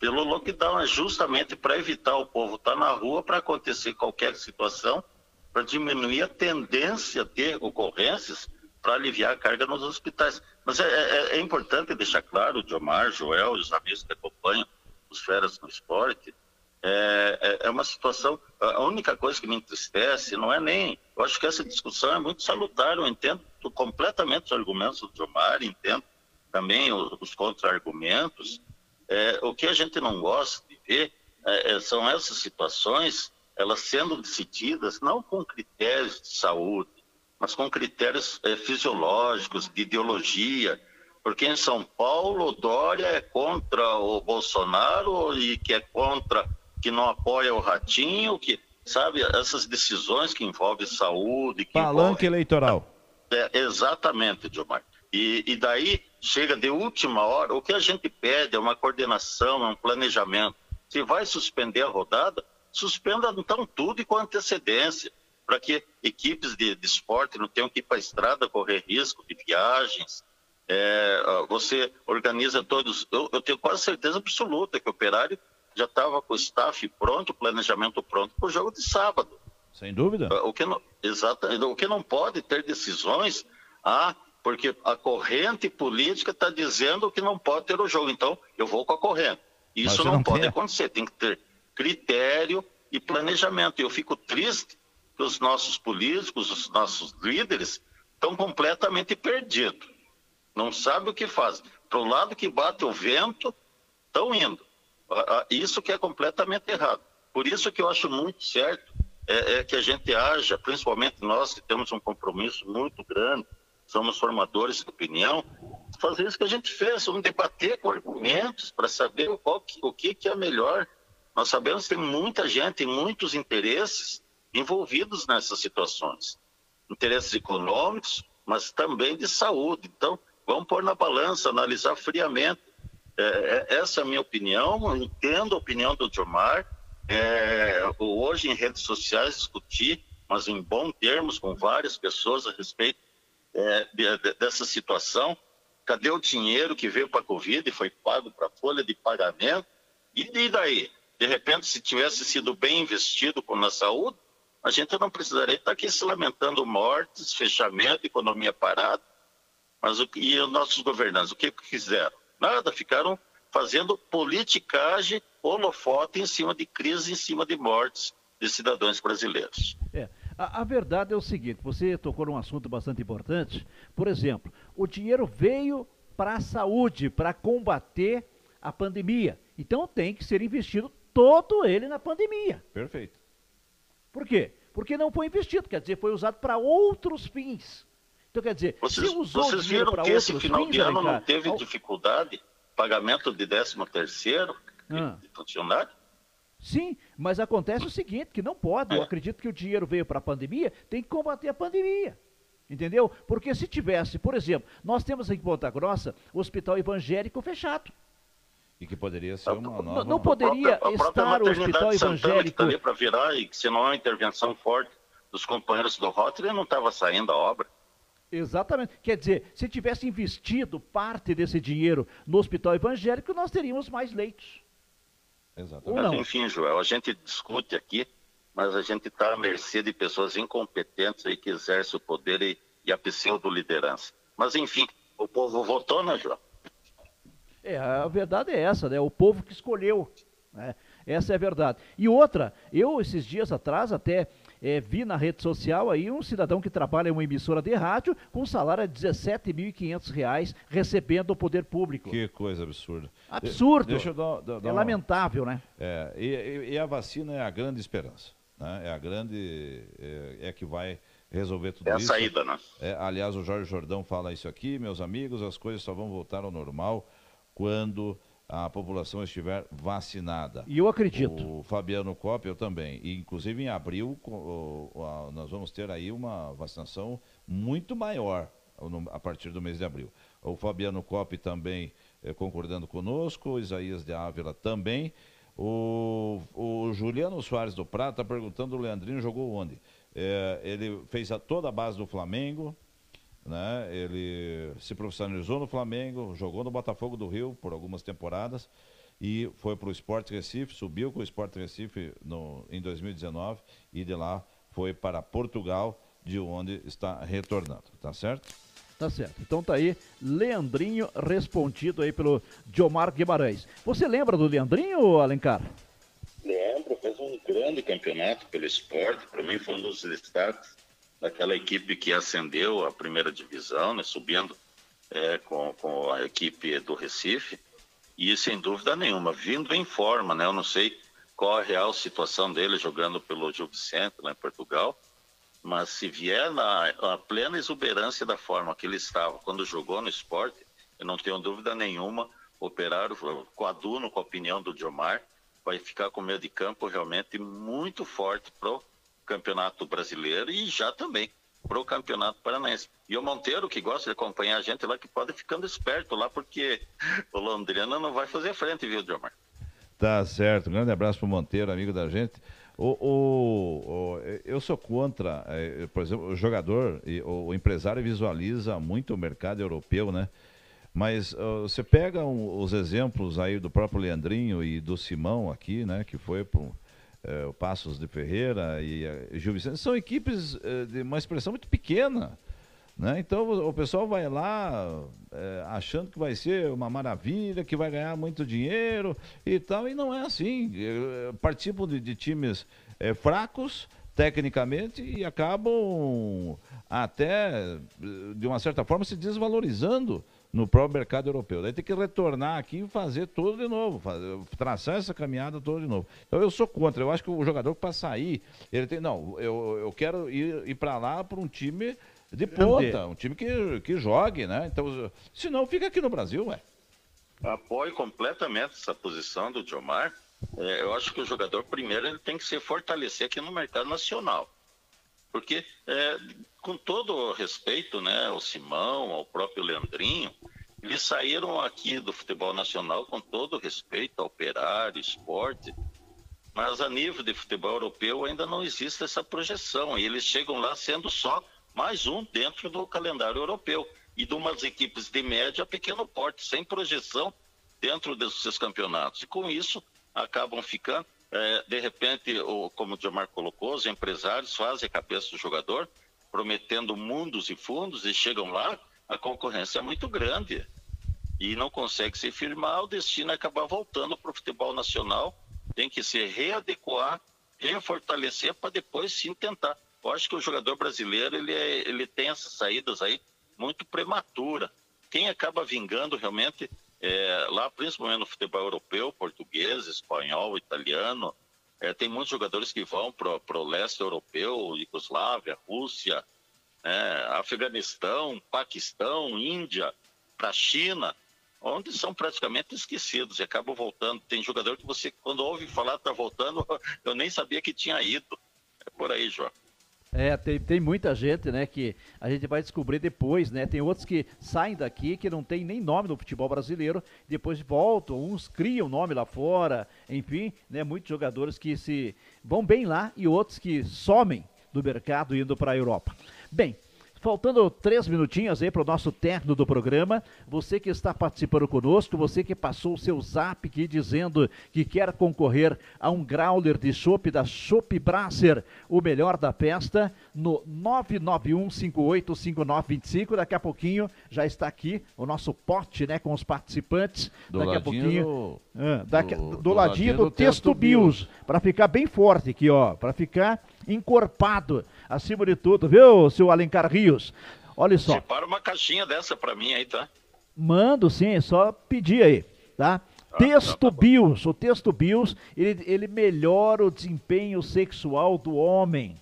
pelo lockdown, é justamente para evitar o povo estar tá na rua para acontecer qualquer situação, para diminuir a tendência de ocorrências, para aliviar a carga nos hospitais. Mas é, é, é importante deixar claro, Diomar, Joel, os amigos que acompanham os feras no esporte, é, é, é, uma situação. A única coisa que me entristece não é nem. Eu acho que essa discussão é muito salutar. Eu entendo completamente os argumentos do Diomar, entendo também os, os contra-argumentos. É, o que a gente não gosta de ver é, é, são essas situações, elas sendo decididas não com critérios de saúde, mas com critérios é, fisiológicos, de ideologia, porque em São Paulo Dória é contra o Bolsonaro e que é contra, que não apoia o Ratinho, que sabe essas decisões que envolvem saúde, que palanque eleitoral. É, exatamente, Gilmar. E, e daí chega de última hora, o que a gente pede é uma coordenação, um planejamento. Se vai suspender a rodada, suspenda então tudo e com antecedência, para que equipes de, de, esporte não tenham que ir para a estrada correr risco de viagens. É, você organiza todos. Eu, eu, tenho quase certeza absoluta que o operário já estava com o staff pronto, o planejamento pronto para o jogo de sábado. Sem dúvida. O que não, exato, o que não pode ter decisões. Ah, porque a corrente política está dizendo que não pode ter o jogo. Então, eu vou com a corrente. Isso não, não, pode acontecer. Tem que ter critério e planejamento. Eu fico triste que os nossos políticos, os nossos líderes, estão completamente perdidos. Não sabem o que fazem. Para o lado que bate o vento, estão indo. Isso que é completamente errado. Por isso que eu acho muito certo é, é que a gente haja, principalmente nós que temos um compromisso muito grande somos formadores de opinião, fazer isso que a gente fez, vamos debater com argumentos para saber qual que, o que, que é melhor. Nós sabemos que tem muita gente, tem muitos interesses envolvidos nessas situações. Interesses econômicos, mas também de saúde. Então, vamos pôr na balança, analisar friamente. É, é, essa é a minha opinião, entendo a opinião do Gilmar. É, hoje em redes sociais discuti, mas em bons termos, com várias pessoas a respeito é, de, de, dessa situação. Cadê o dinheiro que veio para a Covid e foi pago para a folha de pagamento? E, e daí? De repente, se tivesse sido bem investido na saúde, a gente não precisaria estar aqui se lamentando mortes, fechamento, economia parada. Mas o, e os nossos governantes, o que fizeram? Nada, ficaram fazendo politicagem, holofote em cima de crise, em cima de mortes de cidadãos brasileiros. É. A, a, verdade é o seguinte: você tocou num assunto bastante importante. Por exemplo, o dinheiro veio para a saúde, para combater a pandemia. Então tem que ser investido todo ele na pandemia. Perfeito. Por quê? Porque não foi investido, quer dizer, foi usado para outros fins. Então, quer dizer, vocês, se usou vocês viram que esse final de ano não teve dificuldade, pagamento de 13 terceiro ah. de funcionário? Sim, mas acontece o seguinte, que não pode. Eu é. acredito que o dinheiro veio para a pandemia, tem que combater a pandemia. Entendeu? Porque se tivesse, por exemplo, nós temos aqui em Ponta Grossa o hospital evangélico fechado. E que poderia ser uma nova... Não, não poderia própria, estar o hospital evangélico... ali para virar e que se não há uma intervenção forte dos companheiros do Rotary, não estava saindo a obra. Exatamente. Quer dizer, se tivesse investido parte desse dinheiro no hospital evangélico, nós teríamos mais leitos. Exatamente. Mas, enfim, Joel, a gente discute aqui, mas a gente está à mercê de pessoas incompetentes aí que exercem o poder e, e a pseudo-liderança. Mas, enfim, o povo votou, né, Joel? É, a verdade é essa, né? O povo que escolheu. Né? Essa é a verdade. E outra, eu esses dias atrás até é, vi na rede social aí um cidadão que trabalha em uma emissora de rádio com um salário de R$ 17.500 recebendo o poder público. Que coisa absurda. Absurdo. deixa eu dar, dar, dar é uma... lamentável, né? É, e, e, a vacina é a grande esperança. Né? É a grande. É, é que vai resolver tudo isso. É a saída, né? É, aliás, o Jorge Jordão fala isso aqui, meus amigos, as coisas só vão voltar ao normal quando a população estiver vacinada. E eu acredito. O Fabiano eu também. E, inclusive, em abril, nós vamos ter aí uma vacinação muito maior a partir do mês de abril. O Fabiano Cop também eh, concordando conosco, o Isaías de Ávila também. O, o Juliano Soares do Prata está perguntando: o Leandrinho jogou onde? É, ele fez a, toda a base do Flamengo, né? Ele se profissionalizou no Flamengo, jogou no Botafogo do Rio por algumas temporadas e foi para o Sport Recife, subiu com o Sport Recife no, em 2019 e de lá foi para Portugal, de onde está retornando, tá certo? Tá certo. Então tá aí, Leandrinho respondido aí pelo Diomar Guimarães. Você lembra do Leandrinho, Alencar? Lembro, fez um grande campeonato pelo esporte. Para mim foi um dos destaques daquela equipe que ascendeu a primeira divisão, né, subindo é, com, com a equipe do Recife. E sem dúvida nenhuma, vindo em forma, né? Eu não sei qual a real situação dele jogando pelo Gil Vicente lá em Portugal, mas se vier na, na plena exuberância da forma que ele estava quando jogou no esporte, eu não tenho dúvida nenhuma, operar coaduno com a opinião do Diomar, vai ficar com o meio de campo realmente muito forte pro Campeonato Brasileiro e já também pro Campeonato Paranaense. E o Monteiro, que gosta de acompanhar a gente lá, que pode ficando esperto lá, porque o Londrina não vai fazer frente, viu, Diomar? Tá certo. Um grande abraço pro Monteiro, amigo da gente. O, o, o, eu sou contra, é, por exemplo, o jogador, o, o, empresário visualiza muito o mercado europeu, né? Mas você pega um, os exemplos aí do próprio Leandrinho e do Simão aqui, né? Que foi para é, o Passos de Ferreira e uh, Gil Vicente, são equipes uh, de uma expressão muito pequena. Né? Então o pessoal vai lá é, achando que vai ser uma maravilha, que vai ganhar muito dinheiro e tal, e não é assim. Participam de, de times é, fracos tecnicamente e acabam até, de uma certa forma, se desvalorizando no próprio mercado europeu. Daí tem que retornar aqui e fazer tudo de novo, fazer, traçar essa caminhada toda de novo. Então eu sou contra. Eu acho que o jogador para sair, ele tem, não, eu, eu quero ir, ir para lá para um time de ponta, um time que, que jogue, né? Então, se não, fica aqui no Brasil, ué. Apoio completamente essa posição do Diomar. É, eu acho que o jogador, primeiro, ele tem que se fortalecer aqui no mercado nacional. Porque, é, com todo respeito, né, ao Simão, ao próprio Leandrinho, eles saíram aqui do futebol nacional com todo respeito ao operário, esporte, mas a nível de futebol europeu ainda não existe essa projeção. E eles chegam lá sendo só mais um dentro do calendário europeu e de umas equipes de média a pequeno porte, sem projeção dentro desses campeonatos. E com isso acabam ficando, é, de repente, o, como o Diomar colocou, os empresários fazem a cabeça do jogador, prometendo mundos e fundos, e chegam lá, a concorrência é muito grande. E não consegue se firmar, o destino é acabar voltando para o futebol nacional. Tem que se readequar, refortalecer para depois sim tentar eu acho que o jogador brasileiro ele, é, ele tem essas saídas aí muito prematura. Quem acaba vingando realmente é, lá, principalmente no futebol europeu, português, espanhol, italiano, é, tem muitos jogadores que vão para o leste europeu, Iugoslávia, Rússia, é, Afeganistão, Paquistão, Índia, para a China, onde são praticamente esquecidos e acabam voltando. Tem jogador que você, quando ouve falar está voltando, eu nem sabia que tinha ido. É por aí, João. É, tem, tem muita gente, né, que a gente vai descobrir depois, né? Tem outros que saem daqui que não tem nem nome no futebol brasileiro, depois voltam, uns criam nome lá fora, enfim, né? Muitos jogadores que se vão bem lá e outros que somem do mercado indo para a Europa. Bem, Faltando três minutinhos aí para o nosso término do programa. Você que está participando conosco, você que passou o seu zap aqui dizendo que quer concorrer a um growler de chopp da Chopp Brasser, o melhor da festa, no 991585925. Daqui a pouquinho já está aqui o nosso pote, né, com os participantes. Do Daqui a pouquinho. Do, é, daqui, do, do, do ladinho, ladinho do, do texto BIOS, para ficar bem forte aqui, ó, para ficar encorpado acima de tudo, viu, seu Alencar Rios? Olha só. Separa uma caixinha dessa para mim aí, tá? Mando sim, é só pedir aí, tá? Ah, texto tá BIOS, o texto BIOS, ele, ele melhora o desempenho sexual do homem.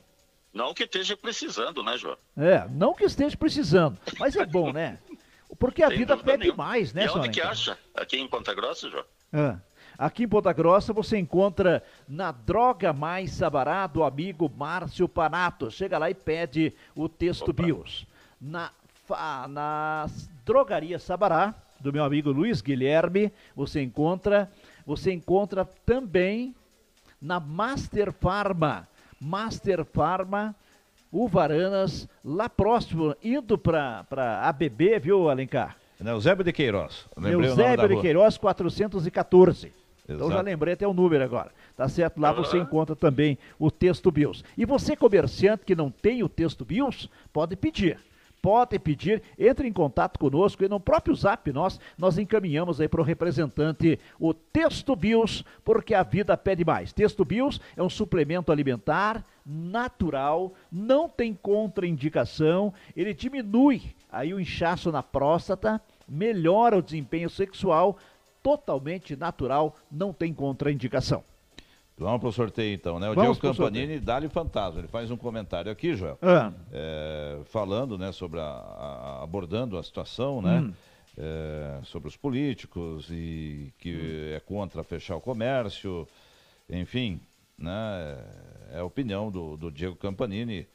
Não que esteja precisando, né, João? É, não que esteja precisando, mas é bom, né? Porque a Sem vida pede nenhuma. mais, né, E onde que acha? Aqui em Ponta Grossa, João? É. Aqui em Ponta Grossa você encontra na Droga Mais Sabará do amigo Márcio Panato. Chega lá e pede o texto Opa. BIOS. Na, na Drogaria Sabará, do meu amigo Luiz Guilherme, você encontra, você encontra também na Master Farma. Master Farma, Uvaranas, lá próximo, indo para ABB, viu, Alencar? Eusébio de Queiroz. Eusébio de Queiroz, 414. Então já lembrei até o número agora. Tá certo? Lá você encontra também o texto BIOS. E você, comerciante que não tem o texto BIOS, pode pedir podem pedir, entre em contato conosco e no próprio zap nós, nós encaminhamos aí para o representante o Texto Bios, porque a vida pede mais. Texto Bios é um suplemento alimentar natural, não tem contraindicação, ele diminui aí o inchaço na próstata, melhora o desempenho sexual, totalmente natural, não tem contraindicação. Vamos para o sorteio então, né? O Vamos Diego Campanini dá-lhe fantasma. Ele faz um comentário aqui, Joel, ah. é, falando, né, sobre a, a, abordando a situação, né? Hum. É, sobre os políticos e que hum. é contra fechar o comércio, enfim, né? É a opinião do, do Diego Campanini.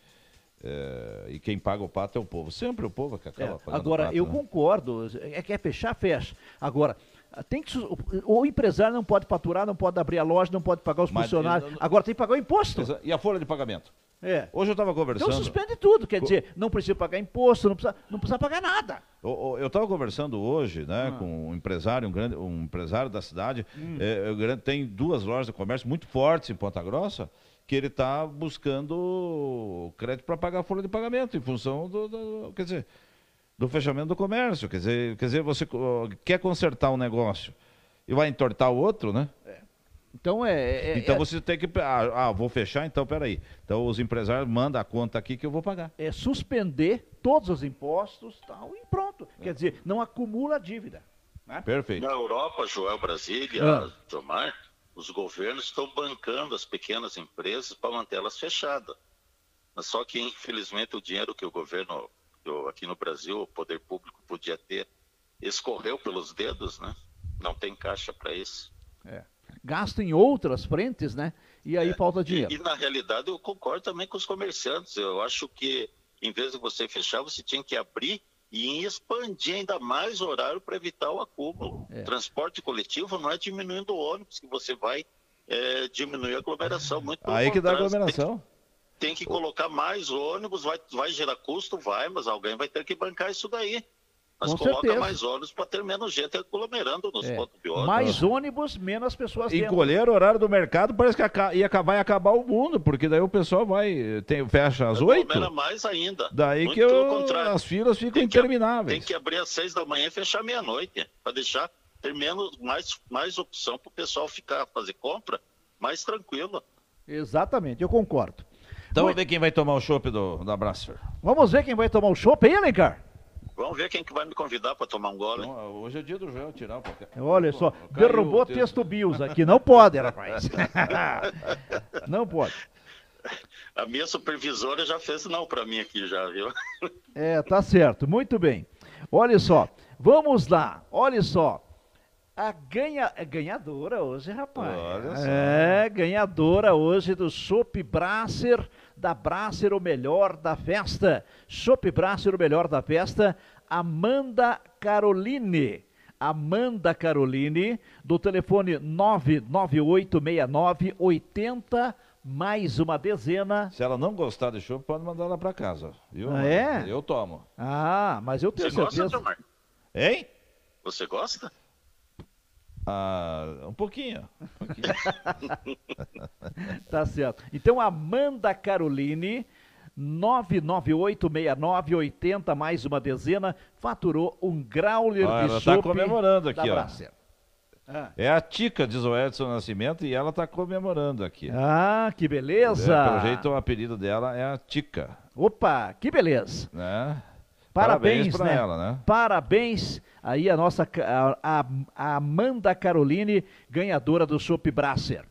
É, e quem paga o pato é o povo. Sempre o povo que acaba é, pagando Agora, pato, eu né? concordo. É que é fechar, fecha. Agora, tem que, o empresário não pode faturar, não pode abrir a loja, não pode pagar os Mas, funcionários. Não, Agora tem que pagar o imposto. E a folha de pagamento? É. Hoje eu estava conversando. Então suspende tudo, quer dizer, não precisa pagar imposto, não precisa, não precisa pagar nada. Eu estava conversando hoje, né, ah. com um empresário, um grande, um empresário da cidade, hum. é, tem duas lojas de comércio muito fortes em Ponta Grossa, que ele está buscando crédito para pagar a folha de pagamento, em função do, do quer dizer, do fechamento do comércio. Quer dizer, quer dizer, você quer consertar um negócio e vai entortar o outro, né? É. Então é. é então é, você tem que. Ah, ah, vou fechar, então peraí. Então os empresários mandam a conta aqui que eu vou pagar. É suspender todos os impostos tal, e pronto. É. Quer dizer, não acumula dívida. Né? Perfeito. Na Europa, Joel Brasília, ah. Tomar, os governos estão bancando as pequenas empresas para mantê-las fechadas. Mas só que, infelizmente, o dinheiro que o governo aqui no Brasil o poder público podia ter, escorreu pelos dedos, né? Não tem caixa para isso. É. Gasto em outras frentes, né? E aí é, falta dinheiro. E, e, na realidade eu concordo também com os comerciantes. Eu acho que em vez de você fechar, você tinha que abrir e expandir ainda mais o horário para evitar o acúmulo. É. Transporte coletivo não é diminuindo o ônibus que você vai é, diminuir a aglomeração. Muito aí que dá aglomeração tem que colocar mais ônibus, vai, vai gerar custo, vai, mas alguém vai ter que bancar isso daí. Mas Com coloca certeza. mais ônibus para ter menos gente aglomerando nos é. pontos de ônibus. Mais ônibus, menos pessoas dentro. Encolher o horário do mercado, parece que ia acabar, ia acabar o mundo, porque daí o pessoal vai, tem, fecha às oito. Aglomera mais ainda. Daí Muito que eu, as filas ficam tem intermináveis. Que, tem que abrir às seis da manhã e fechar meia-noite, para deixar, ter menos, mais, mais opção para o pessoal ficar, fazer compra mais tranquilo. Exatamente, eu concordo. Então vamos ver quem vai tomar o chopp do, da Brasser. Vamos ver quem vai tomar o chopp aí, Alencar? Vamos ver quem que vai me convidar para tomar um gole. Então, hoje é dia do Joel tirar qualquer... Olha só, derrubou o texto BIOS aqui. Não pode, rapaz. não pode. A minha supervisora já fez não para mim aqui já, viu? É, tá certo. Muito bem. Olha só, vamos lá. Olha só. A ganha, é ganhadora hoje, rapaz. Olha só. É, ganhadora hoje do Chopp Brasser da Brasser, o melhor da festa. Chopp Brasser, o melhor da festa. Amanda Caroline. Amanda Caroline, do telefone 99869 80 mais uma dezena. Se ela não gostar de chopp, pode mandar ela para casa. Viu? Ah, é? Eu tomo. Ah, mas eu tenho Você certeza. Gosta, hein? Você gosta? Ah, um pouquinho. Um pouquinho. tá certo. Então, Amanda Caroline, 9986980 mais uma dezena, faturou um grauler ah, de ela está comemorando aqui, ó. Ah. É a Tica, diz o Edson Nascimento, e ela está comemorando aqui. Ah, que beleza! É, pelo jeito, o apelido dela é a Tica. Opa, que beleza! Né? Parabéns, Parabéns né? ela, né? Parabéns aí a nossa a, a Amanda Caroline, ganhadora do Chopp Brasser.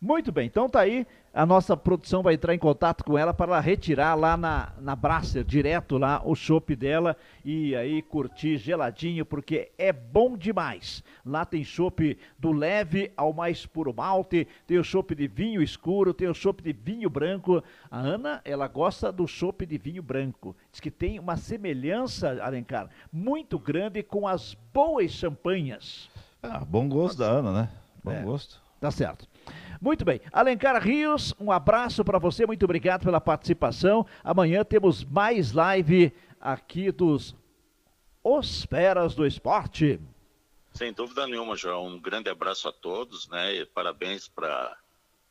Muito bem, então tá aí a nossa produção vai entrar em contato com ela para retirar lá na, na Brasser, direto lá, o chopp dela e aí curtir geladinho, porque é bom demais. Lá tem chopp do leve ao mais puro malte, tem o chopp de vinho escuro, tem o chopp de vinho branco. A Ana, ela gosta do chopp de vinho branco. Diz que tem uma semelhança, Alencar, muito grande com as boas champanhas. Ah, bom gosto da Ana, né? Bom é, gosto. Tá certo. Muito bem. Alencar Rios, um abraço para você, muito obrigado pela participação. Amanhã temos mais live aqui dos Os Feras do Esporte. Sem dúvida nenhuma, João. Um grande abraço a todos, né? E parabéns para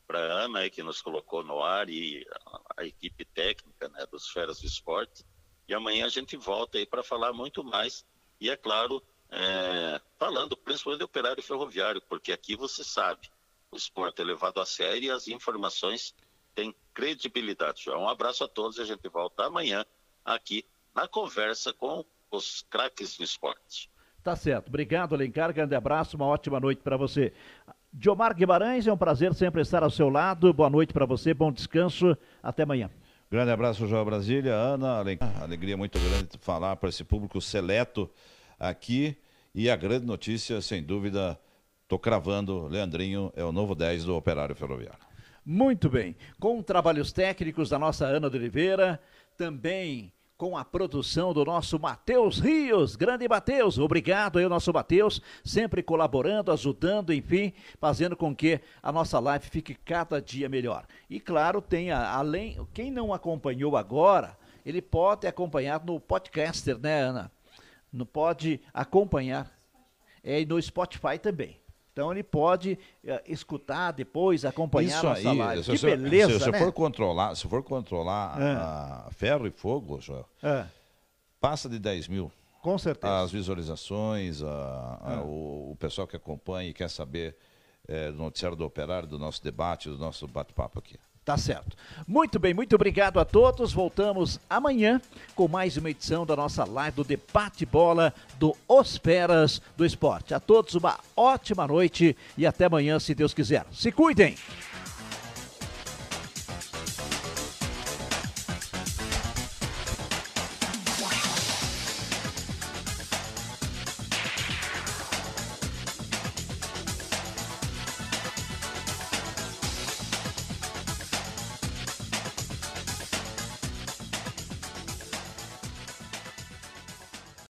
para Ana aí, que nos colocou no ar e a, a, equipe técnica, né, dos Feras do Esporte. E amanhã a gente volta aí para falar muito mais e é claro, é, falando principalmente do operário ferroviário, porque aqui você sabe, o esporte é levado a sério e as informações têm credibilidade. João, um abraço a todos e a gente volta amanhã aqui na conversa com os craques do esporte. Tá certo. Obrigado, Alencar. Grande abraço, uma ótima noite para você. Diomar Guimarães, é um prazer sempre estar ao seu lado. Boa noite para você, bom descanso. Até amanhã. Grande abraço, João Brasília. Ana, alegria muito grande falar para esse público seleto aqui. E a grande notícia, sem dúvida, estou cravando, Leandrinho é o novo 10 do Operário Ferroviário. Muito bem. Com trabalhos técnicos da nossa Ana de Oliveira, também com a produção do nosso Matheus Rios. Grande Matheus, obrigado aí, nosso Matheus, sempre colaborando, ajudando, enfim, fazendo com que a nossa live fique cada dia melhor. E claro, tem a, além, quem não acompanhou agora, ele pode acompanhar no podcaster, né, Ana? Não pode acompanhar. É, e no Spotify também. Então ele pode uh, escutar depois, acompanhar Isso nossa aí, live. Se, que beleza, se, se né? for controlar, se for controlar é. a ferro e fogo, Joel, é. passa de 10 mil. Com certeza. As visualizações, a, a, é. o, o, pessoal que acompanha e quer saber é, do noticiário do operário, do nosso debate, do nosso bate-papo aqui. Tá certo. Muito bem, muito obrigado a todos. Voltamos amanhã com mais uma edição da nossa live do Debate Bola do Osperas do Esporte. A todos uma ótima noite e até amanhã, se Deus quiser. Se cuidem!